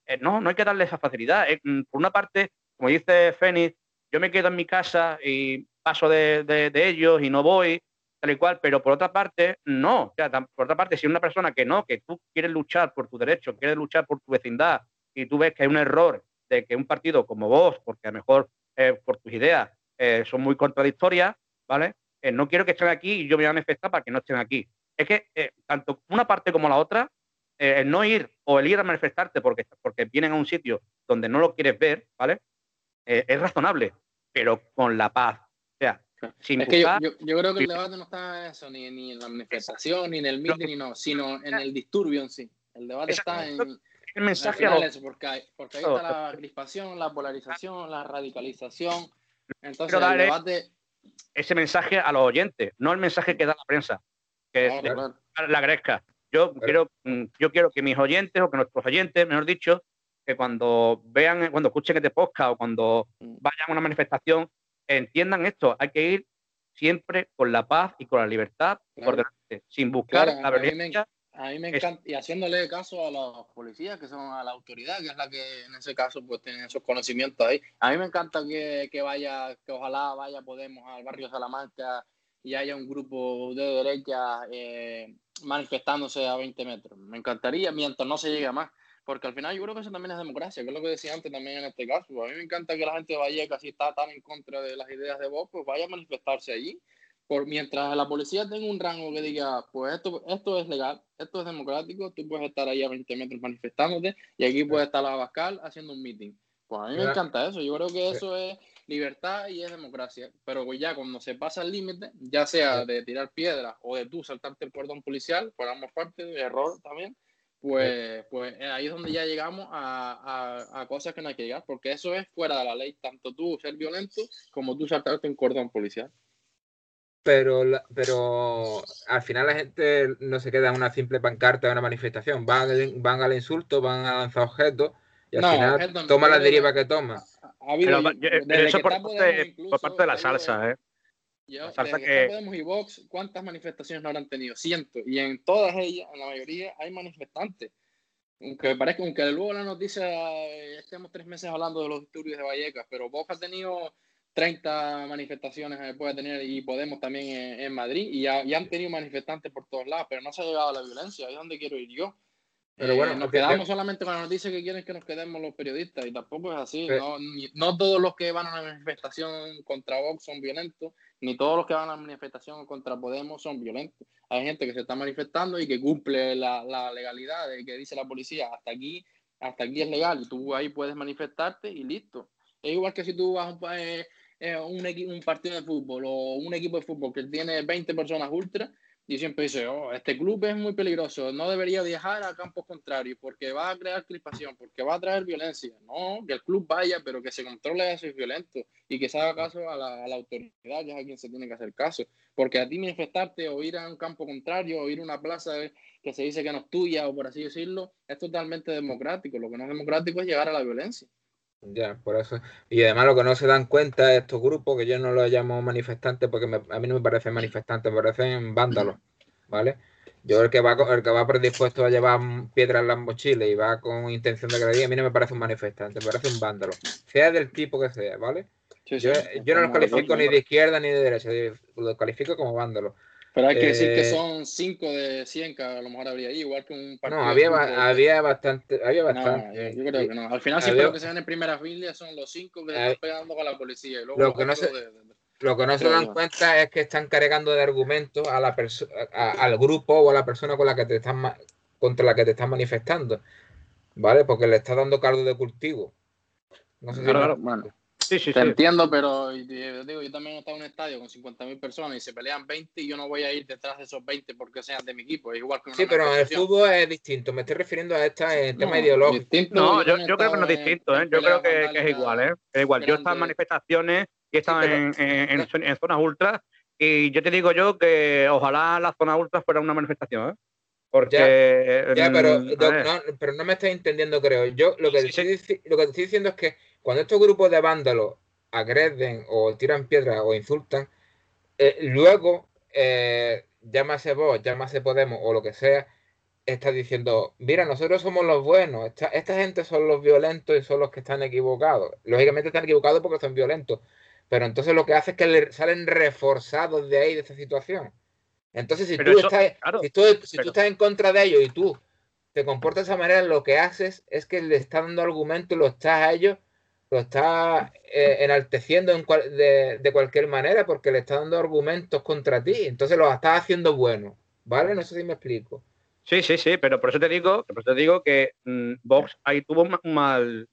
Eh, no, no hay que darle esa facilidad. Mm, por una parte, como dice Fénix, yo me quedo en mi casa y paso de, ellos y no voy, tal y cual, pero por otra parte, no. O sea, por otra parte, si una persona que no, que tú quieres luchar por tu derecho, quieres luchar por tu vecindad, y tú ves que hay un error de que un partido como vos, porque a lo mejor eh, por tus ideas eh, son muy contradictorias, ¿vale? Eh, no quiero que estén aquí y yo me voy a manifestar para que no estén aquí. Es que tanto una parte como la otra, el no ir o el ir a manifestarte porque, porque vienen a un sitio donde no lo quieres ver, ¿vale? es razonable, pero con la paz. O sea, sin es que yo, yo, creo que el debate no está en eso, ni, ni en la manifestación, ni en el meeting, ni no, sino en el disturbio en sí. El debate está en el mensaje porque, ahí está la crispación, la polarización, la radicalización. Entonces, el debate... ese mensaje a los oyentes, no el mensaje que da la prensa, que es la gresca. Yo quiero, mm, yo quiero que mis oyentes, o que nuestros oyentes, mejor dicho, que cuando vean, cuando escuchen este podcast o cuando mm. vayan a una manifestación, entiendan esto. Hay que ir siempre con la paz y con la libertad por delante, sin buscar la violencia a mí me encanta, y haciéndole caso a los policías, que son a la autoridad, que es la que en ese caso pues tiene esos conocimientos ahí. A mí me encanta que, que vaya, que ojalá vaya Podemos al barrio Salamanca y haya un grupo de derecha eh, manifestándose a 20 metros. Me encantaría mientras no se llegue a más, porque al final yo creo que eso también es democracia, que es lo que decía antes también en este caso. A mí me encanta que la gente de Vallecas, si está tan en contra de las ideas de vos, pues vaya a manifestarse allí por mientras la policía tenga un rango que diga, pues esto, esto es legal, esto es democrático, tú puedes estar ahí a 20 metros manifestándote y aquí puede estar la Bascal haciendo un meeting. Pues a mí me encanta eso, yo creo que eso es libertad y es democracia, pero pues ya cuando se pasa el límite, ya sea de tirar piedras o de tú saltarte el cordón policial, por ambas partes, de error también, pues, pues eh, ahí es donde ya llegamos a, a, a, cosas que no hay que llegar, porque eso es fuera de la ley, tanto tú ser violento como tú saltarte un cordón policial. Pero, pero al final la gente no se queda en una simple pancarta de una manifestación, van, van al insulto, van a lanzar objetos y al final toma la deriva que toma. eso por parte, de la salsa, ¿eh? la salsa que... Podemos y Vox, ¿cuántas manifestaciones no habrán tenido? Cientos. Y en todas ellas, en la mayoría, hay manifestantes. Aunque parezca, aunque luego la noticia, eh, estemos tres meses hablando de los disturbios de Vallecas, pero Vox ha tenido 30 manifestaciones eh, puede tener y Podemos también en, Madrid y ya, han tenido manifestantes por todos lados, pero no se ha llegado a la violencia, ahí es donde quiero ir yo. Pero bueno, eh, nos quedamos solamente con la noticia que quieren que nos quedemos los periodistas y tampoco es así. no, no, todos los que van a una manifestación contra Vox son violentos, ni todos los que van a una manifestación contra Podemos son violentos. Hay gente que se está manifestando y que cumple la, la legalidad de que dice la policía, hasta aquí, hasta aquí es legal y tú ahí puedes manifestarte y listo. Es igual que si tú vas a un, país eh, un, un partido de fútbol o un equipo de fútbol que tiene 20 personas ultra y siempre dice, oh, este club es muy peligroso, no debería viajar a campos contrarios porque va a crear crispación, porque va a traer violencia. No, que el club vaya, pero que se controle a esos violentos y que se haga caso a la, a la autoridad, ya es a quien se tiene que hacer caso. Porque a ti manifestarte o ir a un campo contrario o ir a una plaza que se dice que no es tuya o por así decirlo, es totalmente democrático. Lo que no es democrático es llegar a la violencia. Ya, por eso. Y además lo que no se dan cuenta estos grupos, que yo no los llamo manifestantes porque a mí no me parecen manifestantes, me parecen vándalos, ¿vale? Yo el que va el que va predispuesto a llevar piedras en las mochilas y va con intención de agredir, a mí no me parece un manifestante, me parece un vándalo, sea del tipo que sea, ¿vale? yo, yo no los califico ni de izquierda ni de derecha, los califico como vándalos. Pero hay que decir que eh, son 5 de 100 que a lo mejor habría ahí, igual que un partido. No, había, había bastante. Había bastante. yo, creo que no. Al final, siempre lo que se ven en primera fila son los 5 que están pegando con la policía. Y luego lo, que no se, lo que no se dan cuenta es que están cargando de argumentos a la al grupo o a la persona con la que te están contra la que te están manifestando. ¿Vale? Porque le está dando caldo de cultivo. No sé claro, si Sí, sí, Te entiendo, pero digo, yo también he estado en un estadio con 50.000 personas y se pelean 20 y yo no voy a ir detrás de esos 20 porque sean de mi equipo. Es igual que sí, pero el fútbol es distinto. Me estoy refiriendo a esta en tema ideológico. No, yo, yo creo que no es distinto. ¿eh? Yo creo que, es igual. ¿eh? Es igual. Yo he estado en manifestaciones y he estado en, en, zonas ultras y yo te digo yo que ojalá la zona ultra fuera una manifestación. ¿eh? Porque. Ya, pero, mm, no, pero no me estás entendiendo, creo. Yo lo que, estoy, lo que estoy diciendo es que cuando estos grupos de vándalos agreden o tiran piedras o insultan, eh, luego, eh, llámase vos, llámase Podemos o lo que sea, está diciendo, mira, nosotros somos los buenos, esta, gente son los violentos y son los que están equivocados. Lógicamente están equivocados porque son violentos, pero entonces lo que hace es que le salen reforzados de ahí, de esa situación. Entonces, si, tú, estás, si, tú, estás en contra de ellos y tú te comportas de esa manera, lo que haces es que le estás dando argumento y lo estás a ellos lo está eh, enalteciendo de, cualquier manera porque le está dando argumentos contra ti. Entonces lo está haciendo bueno. ¿Vale? No sé si me explico. Sí, sí, sí, pero por eso te digo, por eso te digo que mm, Vox ahí tuvo un mal.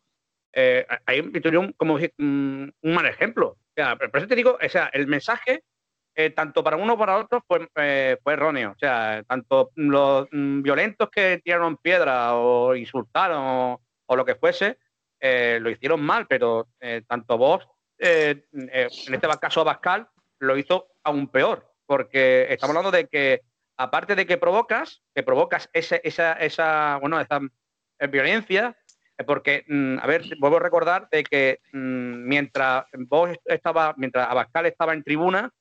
Eh, ahí tuvo como mm, un mal ejemplo. O sea, por eso te digo, o sea, el mensaje, eh, tanto para uno como para otro, fue, fue erróneo. O sea, tanto los mm, violentos que tiraron piedra o insultaron o lo que fuese, eh, lo hicieron mal, pero eh, tanto vos, eh, en este caso Abascal, lo hizo aún peor, porque estamos hablando de que, aparte de que provocas, que provocas esa, esa, esa bueno, esa violencia, porque, mm, a ver, vuelvo a recordar de que mm, mientras vos estaba, mientras Abascal estaba en tribuna,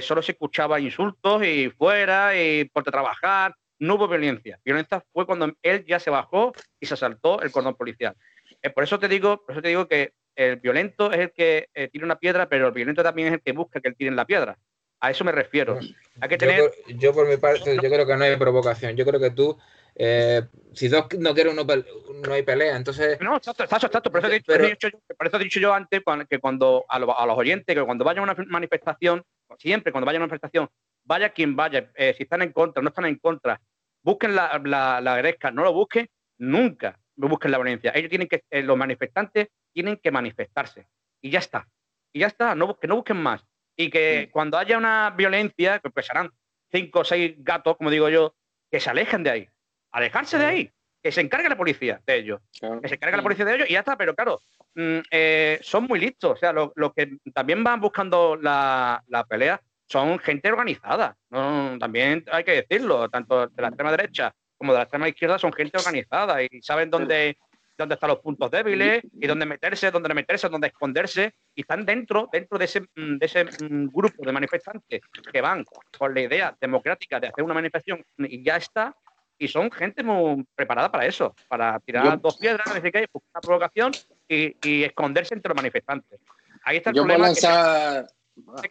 solo se escuchaba insultos y fuera y por trabajar, no hubo violencia. Violencia fue cuando él ya se bajó y se asaltó el cordón policial. Eh, por eso te digo, por eso te digo que el violento es el que eh, tira una piedra, pero el violento también es el que busca que él tire la piedra. A eso me refiero. Hay que tener... yo, por, mi parte, yo creo que no hay provocación. Yo creo que tú, eh, si dos no quieren, no, no hay pelea. Entonces. No, exacto, exacto. Por eso, he, dicho, dicho, yo antes que cuando a, los oyentes, que cuando vayan a una manifestación, siempre cuando vayan a una manifestación, vaya quien vaya, si están en contra, no están en contra, busquen la, la, la no lo busquen nunca busquen la violencia. Ellos tienen que, eh, los manifestantes tienen que manifestarse. Y ya está. Y ya está, no, que no busquen más. Y que cuando haya una violencia, que pesarán cinco o seis gatos, como digo yo, que se alejen de ahí. Alejarse de ahí. Que se encargue la policía de ellos. Que se encargue la policía de ellos y ya está. Pero claro, mm, eh, son muy listos. O sea, los que también van buscando la, pelea son gente organizada. También hay que decirlo, tanto de la extrema derecha como de la extrema izquierda son gente organizada y saben dónde, dónde están los puntos débiles y dónde meterse, dónde meterse, dónde esconderse. Y están dentro, dentro de ese, de ese mm, grupo de manifestantes que van con la idea democrática de hacer una manifestación y ya está. Y son gente muy preparada para eso, para tirar dos piedras, decir que hay una provocación y, y, esconderse entre los manifestantes. Ahí está el problema que,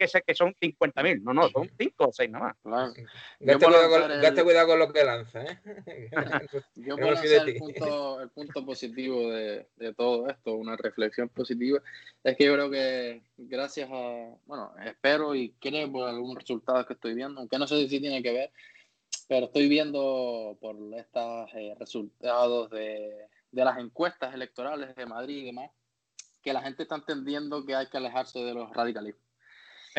sé que son 50.000, no, no, son 5 o 6 nada más. Date, cuidado con, lo que lanza, ¿eh? Yo puedo lanzar el punto, el punto positivo de, de, todo esto, una reflexión positiva, es que yo creo que gracias a, bueno, espero y creo por algunos resultados que estoy viendo, aunque no sé si tiene que ver, pero estoy viendo por estos eh, resultados de, de las encuestas electorales de Madrid y demás, que la gente está entendiendo que hay que alejarse de los radicalismos.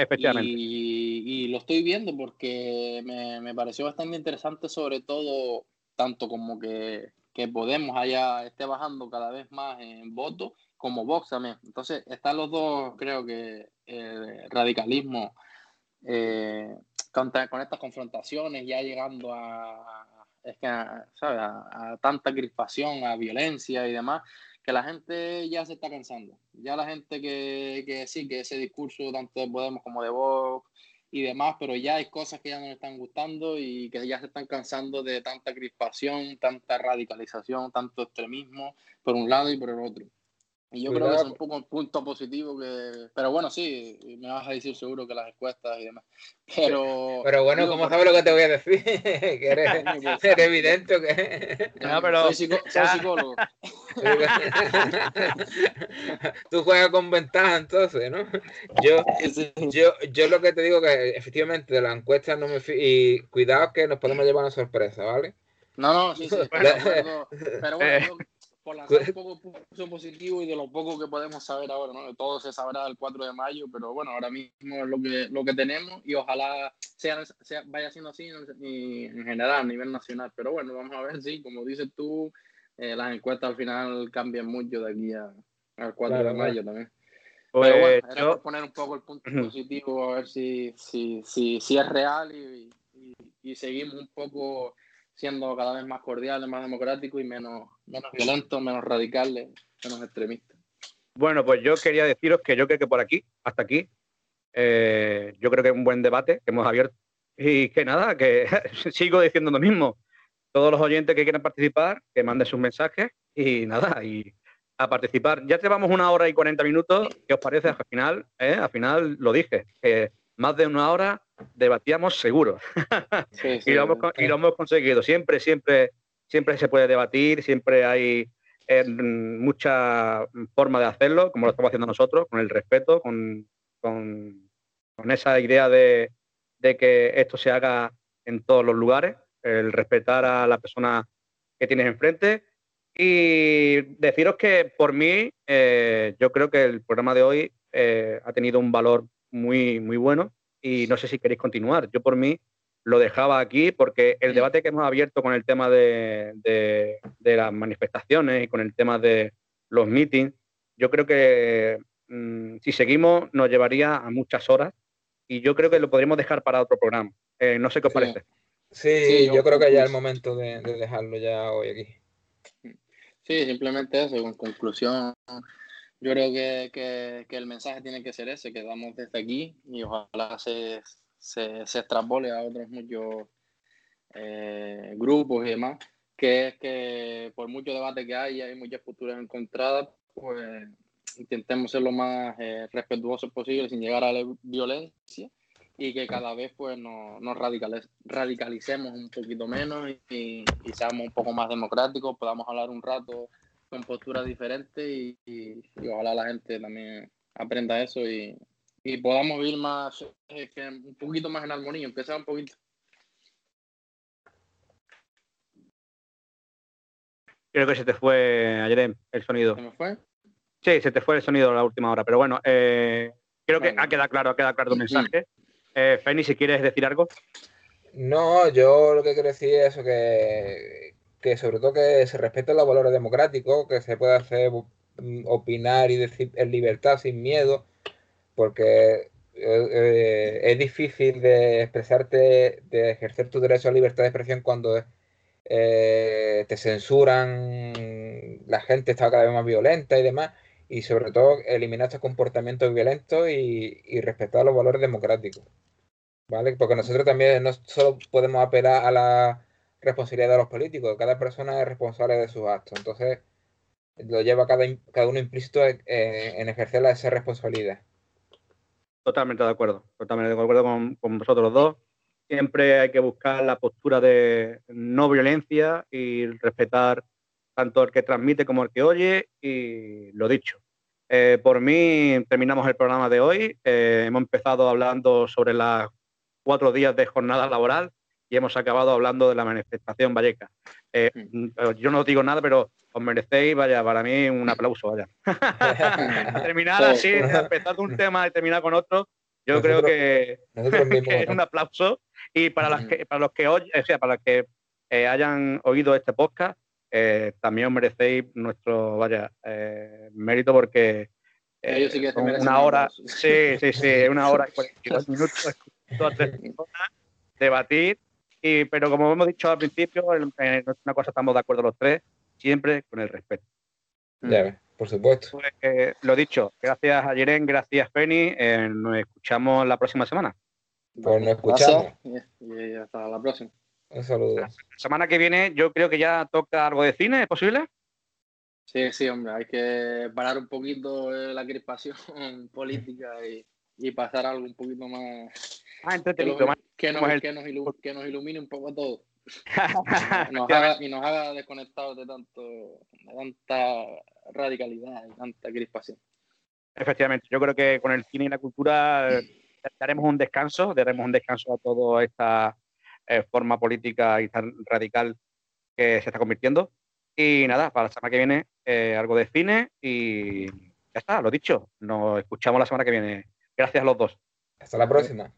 Efectivamente. Y, lo estoy viendo porque me, pareció bastante interesante, sobre todo, tanto como que, Podemos haya, esté bajando cada vez más en votos, como Vox también. Entonces, están los dos, creo que, eh, radicalismo eh, con, estas confrontaciones, ya llegando a, es que, a tanta crispación, a violencia y demás, que la gente ya se está cansando. Ya la gente que, que sí, que ese discurso tanto de Podemos como de Vox y demás, pero ya hay cosas que ya no le están gustando y que ya se están cansando de tanta crispación, tanta radicalización, tanto extremismo por un lado y por el otro. Y yo creo que es un poco un punto positivo que... Pero bueno, sí, me vas a decir seguro que las encuestas y demás. Pero... Pero bueno, ¿cómo sabes lo que te voy a decir? que eres, evidente que... No, pero... Soy, psicólogo. Tú juegas con ventaja entonces, ¿no? Yo, yo, yo lo que te digo que efectivamente de las encuestas no me. Y cuidado que nos podemos llevar una sorpresa, ¿vale? No, no, sí, sí. Pero, pero bueno, por lanzar un poco punto positivo y de lo poco que podemos saber ahora, ¿no? Todo se sabrá el 4 de mayo, pero bueno, ahora mismo es lo que, lo que tenemos y ojalá sea, sea vaya siendo así en, general, a nivel nacional. Pero bueno, vamos a ver, sí, como dices tú, eh, las encuestas al final cambian mucho de aquí al 4 de mayo también. Pues pero bueno, era por poner un poco el punto positivo, a ver si, si, si, si es real y, y seguimos un poco siendo cada vez más cordiales, más democráticos y menos, menos violentos, menos radicales, menos extremistas. Bueno, pues yo quería deciros que yo creo que por aquí, hasta aquí, eh, yo creo que es un buen debate que hemos abierto. Y que nada, que sigo diciendo lo mismo. Todos los oyentes que quieran participar, que manden sus mensajes y nada, y a participar. Ya llevamos una hora y 40 minutos. ¿Qué os parece? Al final, eh, al final lo dije, que más de una hora debatíamos seguro. y, lo hemos, conseguido. Siempre, siempre, siempre se puede debatir, siempre hay eh, mucha forma de hacerlo, como lo estamos haciendo nosotros, con el respeto, con, esa idea de, que esto se haga en todos los lugares, el respetar a la persona que tienes enfrente. Y deciros que por mí, eh, yo creo que el programa de hoy eh, ha tenido un valor muy, muy bueno y no sé si queréis continuar. Yo por mí lo dejaba aquí porque el debate que hemos abierto con el tema de, las manifestaciones y con el tema de los meetings, yo creo que mm, si seguimos nos llevaría a muchas horas y yo creo que lo podríamos dejar para otro programa. Eh, no sé qué os parece. Sí, yo, creo que ya es el momento de, dejarlo ya hoy aquí. Sí, simplemente eso, con conclusión. Yo creo que, el mensaje tiene que ser ese, que damos desde aquí y ojalá se, se, se extrapole a otros muchos eh, grupos y demás, que es que por mucho debate que haya, hay muchas posturas encontradas, pues intentemos ser lo más eh, respetuosos posible sin llegar a la violencia y que cada vez pues nos, nos radicalicemos un poquito menos y, y, seamos un poco más democráticos, podamos hablar un rato con posturas diferentes y, ojalá la gente también aprenda eso y, podamos vivir más, eh, un poquito más en armonía, empezar un poquito. Creo que se te fue ayer el sonido. ¿Se me fue? Sí, se te fue el sonido a la última hora, pero bueno, eh, creo que ha quedado claro, ha quedado claro tu mensaje. Eh, Feni, si quieres decir algo. No, yo lo que quiero decir es eso, que, que sobre todo que se respeten los valores democráticos, que se pueda hacer mm, opinar y decir en libertad sin miedo, porque eh, es difícil de expresarte, de ejercer tu derecho a libertad de expresión cuando eh, te censuran, la gente está cada vez más violenta y demás, y sobre todo eliminar estos comportamientos violentos y, y respetar los valores democráticos. ¿Vale? Porque nosotros también no solo podemos apelar a la responsabilidad de los políticos, cada persona es responsable de sus actos. Entonces, lo lleva cada, cada uno implícito en, ejercer esa responsabilidad. Totalmente de acuerdo, totalmente de acuerdo con, con vosotros dos. Siempre hay que buscar la postura de no violencia y respetar tanto el que transmite como el que oye y lo dicho. Eh, por mí terminamos el programa de hoy. Eh, hemos empezado hablando sobre las cuatro días de jornada laboral y hemos acabado hablando de la manifestación Valleca. Eh, yo no digo nada, pero os merecéis, vaya, para mí un aplauso, vaya. terminar así, empezar de un tema y terminar con otro, yo creo que, es un aplauso. Y para, las que, para los que o sea, para los que eh, hayan oído este podcast, eh, también os merecéis nuestro, vaya, mérito porque una hora, sí, sí, sí, una hora y 42 minutos a tres personas debatir y, pero como hemos dicho al principio, en, una cosa estamos de acuerdo los tres, siempre con el respeto. Ya, por supuesto. Pues, eh, lo dicho, gracias a Jeren, gracias Penny, eh, nos escuchamos la próxima semana. Pues nos escuchamos. Y hasta la próxima. Un saludo. La semana que viene yo creo que ya toca algo de cine, ¿es posible? Sí, sí, hombre, hay que parar un poquito la crispación política y, y pasar algo un poquito más Ah, entretenido. Que, nos, que, nos, que, nos, ilumine un poco a todos. nos haga, y nos haga desconectados de, tanto, de tanta radicalidad y tanta crispación. Efectivamente, yo creo que con el cine y la cultura eh, daremos un descanso, daremos un descanso a toda esta eh, forma política y tan radical que se está convirtiendo. Y nada, para la semana que viene eh, algo de cine y ya está, lo dicho. Nos escuchamos la semana que viene. Gracias a los dos. Hasta la próxima.